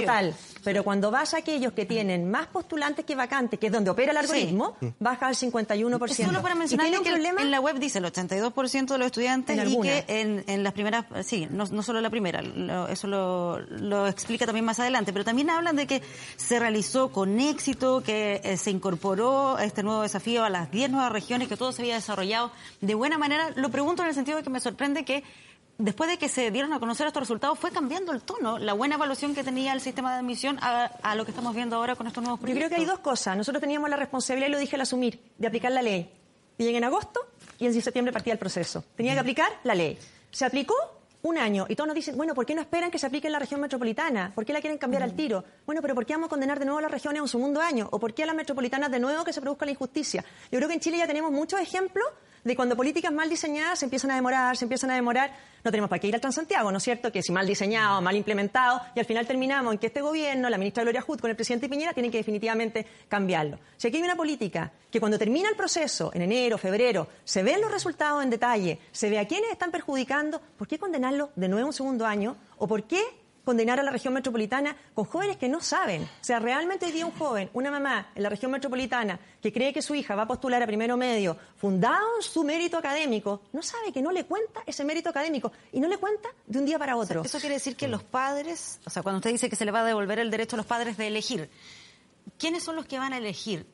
Pero cuando vas a aquellos que tienen más postulantes que vacantes, que es donde opera el algoritmo, baja al 51%. Solo para mencionar que problema? en la web dice el 82% de los estudiantes y que en, las primeras, sí, no, solo la primera, eso lo, lo, explica también más adelante, pero también hablan de que se realizó con éxito, que eh, se incorporó este nuevo desafío a las 10 nuevas regiones, que todo se había desarrollado de buena manera. Lo pregunto en el sentido de que me sorprende que después de que se dieron a conocer estos resultados, fue cambiando el tono, la buena evaluación que tenía el sistema de admisión a, lo que estamos viendo ahora con estos nuevos proyectos. Yo creo que hay dos cosas. Nosotros teníamos la responsabilidad, y lo dije al asumir, de aplicar la ley. Y en agosto y en septiembre partía el proceso. Tenía que aplicar la ley. Se aplicó un año y todos nos dicen, bueno, ¿por qué no esperan que se aplique en la región metropolitana? ¿Por qué la quieren cambiar al tiro? Bueno, pero ¿por qué vamos a condenar de nuevo a las regiones a un segundo año? ¿O por qué a las metropolitanas de nuevo que se produzca la injusticia? Yo creo que en Chile ya tenemos muchos ejemplos de cuando políticas mal diseñadas se empiezan a demorar, se empiezan a demorar, no tenemos para qué ir al Transantiago, ¿no es cierto? Que si mal diseñado, mal implementado, y al final terminamos en que este gobierno, la ministra Gloria Hood con el presidente Piñera, tienen que definitivamente cambiarlo. Si aquí hay una política que cuando termina el proceso, en enero, febrero, se ven los resultados en detalle, se ve a quiénes están perjudicando, ¿por qué condenarlo de nuevo un segundo año? ¿O por qué condenar a la región metropolitana con jóvenes que no saben. O sea, realmente hoy día un joven, una mamá en la región metropolitana que cree que su hija va a postular a primero medio, fundado en su mérito académico, no sabe que no le cuenta ese mérito académico y no le cuenta de un día para otro. eso quiere decir que los padres, o sea, cuando usted dice que se le va a devolver el derecho a los padres de elegir, ¿quiénes son los que van a elegir?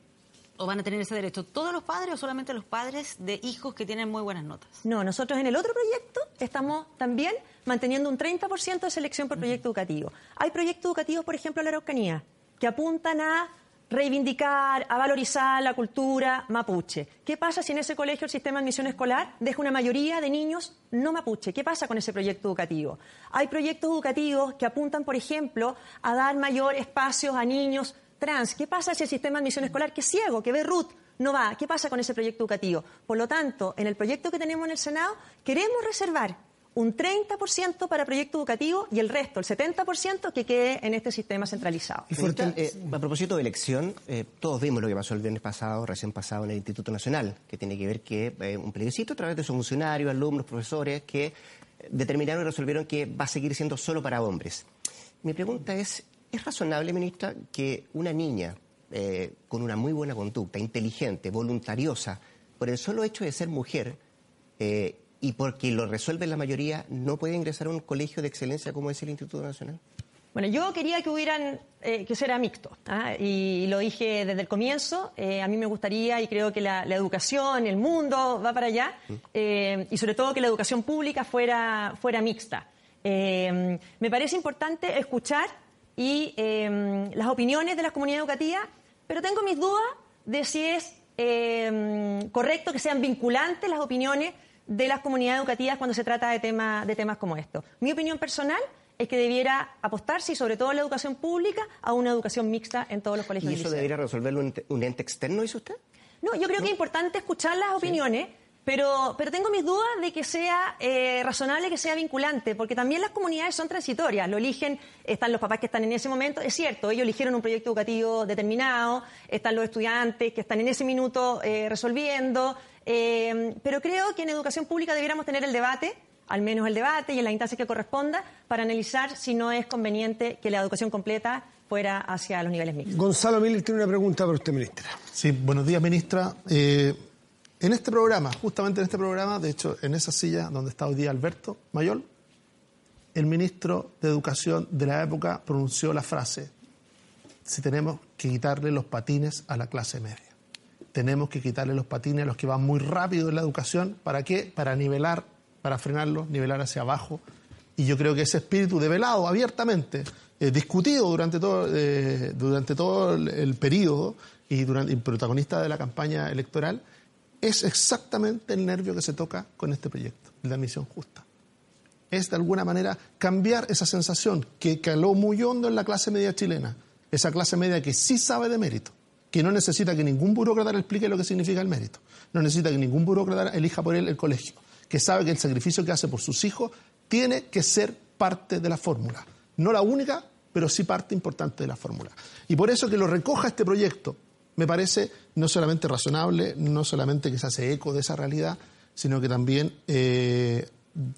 ¿O van a tener ese derecho todos los padres o solamente los padres de hijos que tienen muy buenas notas? No, nosotros en el otro proyecto estamos también manteniendo un 30% de selección por proyecto educativo. Hay proyectos educativos, por ejemplo, en la Araucanía, que apuntan a reivindicar, a valorizar la cultura mapuche. ¿Qué pasa si en ese colegio el sistema de admisión escolar deja una mayoría de niños no mapuche? ¿Qué pasa con ese proyecto educativo? Hay proyectos educativos que apuntan, por ejemplo, a dar mayor espacio a niños trans. ¿Qué pasa si el sistema de admisión escolar, que es ciego, que ve RUT, no va? ¿Qué pasa con ese proyecto educativo? Por lo tanto, en el proyecto que tenemos en el Senado, queremos reservar un 30% para proyecto educativo y el resto, el 70%, que quede en este sistema centralizado. Eh, a propósito de elección, eh, todos vimos lo que pasó el viernes pasado, recién pasado en el Instituto Nacional, que tiene que ver que eh, un plebiscito a través de sus funcionarios, alumnos, profesores, que determinaron y resolvieron que va a seguir siendo solo para hombres. Mi pregunta es, ¿Es razonable, ministra, que una niña eh, con una muy buena conducta, inteligente, voluntariosa, por el solo hecho de ser mujer eh, y porque lo resuelve la mayoría, no puede ingresar a un colegio de excelencia como es el Instituto Nacional? Bueno, yo quería que hubieran, eh, que fuera mixto, ¿ah? y lo dije desde el comienzo, a mí me gustaría y creo que la, educación, el mundo va para allá, mm. y sobre todo que la educación pública fuera, fuera mixta. me parece importante escuchar y em, las opiniones de las comunidades educativas, pero tengo mis dudas de si es em, correcto que sean vinculantes las opiniones de las comunidades educativas cuando se trata de, de temas como estos. Mi opinión personal es que debiera apostarse, y sobre todo en la educación pública, a una educación mixta en todos los colegios. ¿Y eso debería resolverlo un ente externo, dice usted? No, yo creo que es importante escuchar las opiniones. Pero, pero tengo mis dudas de que sea eh, razonable, que sea vinculante, porque también las comunidades son transitorias. Lo eligen, están los papás que están en ese momento, es cierto, ellos eligieron un proyecto educativo determinado, están los estudiantes que están en ese minuto eh, resolviendo, eh, pero creo que en educación pública debiéramos tener el debate, al menos el debate y en la instancia que corresponda, para analizar si no es conveniente que la educación completa fuera hacia los niveles mixtos. Gonzalo Miller tiene una pregunta para usted, ministra. Sí, buenos días, ministra. En este programa, justamente en este programa, de hecho, en esa silla donde está hoy día Alberto Mayol, el ministro de Educación de la época pronunció la frase, si tenemos que quitarle los patines a la clase media. Tenemos que quitarle los patines a los que van muy rápido en la educación. ¿Para qué? Para nivelar, para frenarlos, nivelar hacia abajo. Y yo creo que ese espíritu develado abiertamente, eh, discutido durante todo, eh, durante todo el, periodo y, durante, y protagonista de la campaña electoral, es exactamente el nervio que se toca con este proyecto, la admisión justa. Es de alguna manera cambiar esa sensación que caló muy hondo en la clase media chilena, esa clase media que sí sabe de mérito, que no necesita que ningún burócrata le explique lo que significa el mérito, no necesita que ningún burócrata elija por él el colegio, que sabe que el sacrificio que hace por sus hijos tiene que ser parte de la fórmula. No la única, pero sí parte importante de la fórmula. Y por eso que lo recoja este proyecto me parece no solamente razonable, no solamente que se hace eco de esa realidad, sino que también eh,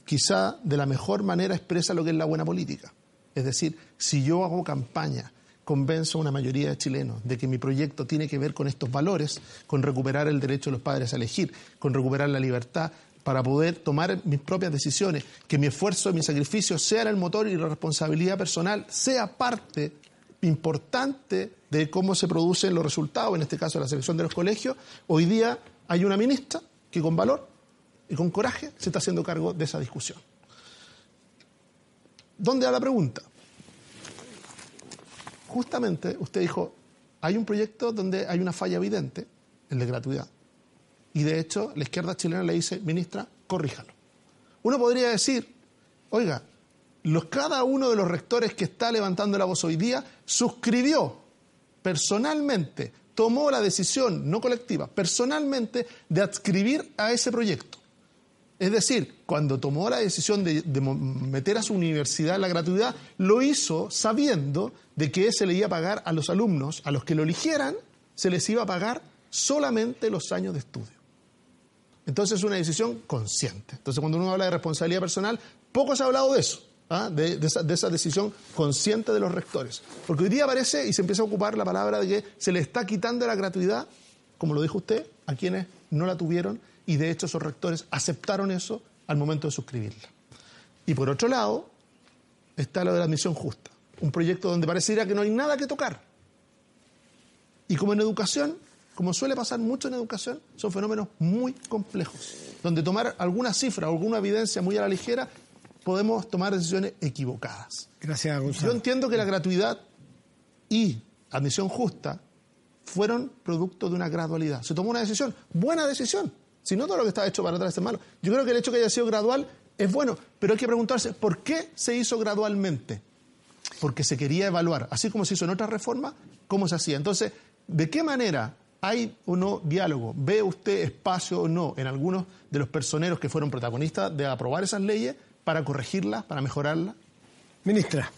quizá de la mejor manera expresa lo que es la buena política. Es decir, si yo hago campaña convenzo a una mayoría de chilenos de que mi proyecto tiene que ver con estos valores, con recuperar el derecho de los padres a elegir, con recuperar la libertad para poder tomar mis propias decisiones, que mi esfuerzo mi sacrificio sean el motor y la responsabilidad personal sea parte importante de cómo se producen los resultados, en este caso la selección de los colegios, hoy día hay una ministra que con valor y con coraje se está haciendo cargo de esa discusión. ¿Dónde va la pregunta? Justamente usted dijo, hay un proyecto donde hay una falla evidente, el de gratuidad. Y de hecho, la izquierda chilena le dice, ministra, corríjalo. Uno podría decir, oiga, los, cada uno de los rectores que está levantando la voz hoy día suscribió personalmente, tomó la decisión, no colectiva, personalmente, de adscribir a ese proyecto. Es decir, cuando tomó la decisión de, meter a su universidad la gratuidad, lo hizo sabiendo de que se le iba a pagar a los alumnos, a los que lo eligieran, se les iba a pagar solamente los años de estudio. Entonces es una decisión consciente. Entonces cuando uno habla de responsabilidad personal, poco se ha hablado de eso, ¿ah? de, esa, de, esa, decisión consciente de los rectores. Porque hoy día aparece y se empieza a ocupar la palabra de que se le está quitando la gratuidad, como lo dijo usted, a quienes no la tuvieron y de hecho esos rectores aceptaron eso al momento de suscribirla. Y por otro lado, está lo de la admisión justa, un proyecto donde pareciera que no hay nada que tocar. Y como en educación, como suele pasar mucho en educación, son fenómenos muy complejos, donde tomar alguna cifra o alguna evidencia muy a la ligera podemos tomar decisiones equivocadas. Gracias, Gonzalo. Yo entiendo que la gratuidad y admisión justa fueron producto de una gradualidad. Se tomó una decisión, buena decisión, si no todo lo que está hecho para atrás es malo. Yo creo que el hecho que haya sido gradual es bueno, pero hay que preguntarse por qué se hizo gradualmente. Porque se quería evaluar, así como se hizo en otra reforma, cómo se hacía. Entonces, ¿de qué manera hay o no diálogo? ¿Ve usted espacio o no en algunos de los personeros que fueron protagonistas de aprobar esas leyes para corregirlas, para mejorarlas? Ministra.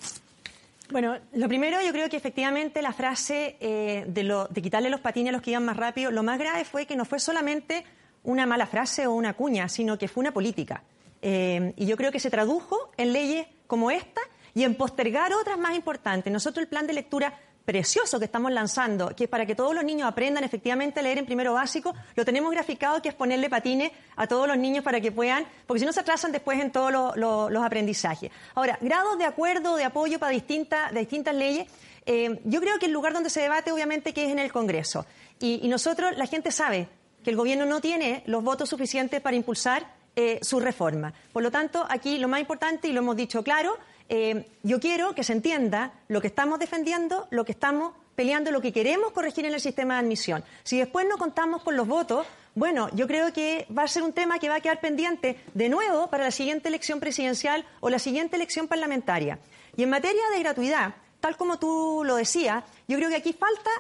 Bueno, lo primero yo creo que efectivamente la frase eh, de, de quitarle los patines a los que iban más rápido, lo más grave fue que no fue solamente una mala frase o una cuña, sino que fue una política. Eh, y yo creo que se tradujo en leyes como esta y en postergar otras más importantes. Nosotros el plan de lectura precioso que estamos lanzando, que es para que todos los niños aprendan efectivamente a leer en primero básico, lo tenemos graficado, que es ponerle patines a todos los niños para que puedan, porque si no se atrasan después en todos los aprendizajes. Ahora, grados de acuerdo, de apoyo para distintas, de distintas leyes, eh, yo creo que el lugar donde se debate, obviamente, que es en el Congreso. y nosotros, la gente sabe, que el Gobierno no tiene los votos suficientes para impulsar eh, su reforma. Por lo tanto, aquí lo más importante, y lo hemos dicho claro, eh, yo quiero que se entienda lo que estamos defendiendo, lo que estamos peleando, lo que queremos corregir en el sistema de admisión. Si después no contamos con los votos, bueno, yo creo que va a ser un tema que va a quedar pendiente de nuevo para la siguiente elección presidencial o la siguiente elección parlamentaria. Y en materia de gratuidad, tal como tú lo decías, yo creo que aquí falta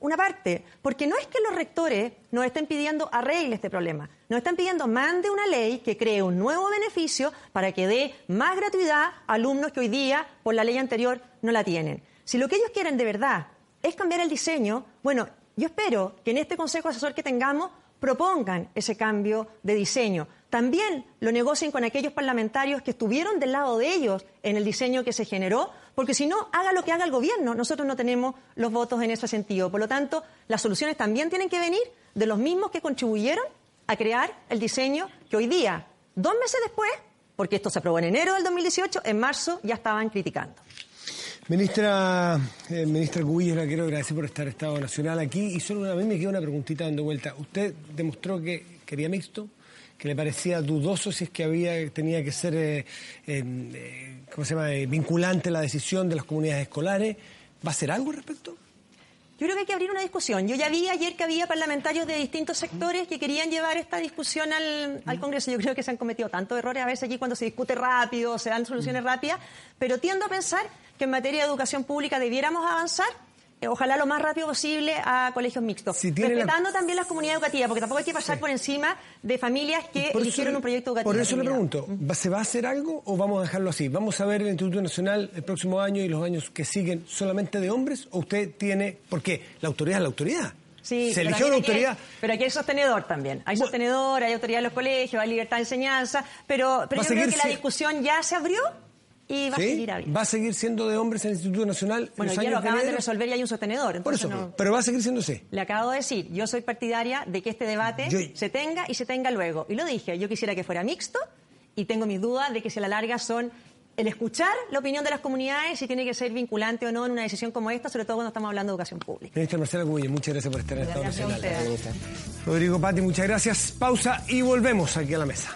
una parte, porque no es que los rectores nos estén pidiendo arregle este problema, nos están pidiendo mande una ley que cree un nuevo beneficio para que dé más gratuidad a alumnos que hoy día, por la ley anterior, no la tienen. Si lo que ellos quieren de verdad es cambiar el diseño, bueno, yo espero que en este consejo asesor que tengamos propongan ese cambio de diseño. También lo negocien con aquellos parlamentarios que estuvieron del lado de ellos en el diseño que se generó, porque si no, haga lo que haga el gobierno, nosotros no tenemos los votos en ese sentido. Por lo tanto, las soluciones también tienen que venir de los mismos que contribuyeron a crear el diseño que hoy día, dos meses después, porque esto se aprobó en enero del 2018, en marzo ya estaban criticando. Ministra, eh, ministra Cubillos, la quiero agradecer por estar Estado Nacional aquí y solo a mí me queda una preguntita dando vuelta. Usted demostró que quería mixto, que le parecía dudoso si es que había tenía que ser, eh, eh, ¿cómo se llama?, vinculante la decisión de las comunidades escolares. ¿Va a hacer algo al respecto? Yo creo que hay que abrir una discusión. Yo ya vi ayer que había parlamentarios de distintos sectores que querían llevar esta discusión al, al, Congreso. Yo creo que se han cometido tantos errores a veces aquí cuando se discute rápido, se dan soluciones rápidas, pero tiendo a pensar que en materia de educación pública debiéramos avanzar ojalá lo más rápido posible a colegios mixtos, respetando también las comunidades educativas, porque tampoco hay que pasar por encima de familias que eligieron un proyecto educativo. Por eso le pregunto, ¿se va a hacer algo o vamos a dejarlo así? ¿Vamos a ver el Instituto Nacional el próximo año y los años que siguen solamente de hombres? ¿O usted tiene, porque la autoridad es la autoridad? Sí, se eligió la autoridad. pero aquí hay sostenedor también. Hay sostenedor, hay autoridad en los colegios, hay libertad de enseñanza, pero, pero yo creo que la discusión ya se abrió y va a seguir habiendo. ¿Va a seguir siendo de hombres en el Instituto Nacional? Bueno, ya lo acaban de enero? resolver y hay un sostenedor. Por eso, no- pero va a seguir siéndose. Le acabo de decir, yo soy partidaria de que este debate Yo- se tenga y se tenga luego. Y lo dije, yo quisiera que fuera mixto y tengo mis dudas de que si a la larga son el escuchar la opinión de las comunidades si tiene que ser vinculante o no en una decisión como esta, sobre todo cuando estamos hablando de educación pública. Ministra Marcela Cubillo, muchas gracias por estar en el Estado Nacional. Rodrigo Pati, muchas gracias. Pausa y volvemos aquí a la mesa.